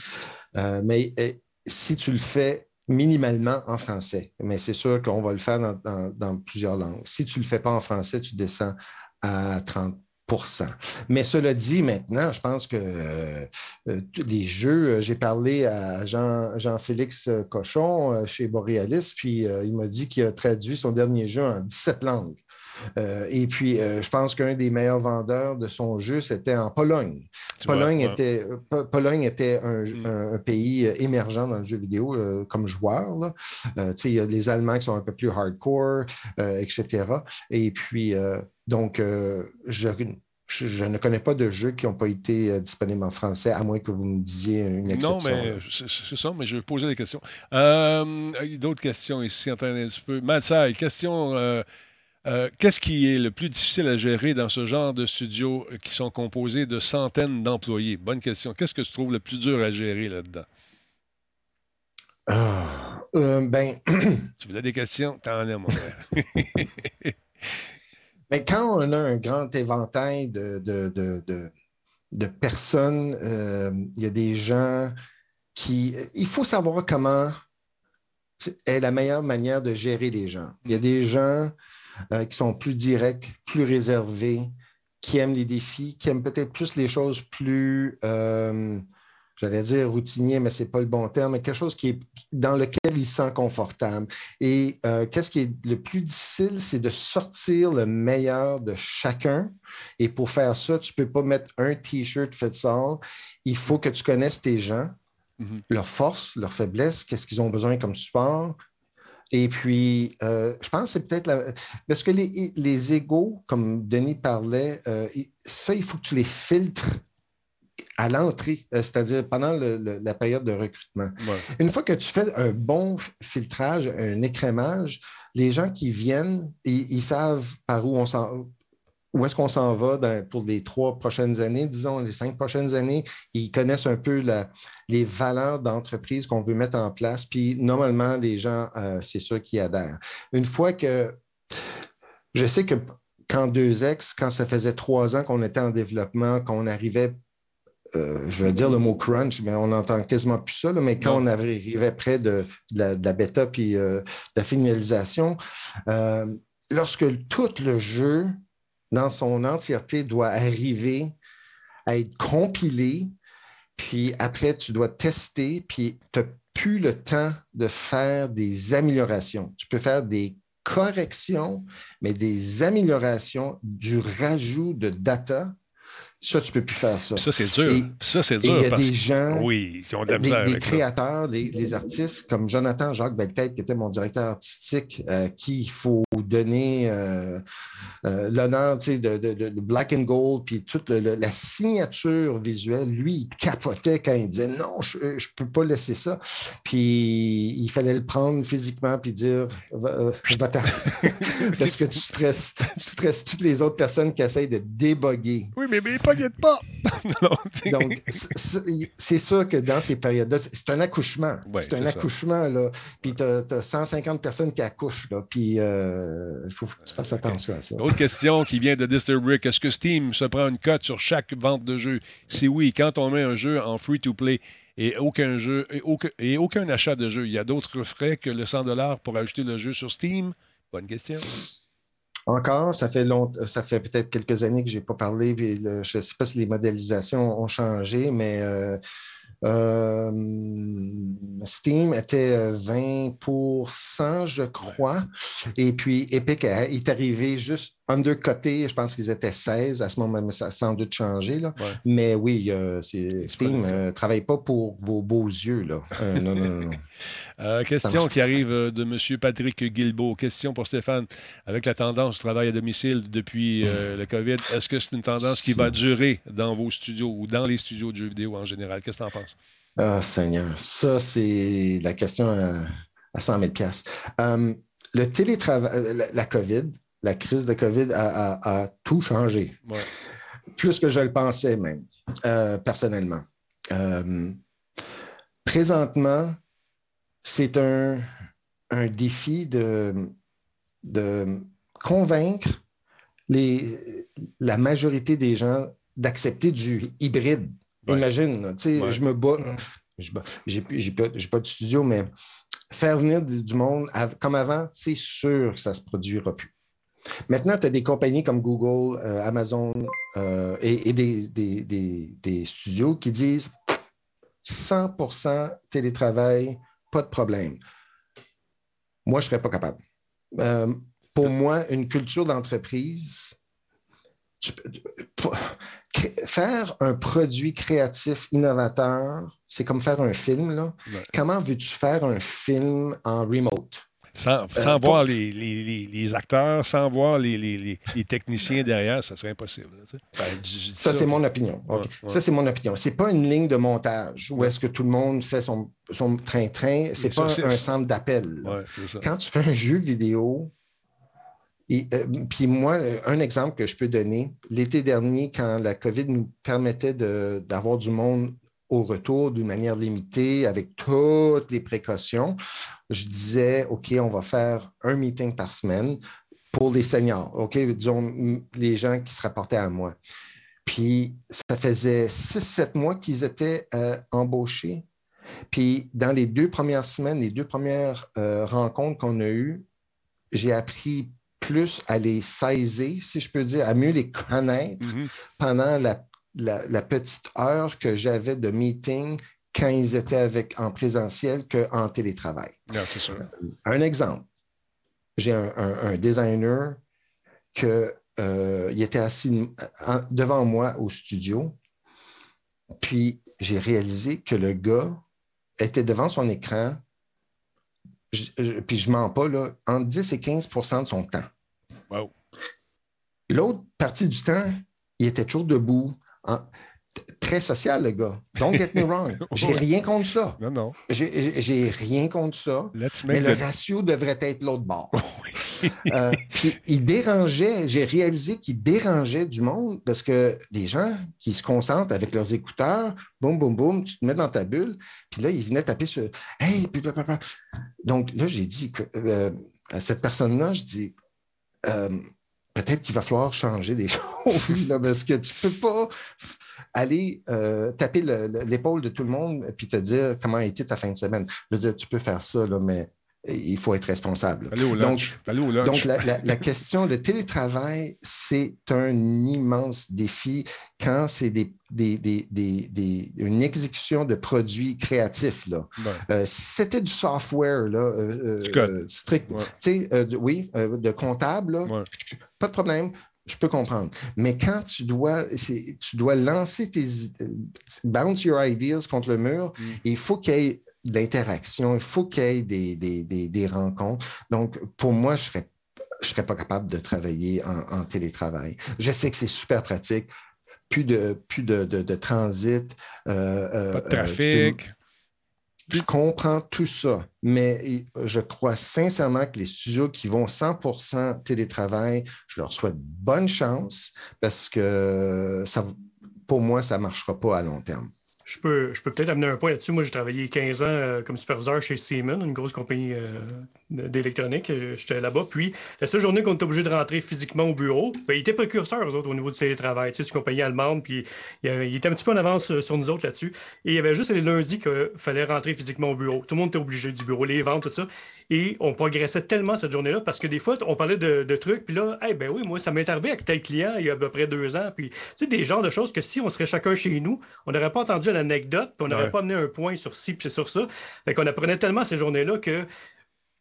euh, mais euh, si tu le fais minimalement en français, mais c'est sûr qu'on va le faire dans, dans- dans plusieurs langues. Si tu ne le fais pas en français, tu descends à 30 mais cela dit, maintenant, je pense que euh, euh, les jeux, euh, j'ai parlé à Jean- Jean-Félix Cochon euh, chez Borealis, puis il m'a dit qu'il a traduit son dernier jeu en 17 langues. Euh, et puis, euh, je pense qu'un des meilleurs vendeurs de son jeu, c'était en Pologne. Vois, Pologne, ouais. Mm. était, Po- Pologne était un, un- un pays euh, émergent dans le jeu vidéo euh, comme joueur. il y a les Allemands qui sont un peu plus hardcore, etc. Et puis, donc, je, ne connais pas de jeux qui n'ont pas été disponibles en français, à moins que vous me disiez une exception. Non, mais c'est ça, mais je vais poser des questions. Euh, il y a D'autres questions ici, entendez un petit peu. Matsai, question. euh, euh, Qu'est-ce qui est le plus difficile à gérer dans ce genre de studios qui sont composés de centaines d'employés? Bonne question. Qu'est-ce que tu trouves le plus dur à gérer là-dedans? Ah, euh, ben, Tu voulais des questions? T'en as, mon frère. Mais quand on a un grand éventail de, de, de- de- de personnes, euh, il y a des gens qui. Il faut savoir comment est la meilleure manière de gérer les gens. Il y a des gens euh, qui sont plus directs, plus réservés, qui aiment les défis, qui aiment peut-être plus les choses plus. euh, J'allais dire routinier, mais ce n'est pas le bon terme, mais quelque chose qui est dans lequel il se sent confortable. Et euh, qu'est-ce qui est le plus difficile, c'est de sortir le meilleur de chacun. Et pour faire ça, tu ne peux pas mettre un T-shirt fait ça. Il faut que tu connaisses tes gens, leurs forces, leurs faiblesses, qu'est-ce qu'ils ont besoin comme support. Et puis, euh, je pense que c'est peut-être la... Parce que les, les égaux, comme Denis parlait, euh, ça, il faut que tu les filtres à l'entrée, euh, c'est-à-dire pendant le- le- la période de recrutement. Une fois que tu fais un bon filtrage, un écrémage, les gens qui viennent, ils, ils savent par où on s'en où est-ce qu'on s'en va dans- pour les trois prochaines années, disons, les cinq prochaines années. Ils connaissent un peu la- les valeurs d'entreprise qu'on veut mettre en place. Puis normalement, les gens, euh, c'est sûr qui adhèrent. Une fois que je sais que quand deux ex, quand ça faisait trois ans qu'on était en développement, qu'on arrivait euh, je vais dire le mot crunch, mais on n'entend quasiment plus ça, là, mais quand on arrivait près de, de la, de la bêta puis euh, de la finalisation, lorsque tout le jeu dans son entièreté, doit arriver à être compilé, puis après, tu dois tester, puis tu n'as plus le temps de faire des améliorations. Tu peux faire des corrections, mais des améliorations, du rajout de data ça, tu ne peux plus faire ça. Ça, c'est dur. Et- ça, c'est dur. Il y a parce des que- gens, Oui, qui ont de la des, misère des avec ça. créateurs, des, artistes comme Jonathan Jacques Belletête, qui était mon directeur artistique, euh, qui il faut donner euh, euh, l'honneur de, de- de- de Black and Gold, puis toute le- le- la signature visuelle. Lui, il capotait quand il disait non, je ne peux pas laisser ça. Puis il fallait le prendre physiquement, puis dire Va- va-t'en. Parce que tu stresses, tu stresses toutes les autres personnes qui essayent de déboguer. Oui, mais, mais pas pas. Donc, c'est- sûr que dans ces périodes-là, c'est- un accouchement. Ouais, c'est un ça. accouchement, là. Puis tu as, 150 personnes qui accouchent, là. Puis euh, il faut que tu fasses attention à ça. Autre question qui vient de Disturbrick. Est-ce que Steam se prend une cote sur chaque vente de jeu? Si oui, quand on met un jeu en free-to-play et aucun jeu et aucun, et aucun achat de jeu, il y a d'autres frais que le 100 pour ajouter le jeu sur Steam? Bonne question. Encore, ça fait ça fait peut-être quelques années que je n'ai pas parlé. puis je ne sais pas si les modélisations ont changé, mais euh, euh, Steam était euh, 20% je crois. Et puis Epic est arrivé juste undercoté. Je pense qu'ils étaient 16 à ce moment, mais ça a sans doute changé. Là. Mais oui, euh, Steam ne travaille pas pour vos beaux yeux. Là. Euh, non, non, non. Euh, question qui arrive euh, de M. Patrick Guilbeault. Question pour Stéphane. Avec la tendance du travail à domicile depuis euh, le COVID, est-ce que c'est une tendance qui va durer dans vos studios ou dans les studios de jeux vidéo en général? Qu'est-ce que tu en penses? Ah, Seigneur, ça, c'est la question à, à 100 000 Euh, Le télétravail, euh, la, la COVID, la crise de COVID a, a- a tout changé. Ouais. Plus que je le pensais même, euh, personnellement. Euh, présentement, c'est un, un défi de, de convaincre les, la majorité des gens d'accepter du hybride. Imagine, tu sais, Ouais. je me bats. je bats- J'ai pas, de studio, mais faire venir du du monde av- comme avant, c'est sûr que ça ne se produira plus. Maintenant, tu as des compagnies comme Google, euh, Amazon euh, et, et des, des- des- des studios qui disent 100% télétravail, pas de problème. Moi, je ne serais pas capable. Euh, pour moi, une culture d'entreprise, faire un produit créatif innovateur, c'est comme faire un film. Là. Ouais. Comment veux-tu faire un film en remote? Sans, Euh, sans voir les, les- les- les acteurs, sans voir les, les- les- les techniciens derrière, ça serait impossible. là, tu sais. Ben, Ça, c'est mon opinion. OK. Ouais, ouais. Ça, c'est mon opinion. Ce n'est pas une ligne de montage où est-ce que tout le monde fait son train-train. Ce n'est ça, pas c'est- un, un centre d'appel. Ouais, c'est. Quand tu fais un jeu vidéo, et, euh, puis moi, euh, un exemple que je peux donner, l'été dernier, quand la COVID nous permettait d'avoir du monde au retour d'une manière limitée, avec toutes les précautions, je disais, OK, on va faire un meeting par semaine pour les seniors, OK, disons les gens qui se rapportaient à moi. Puis ça faisait six, sept mois qu'ils étaient euh, embauchés. Puis dans les deux premières semaines, les deux premières euh, rencontres qu'on a eues, j'ai appris plus à les saisir, si je peux dire, à mieux les connaître Mhm. pendant la, la- la petite heure que j'avais de meeting quand ils étaient avec, en présentiel qu'en télétravail. C'est sûr. Un exemple, j'ai un, un- un designer que, euh, il était assis en- devant moi au studio, puis j'ai réalisé que le gars était devant son écran, je- je- puis je mens pas, là, entre 10 et 15% de son temps. Wow. L'autre partie du temps, il était toujours debout. T- Très social, le gars. Don't get me wrong. J'ai rien contre ça. Non, non. J'ai- rien contre ça. Let's Mais le the- ratio devrait être l'autre bord. Euh, puis il dérangeait, j'ai réalisé qu'il dérangeait du monde parce que des gens qui se concentrent avec leurs écouteurs, boum, boum, boum, tu te mets dans ta bulle, puis là, il venait taper sur Hey, puis. Donc là, j'ai dit que, euh, à cette personne-là, je dis euh, peut-être qu'il va falloir changer des choses, là, parce que tu ne peux pas aller euh, taper le- le- l'épaule de tout le monde puis te dire comment a été ta fin de semaine. Je veux dire, tu peux faire ça, là, mais il faut être responsable. Allez au lunch. Donc, Allez au lunch. donc, la, la- la question de télétravail, c'est un immense défi quand c'est des, des- des- une exécution de produits créatifs. Là. Ouais. Euh, si c'était du software là, euh, euh, strict, Ouais. de- oui, de comptable, là, pas de problème. Je peux comprendre. Mais quand tu dois, tu dois lancer tes bounce your ideas contre le mur, Mm. il faut qu'il y ait de l'interaction, il faut qu'il y ait des, des- des- des rencontres. Donc, pour moi, je serais je ne serais pas capable de travailler en, en télétravail. Je sais que c'est super pratique. Plus de, plus de, de- de transit. euh, euh, Pas de euh, trafic. je comprends tout ça, mais je crois sincèrement que les studios qui vont 100% télétravail, je leur souhaite bonne chance parce que ça, pour moi, ça ne marchera pas à long terme. Je peux, je peux peut-être amener un point là-dessus. Moi, j'ai travaillé 15 ans euh, comme superviseur chez Siemens, une grosse compagnie euh, d'électronique. Euh, J'étais là-bas. Puis, la seule journée qu'on était obligé de rentrer physiquement au bureau, ben, ils étaient précurseurs, autres, au niveau du télétravail. Tu c'est une compagnie allemande. Puis, il, était un petit peu en avance sur nous autres là-dessus. Et il y avait juste les lundis qu'il fallait rentrer physiquement au bureau. Tout le monde était obligé du bureau, les ventes, tout ça. Et on progressait tellement cette journée-là parce que des fois, on parlait de, trucs. Puis là, eh ben oui, moi, ça m'est arrivé avec tel client il y a à peu près deux ans. Puis, tu sais, des genres de choses que si on serait chacun chez nous, on n'aurait pas entendu l'anecdote, puis on n'aurait Ouais. pas amené un point sur ci, puis sur ça. Fait qu'on apprenait tellement ces journées-là que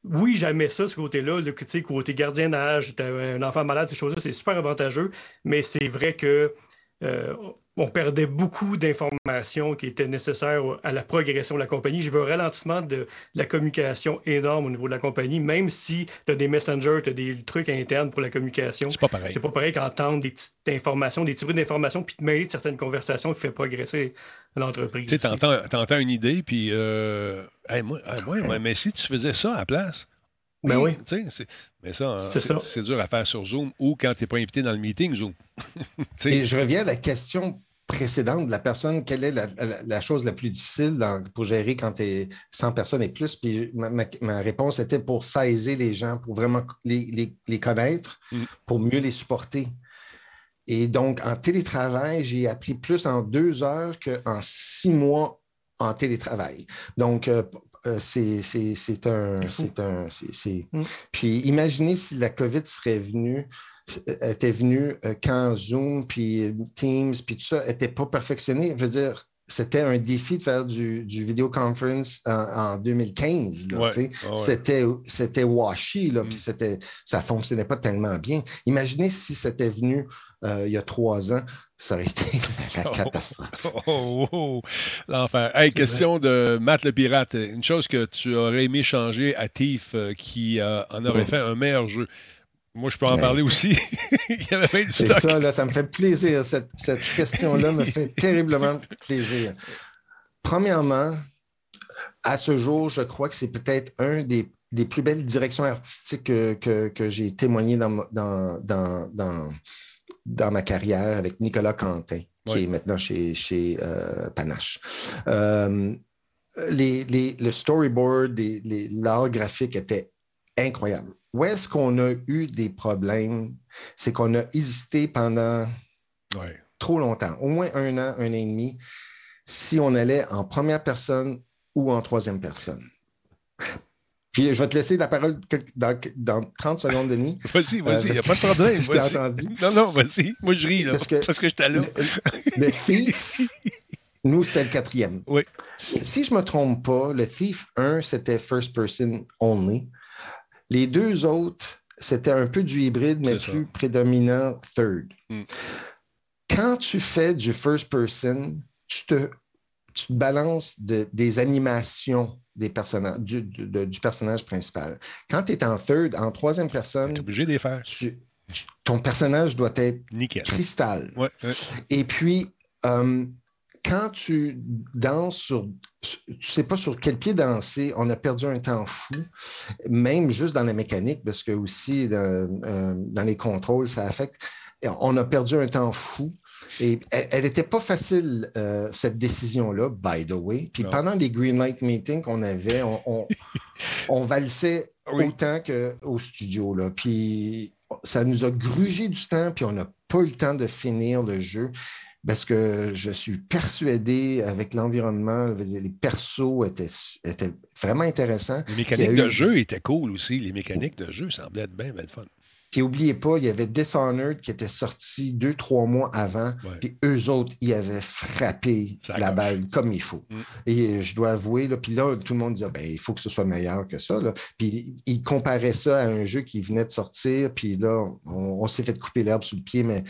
oui, j'aimais ça, ce côté-là, le côté gardiennage, un enfant malade, ces choses-là, c'est super avantageux, mais c'est vrai que euh, on perdait beaucoup d'informations qui étaient nécessaires à la progression de la compagnie. J'ai vu un ralentissement de, la communication énorme au niveau de la compagnie, même si tu as des messengers, tu as des trucs internes pour la communication. C'est pas pareil. C'est pas pareil qu'entendre des petites informations, des petits bruits d'informations, puis te mêler de certaines conversations qui fait progresser l'entreprise. Tu sais, t'entends, t'entends une idée, puis. Euh, hey, moi, hey, moi, mais si tu faisais ça à la place? Ben oui. Mais ça, hein, C'est ça. c'est dur à faire sur Zoom ou quand tu n'es pas invité dans le meeting Zoom. Et je reviens à la question précédente de la personne, quelle est la, la- la chose la plus difficile dans- pour gérer quand tu es 100 personnes et plus? Puis ma, ma- ma réponse était pour saisir les gens, pour vraiment les, les- les connaître, Mm. pour mieux les supporter. Et donc, en télétravail, j'ai appris plus en deux heures qu'en six mois en télétravail. Donc, euh, euh, c'est c'est- c'est un. C'est c'est- Mm. Puis imaginez si la COVID serait venue, était venue euh, quand Zoom, puis Teams, puis tout ça n'était pas perfectionné. Je veux dire, c'était un défi de faire du, du video conference en, en 2015. là, Ouais, tu sais. ouais, ouais. C'était C'était washy, là, puis c'était- ça ne fonctionnait pas tellement bien. Imaginez si c'était venu euh, il y a trois ans, ça aurait été la catastrophe. Oh, oh, oh, l'enfer. Hey, question de Matt le Pirate. Une chose que tu aurais aimé changer à Tiff euh, qui euh, en aurait fait un meilleur jeu. Moi, je peux en Ouais. parler aussi. Il y avait bien du C'est ça, là, ça me fait plaisir. Cette, cette question-là me fait terriblement plaisir. Premièrement, à ce jour, je crois que c'est peut-être un des, des plus belles directions artistiques que, que- que j'ai témoigné dans, dans, dans, dans ma carrière avec Nicolas Quentin, qui est maintenant chez, chez euh, Panache. Euh, les, les- le storyboard, l'art graphique était incroyable. Où est-ce qu'on a eu des problèmes? C'est qu'on a hésité pendant trop longtemps, au moins un an, un an et demi, si on allait en première personne ou en troisième personne. Puis je vais te laisser la parole dans, dans 30 secondes, Denis. Vas-y, vas-y, il n'y a Euh, pas de que problème. Je t'ai entendu. Non, non, vas-y. Moi, je ris, là, parce Parce que, que- j'étais là. Le, Thief, nous, c'était le quatrième. Oui. Et si je ne me trompe pas, le Thief 1, c'était first person only. Les deux autres, c'était un peu du hybride, mais ça. plus prédominant third. Mm. Quand tu fais du first person, tu te, tu te balances de- des animations des personnages, du, du- de- du personnage principal. Quand tu es en third, en troisième personne, T'es obligé de les faire. tu- ton personnage doit être Nickel. cristal. Ouais, ouais. Et puis, euh, quand tu danses sur. Tu sais pas sur quel pied danser, on a perdu un temps fou, même juste dans la mécanique, parce que aussi dans, euh, dans les contrôles, ça affecte. On a perdu un temps fou. Et elle n'était pas facile, euh, cette décision-là, by the way. Puis Non. pendant les Green Light Meetings qu'on avait, on, on, on valsait Oui. autant qu'au studio. Là. Puis ça nous a grugé du temps, puis on n'a pas eu le temps de finir le jeu. parce que je suis persuadé avec l'environnement, les persos étaient, étaient vraiment intéressants. Les mécaniques de jeu étaient cool aussi. Les mécaniques de jeu semblaient être bien, bien fun. Puis n'oubliez pas, il y avait Dishonored qui était sorti deux, trois mois avant. Puis eux autres, ils avaient frappé la balle comme il faut. Mm. Et je dois avouer, là, puis là, tout le monde disait, ben, il faut que ce soit meilleur que ça. Là. Puis ils comparaient ça à un jeu qui venait de sortir. Puis là, on, on s'est fait couper l'herbe sous le pied, mais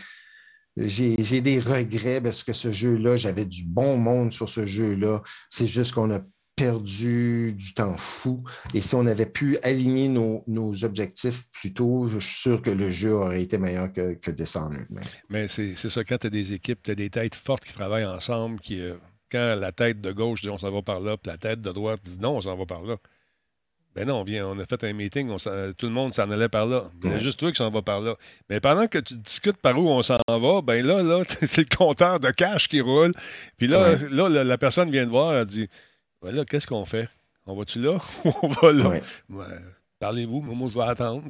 j'ai des regrets parce que ce jeu-là, j'avais du bon monde sur ce jeu-là. C'est juste qu'on a perdu du temps fou. Et si on avait pu aligner nos, objectifs plus tôt, je suis sûr que le jeu aurait été meilleur que, que Dishonored. Mais c'est ça, quand tu as des équipes, tu as des têtes fortes qui travaillent ensemble, qui, euh, quand la tête de gauche dit on s'en va par là, puis la tête de droite dit non, on s'en va par là. Ben non, on vient, on a fait un meeting, tout le monde s'en allait par là. Il y a juste toi qui s'en va par là. Mais pendant que tu discutes par où on s'en va, ben là, là, c'est le compteur de cash qui roule. Puis là, là, la, personne vient de voir, elle dit ben là, qu'est-ce qu'on fait? On va-tu là ou on va là? Parlez-vous, moi, je vais attendre.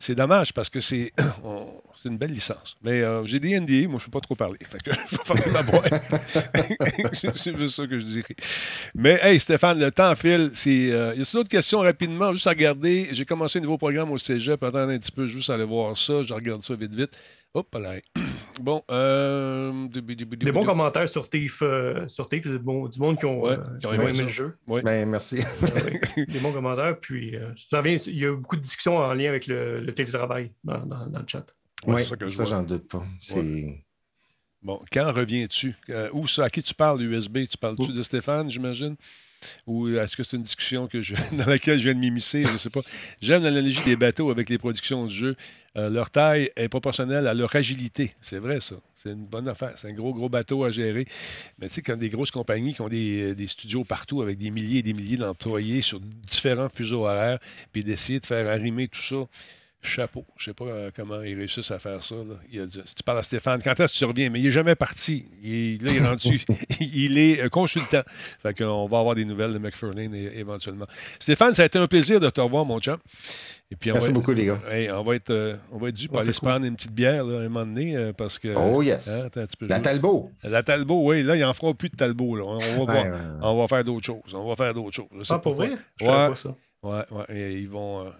c'est, dommage parce que c'est, c'est une belle licence. Mais euh, j'ai des NDA, moi, je ne peux pas trop parler. Fait que je vais fermer ma boîte. c'est juste ça que je dirais. Mais, hey, Stéphane, le temps file. C'est, euh, y a d'autres questions rapidement, juste à regarder. J'ai commencé un nouveau programme au cégep. Attendez un petit peu, juste à aller voir ça. Je regarde ça vite, vite. Hop là. Bon. Euh, des bons commentaires sur TIF, euh, sur TIF du, bon, du monde qui ont, euh, aimé le jeu. Ben, merci. des bons commentaires. Puis, ça vient, il y a beaucoup de discussions en lien avec le, télétravail dans, dans, le chat. Oui, ça, ça j'en doute pas. Bon, quand reviens-tu? où ça? À qui tu parles, USB? Tu parles-tu de Stéphane, j'imagine? Ou est-ce que c'est une discussion dans laquelle je viens de m'immiscer? Je ne sais pas. J'aime l'analogie des bateaux avec les productions de jeux. Euh, leur taille est proportionnelle à leur agilité. C'est vrai, ça. C'est une bonne affaire. C'est un gros, gros bateau à gérer. Mais tu sais, comme des grosses compagnies qui ont des, des, studios partout avec des milliers et des milliers d'employés sur différents fuseaux horaires, puis d'essayer de faire arrimer tout ça chapeau. Je ne sais pas euh, comment ils réussissent à faire ça. Il a si tu parles à Stéphane, quand est-ce que tu reviens? Mais il n'est jamais parti. Il, là, il est rendu. il est euh, consultant. Fait qu'on va avoir des nouvelles de McFarlane éventuellement. Stéphane, ça a été un plaisir de te revoir, mon champ. Et puis Merci beaucoup, les gars. on, va être, euh, on va être dû pour aller se prendre une petite bière là, un moment donné parce que. Oh, yes. Hein, la Talbot. La Talbot, oui. Là, il n'en fera plus de Talbot. Là. On, va voir. on va faire d'autres choses. On va faire d'autres choses. ah, pour vrai? Je ouais, pas ça. Ouais, ouais. ils vont.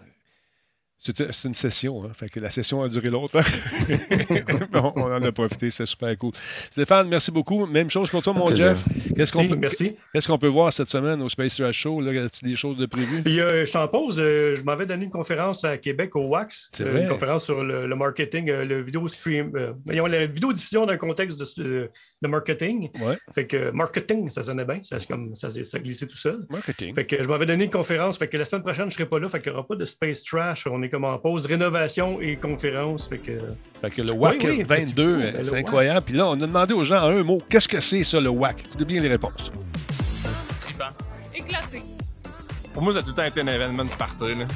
C'est une session, hein? fait que la session a duré longtemps. on, en a profité, c'est super cool. Stéphane, merci beaucoup. Même chose pour toi, mon Jeff. Qu'est-ce qu'on peut, merci. Qu'est-ce qu'on peut voir cette semaine au Space Trash Show? Là, as-tu des choses de prévues? Euh, je t'en pose. Euh, je m'avais donné une conférence à Québec au WAX. C'est vrai. Une conférence sur le, marketing, euh, le vidéo stream. la vidéo diffusion dans un contexte de, marketing. Ouais. Fait que marketing, ça sonnait bien. Ça, comme, ça, ça glissait tout seul. Marketing. Fait que je m'avais donné une conférence. Fait que la semaine prochaine, je ne serai pas là. Fait qu'il n'y aura pas de Space Trash. On est comme en pause rénovation et conférence. Fait que, fait que le WAC 22, c'est incroyable. Puis là, on a demandé aux gens en un mot, qu'est-ce que c'est ça, le WAC? Écoutez bien les réponses. Éclaté. Pour moi, ça a tout le temps été un événement de party. Ben,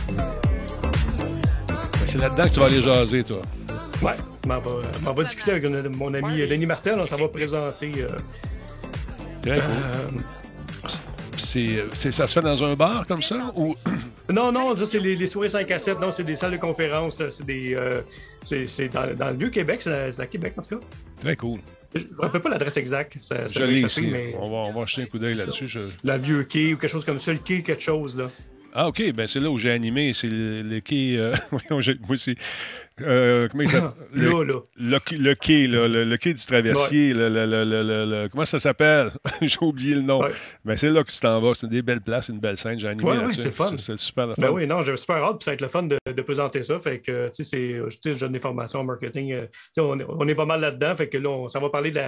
c'est là-dedans que tu vas aller jaser, toi. Ouais, je m'en vais discuter avec mon ami Lenny Martel. On s'en va présenter. Euh, Très cool. Euh, c'est, ça se fait dans un bar comme ça ou? Non, non, ça c'est les, soirées 5 à 7. Non, c'est des salles de conférence. C'est des, euh, c'est, dans, dans, le vieux Québec. C'est à Québec en tout cas. Très cool. Je ne me rappelle pas l'adresse exacte. Ça, je l'ai ici. Mais... On, va, on va jeter un coup d'œil là-dessus. Je... La vieux quai ou quelque chose comme ça. Le quai, quelque chose là. Ah, OK. Ben, c'est là où j'ai animé. C'est le, quai. Euh... moi, c'est euh, comment il s'appelle? Le. Le, quai, là, le, quai du traversier. Le, comment ça s'appelle? J'ai oublié le nom. Mais ben, c'est là que tu t'en vas. C'est des belles places, une belle scène. J'ai animé ouais, là-dessus. c'est fun. C'est super ben oui, non, j'ai super hâte. Puis ça va être le fun de, de présenter ça. Fait que, tu sais, je donne des formations en marketing. Euh, on, on, est pas mal là-dedans. Fait que là, on, ça va parler de,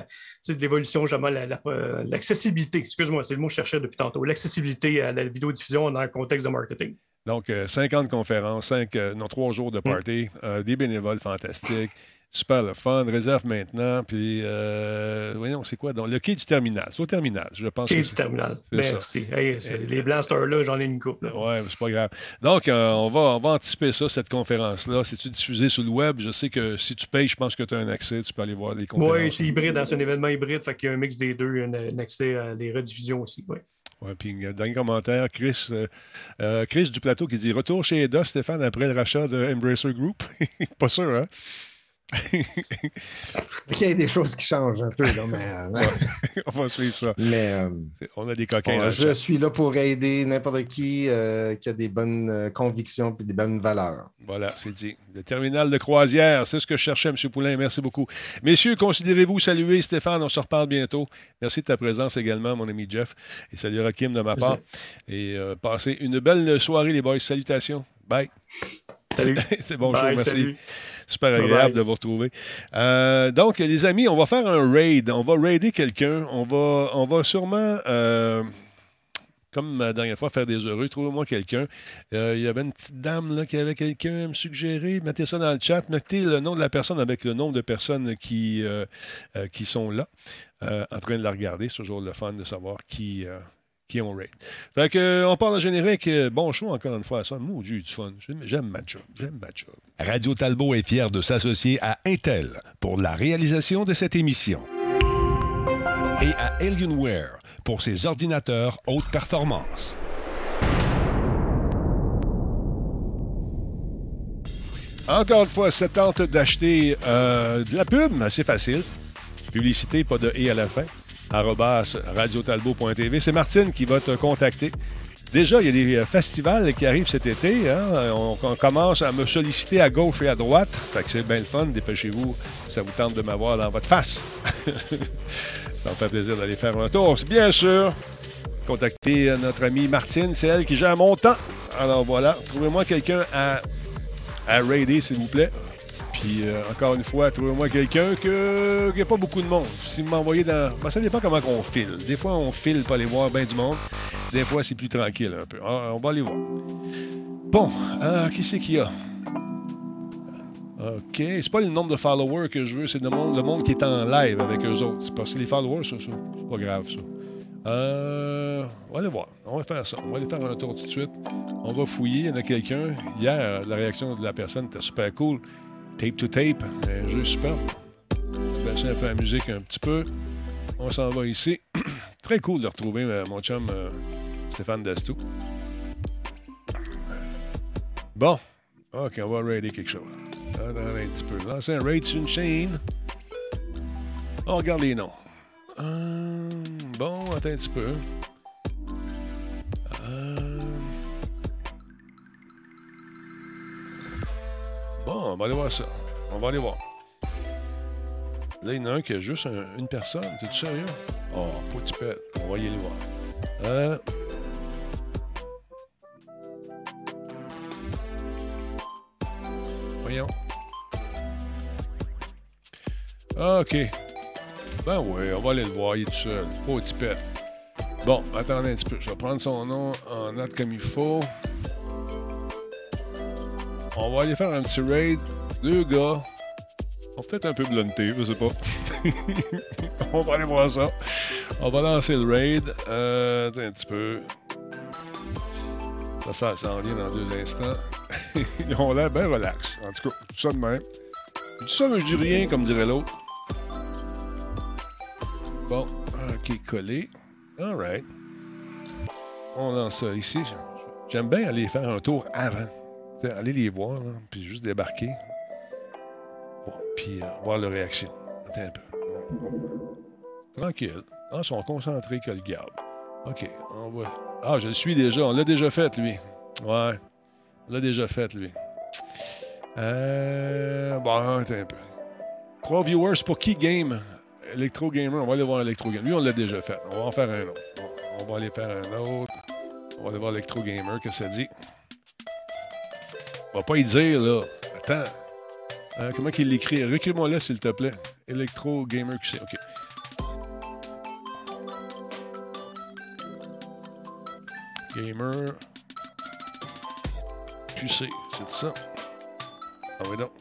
l'évolution, justement, l'accessibilité. Excuse-moi, c'est le mot que je cherchais depuis tantôt. L'accessibilité à la vidéodiffusion dans le contexte de marketing. Donc, 50 euh, conférences, 5, euh, non, 3 jours de party, euh, des bénévoles fantastiques. Super le fun, réserve maintenant. Puis, voyons, c'est quoi? Donc, le quai du terminal. C'est au terminal, je pense. Quai du terminal. Merci. les blasters-là, j'en ai une coupe. Oui, c'est pas grave. Donc, on, va, on va anticiper ça, cette conférence-là. C'est-tu diffusé sur le web? Je sais que si tu payes, je pense que tu as un accès. Tu peux aller voir les conférences. Oui, c'est hybride. Hein, c'est un événement hybride. Fait qu'il y a un mix des deux, un, accès à des rediffusions aussi. Oui. Puis dernier commentaire, Chris, euh, euh, Chris du plateau qui dit Retour chez Eda, Stéphane, après le rachat de Embracer Group. pas sûr, hein? Il y a des choses qui changent un peu, là, mais. euh, Ouais, on va suivre ça. mais euh, On a des coquins. bon, je suis là pour aider n'importe qui euh, qui a des bonnes convictions et des bonnes valeurs. Voilà, c'est dit. Le terminal de croisière, c'est ce que je cherchais, M. Poulain. Merci beaucoup. Messieurs, considérez-vous saluer Stéphane. On se reparle bientôt. Merci de ta présence également, mon ami Jeff. Et salut Rakim de ma part. Et euh, passez une belle soirée, les boys. Salutations. Bye. Salut. c'est bon, Bye, show, merci. salut. Super agréable bye. de vous retrouver. Euh, donc, les amis, on va faire un raid. On va raider quelqu'un. On va, on va sûrement, euh, comme la dernière fois, faire des heureux. Trouvez-moi quelqu'un. Euh, Il y avait une petite dame là, qui avait quelqu'un à me suggérer. Mettez ça dans le chat. Mettez le nom de la personne avec le nombre de personnes qui, qui sont là, en train de la regarder. C'est toujours le fun de savoir qui. Qui on raid. Fait que, euh, on parle en générique. Euh, Bon show encore une fois. Ça, moi, j'ai eu du fun. J'aime ma job. J'aime ma job. Radio Talbot est fier de s'associer à Intel pour la réalisation de cette émission et à Alienware pour ses ordinateurs haute performance. Encore une fois, ça tente d'acheter euh, de la pub, assez facile. Publicité, pas de « et » à la fin. radiotalbo.tv. C'est Martine qui va te contacter. Déjà, il y a des euh, festivals qui arrivent cet été. hein. On, commence à me solliciter à gauche et à droite. C'est bien le fun. Dépêchez-vous. Ça vous tente de m'avoir dans votre face. ça me fait plaisir d'aller faire un tour. Bien sûr, contactez euh, notre amie Martine. C'est elle qui gère mon temps. Alors voilà, trouvez-moi quelqu'un à à raider, s'il vous plaît. Puis, euh, encore une fois, trouvez-moi quelqu'un que n'y a pas beaucoup de monde. Si vous m'envoyez dans... Ben, ça dépend comment on file. Des fois, on file pour aller voir bien du monde. Des fois, c'est plus tranquille un peu. Ah, on va aller voir. Bon, euh, qui c'est qu'il y a? OK. C'est pas le nombre de followers que je veux, c'est le monde, le monde qui est en live avec eux autres. C'est parce que les followers, c'est pas grave, ça. Euh, on va aller voir. On va faire ça. On va aller faire un tour tout de suite. On va fouiller. Il y en a quelqu'un. Hier, la réaction de la personne était super cool. Tape to tape. Un jeu super. Baisser un peu la musique un petit peu. On s'en va ici. Très cool de retrouver euh, mon chum euh, Stéphane Dastou. Bon. OK, on va raider quelque chose. Un petit peu. Lancer un raid sur une chaîne. On regarde les noms. Euh, bon, attends un petit peu. Bon, on va aller voir ça. On va aller voir. Là, il y en a un qui a juste un- une personne. T'es-tu sérieux? Oh, de pète. On va y aller voir. Euh... Voyons. OK. Ben oui, on va aller le voir. Il est tout seul. Au tipette. Bon, attendez un petit peu. Je vais prendre son nom en note comme il faut. On va aller faire un petit raid. Deux gars. On peut-être un peu blunté, je sais pas. on va aller voir ça. On va lancer le raid. Euh, un petit peu. Ça, ça s'en vient dans deux instants. Ils ont l'air bien relax. En tout cas, tout ça de même. Je dis ça, mais je dis rien, comme dirait l'autre. Bon, OK, collé. All right. On lance ça ici. J'aime bien aller faire un tour avant. Aller les voir, puis juste débarquer. Bon, puis euh, voir leur réaction. Attends un peu. Tranquille. Ah, ils sont concentrés que le garde. OK, on va... Ah, je le suis déjà. On l'a déjà fait, lui. Ouais. On l'a déjà fait, lui. Euh... Bon, attends un peu. Trois viewers pour qui game? Electro Gamer. On va aller voir Electro Gamer. Lui, on l'a déjà fait. On va en faire un autre. On va aller faire un autre. On va aller voir Electro Gamer. Qu'est-ce que ça dit? On va pas y dire, là. Attends. Euh, comment qu'il l'écrit? Recule-moi là, s'il te plaît. Electro Gamer QC. OK. Gamer QC. C'est ça. Ah oui, donc.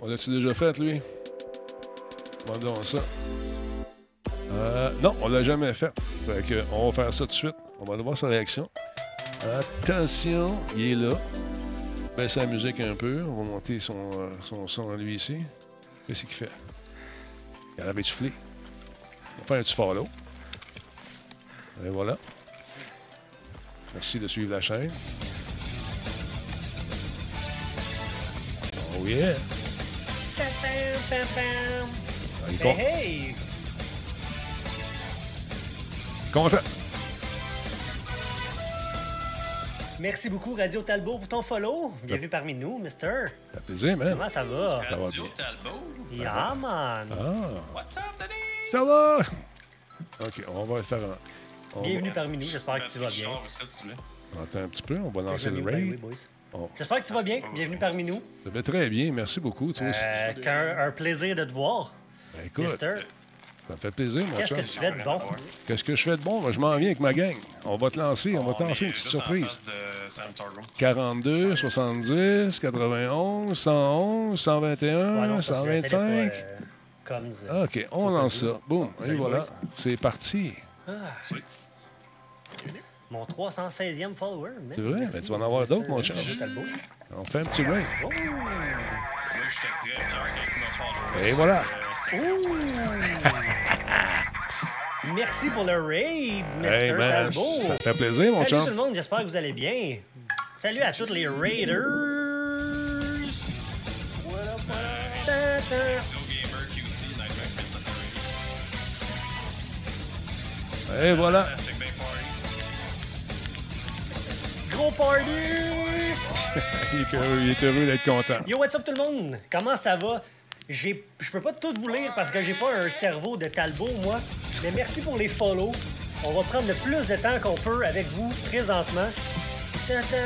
On l'a-tu déjà fait, lui? Ça. Euh, non, on l'a jamais fait. Fait que, on va faire ça tout de suite. On va aller voir sa réaction. Attention, il est là. Baisse la musique un peu. On va monter son, euh, son son à lui ici. Qu'est-ce qu'il fait? Il avait soufflé. On va faire un petit follow. Et voilà. Merci de suivre la chaîne. Oh yeah! Est Hey, hey! Content. Merci beaucoup, Radio Talbot, pour ton follow. Bienvenue parmi nous, mister. Ça fait plaisir, man. Comment ça va? Ça va bien. Yeah, man. Ah, What's up, Denis? ça va? OK, on va faire un... on Bienvenue va- parmi nous, j'espère que tu vas bien. on attend un petit peu, on va lancer le oui, raid. J'espère que tu vas bien. Bienvenue parmi nous. Ça va très bien, merci beaucoup. Euh, qu'un- un plaisir de te voir. Ben, écoute, Mister. Ça me fait plaisir, mon Qu'est-ce que tu fais de bon? Qu'est-ce que je fais de bon? Ben, je m'en viens avec ma gang. On va te lancer, on va te lancer une petite surprise. 42, 70, 91, 111, 121, Ouais, non, parce que j'essaie de 125. pas, euh, comme ça. OK, on lance ça. Boum, et voilà. C'est parti. Ah. Mon 316e follower. man. C'est vrai? Ben, tu vas en avoir d'autres, mon chum. Talbot. On fait un petit raid. Oh. Et voilà. Ouh. Merci pour le raid, Mr. Hey, man, ça fait plaisir, mon Salut chum. tout le monde, j'espère que vous allez bien. Salut à tous les raiders. Et voilà. Gros party! il, est heureux, il est heureux d'être content. Yo, what's up tout le monde? Comment ça va? J'ai, je peux pas tout vous lire parce que j'ai pas un cerveau de Talbot, moi. Mais merci pour les follow. On va prendre le plus de temps qu'on peut avec vous présentement. Ta-ta!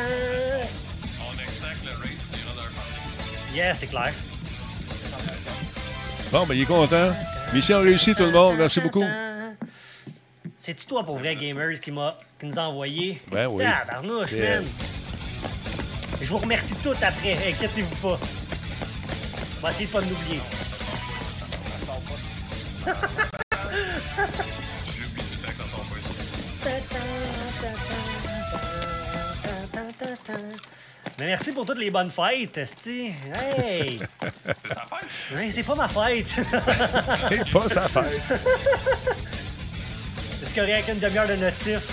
On le rate. Yeah, c'est clair. Bon, ben, il est content. Mission réussie, tout le monde. Merci beaucoup. C'est-tu toi, pour vrai gamers, qui, m'a, qui nous a envoyé? Ben oui. Tabarnouche, C'est man! Je vous remercie tous après, inquiétez-vous pas. On va essayer de pas de l'oublier. Mais merci pour toutes les bonnes fêtes, esti. Hey! Ouais, c'est pas ma fête. C'est pas sa fête. Aurait une demi-heure de notifs?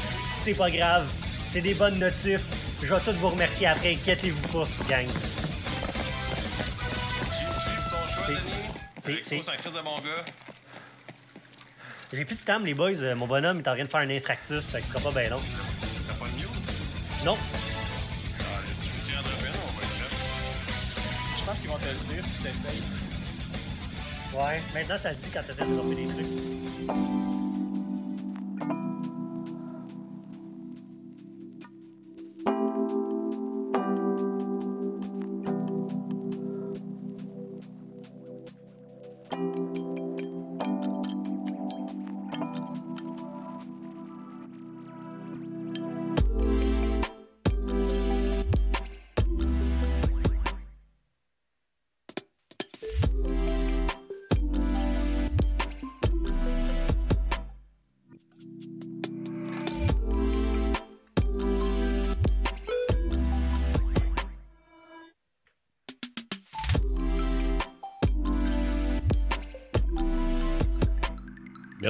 C'est pas grave. C'est des bonnes notifs. Je vais tous vous remercier après. Inquiétez-vous pas, gang. C'est- c'est- C'est un crise de mon gars. J'ai plus de stam, les boys. Euh, Mon bonhomme est en train de faire un infractus, fait que ce sera pas bien long. T'as pas de news? Non. Ah, si je tiens à bien, on va être là. Je pense qu'ils vont te le dire si tu essayes. Ouais, maintenant ça le dit quand t'essaies de dropper des trucs.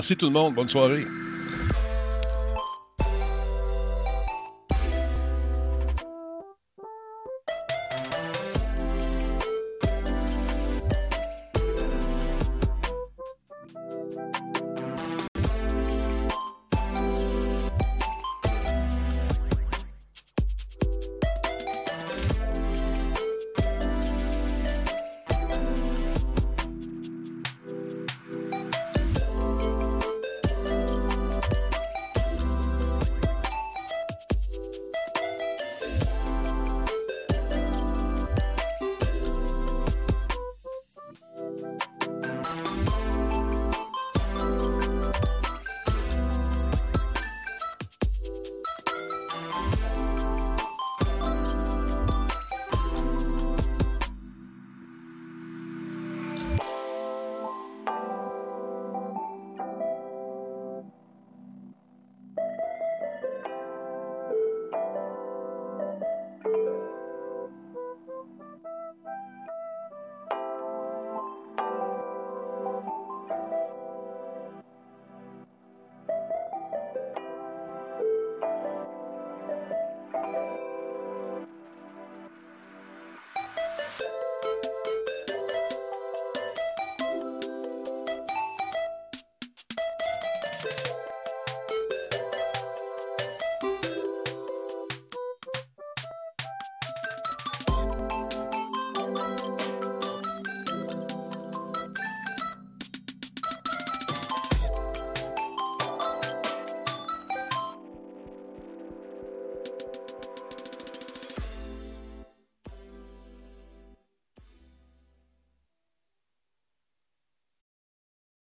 Merci tout le monde. Bonne soirée.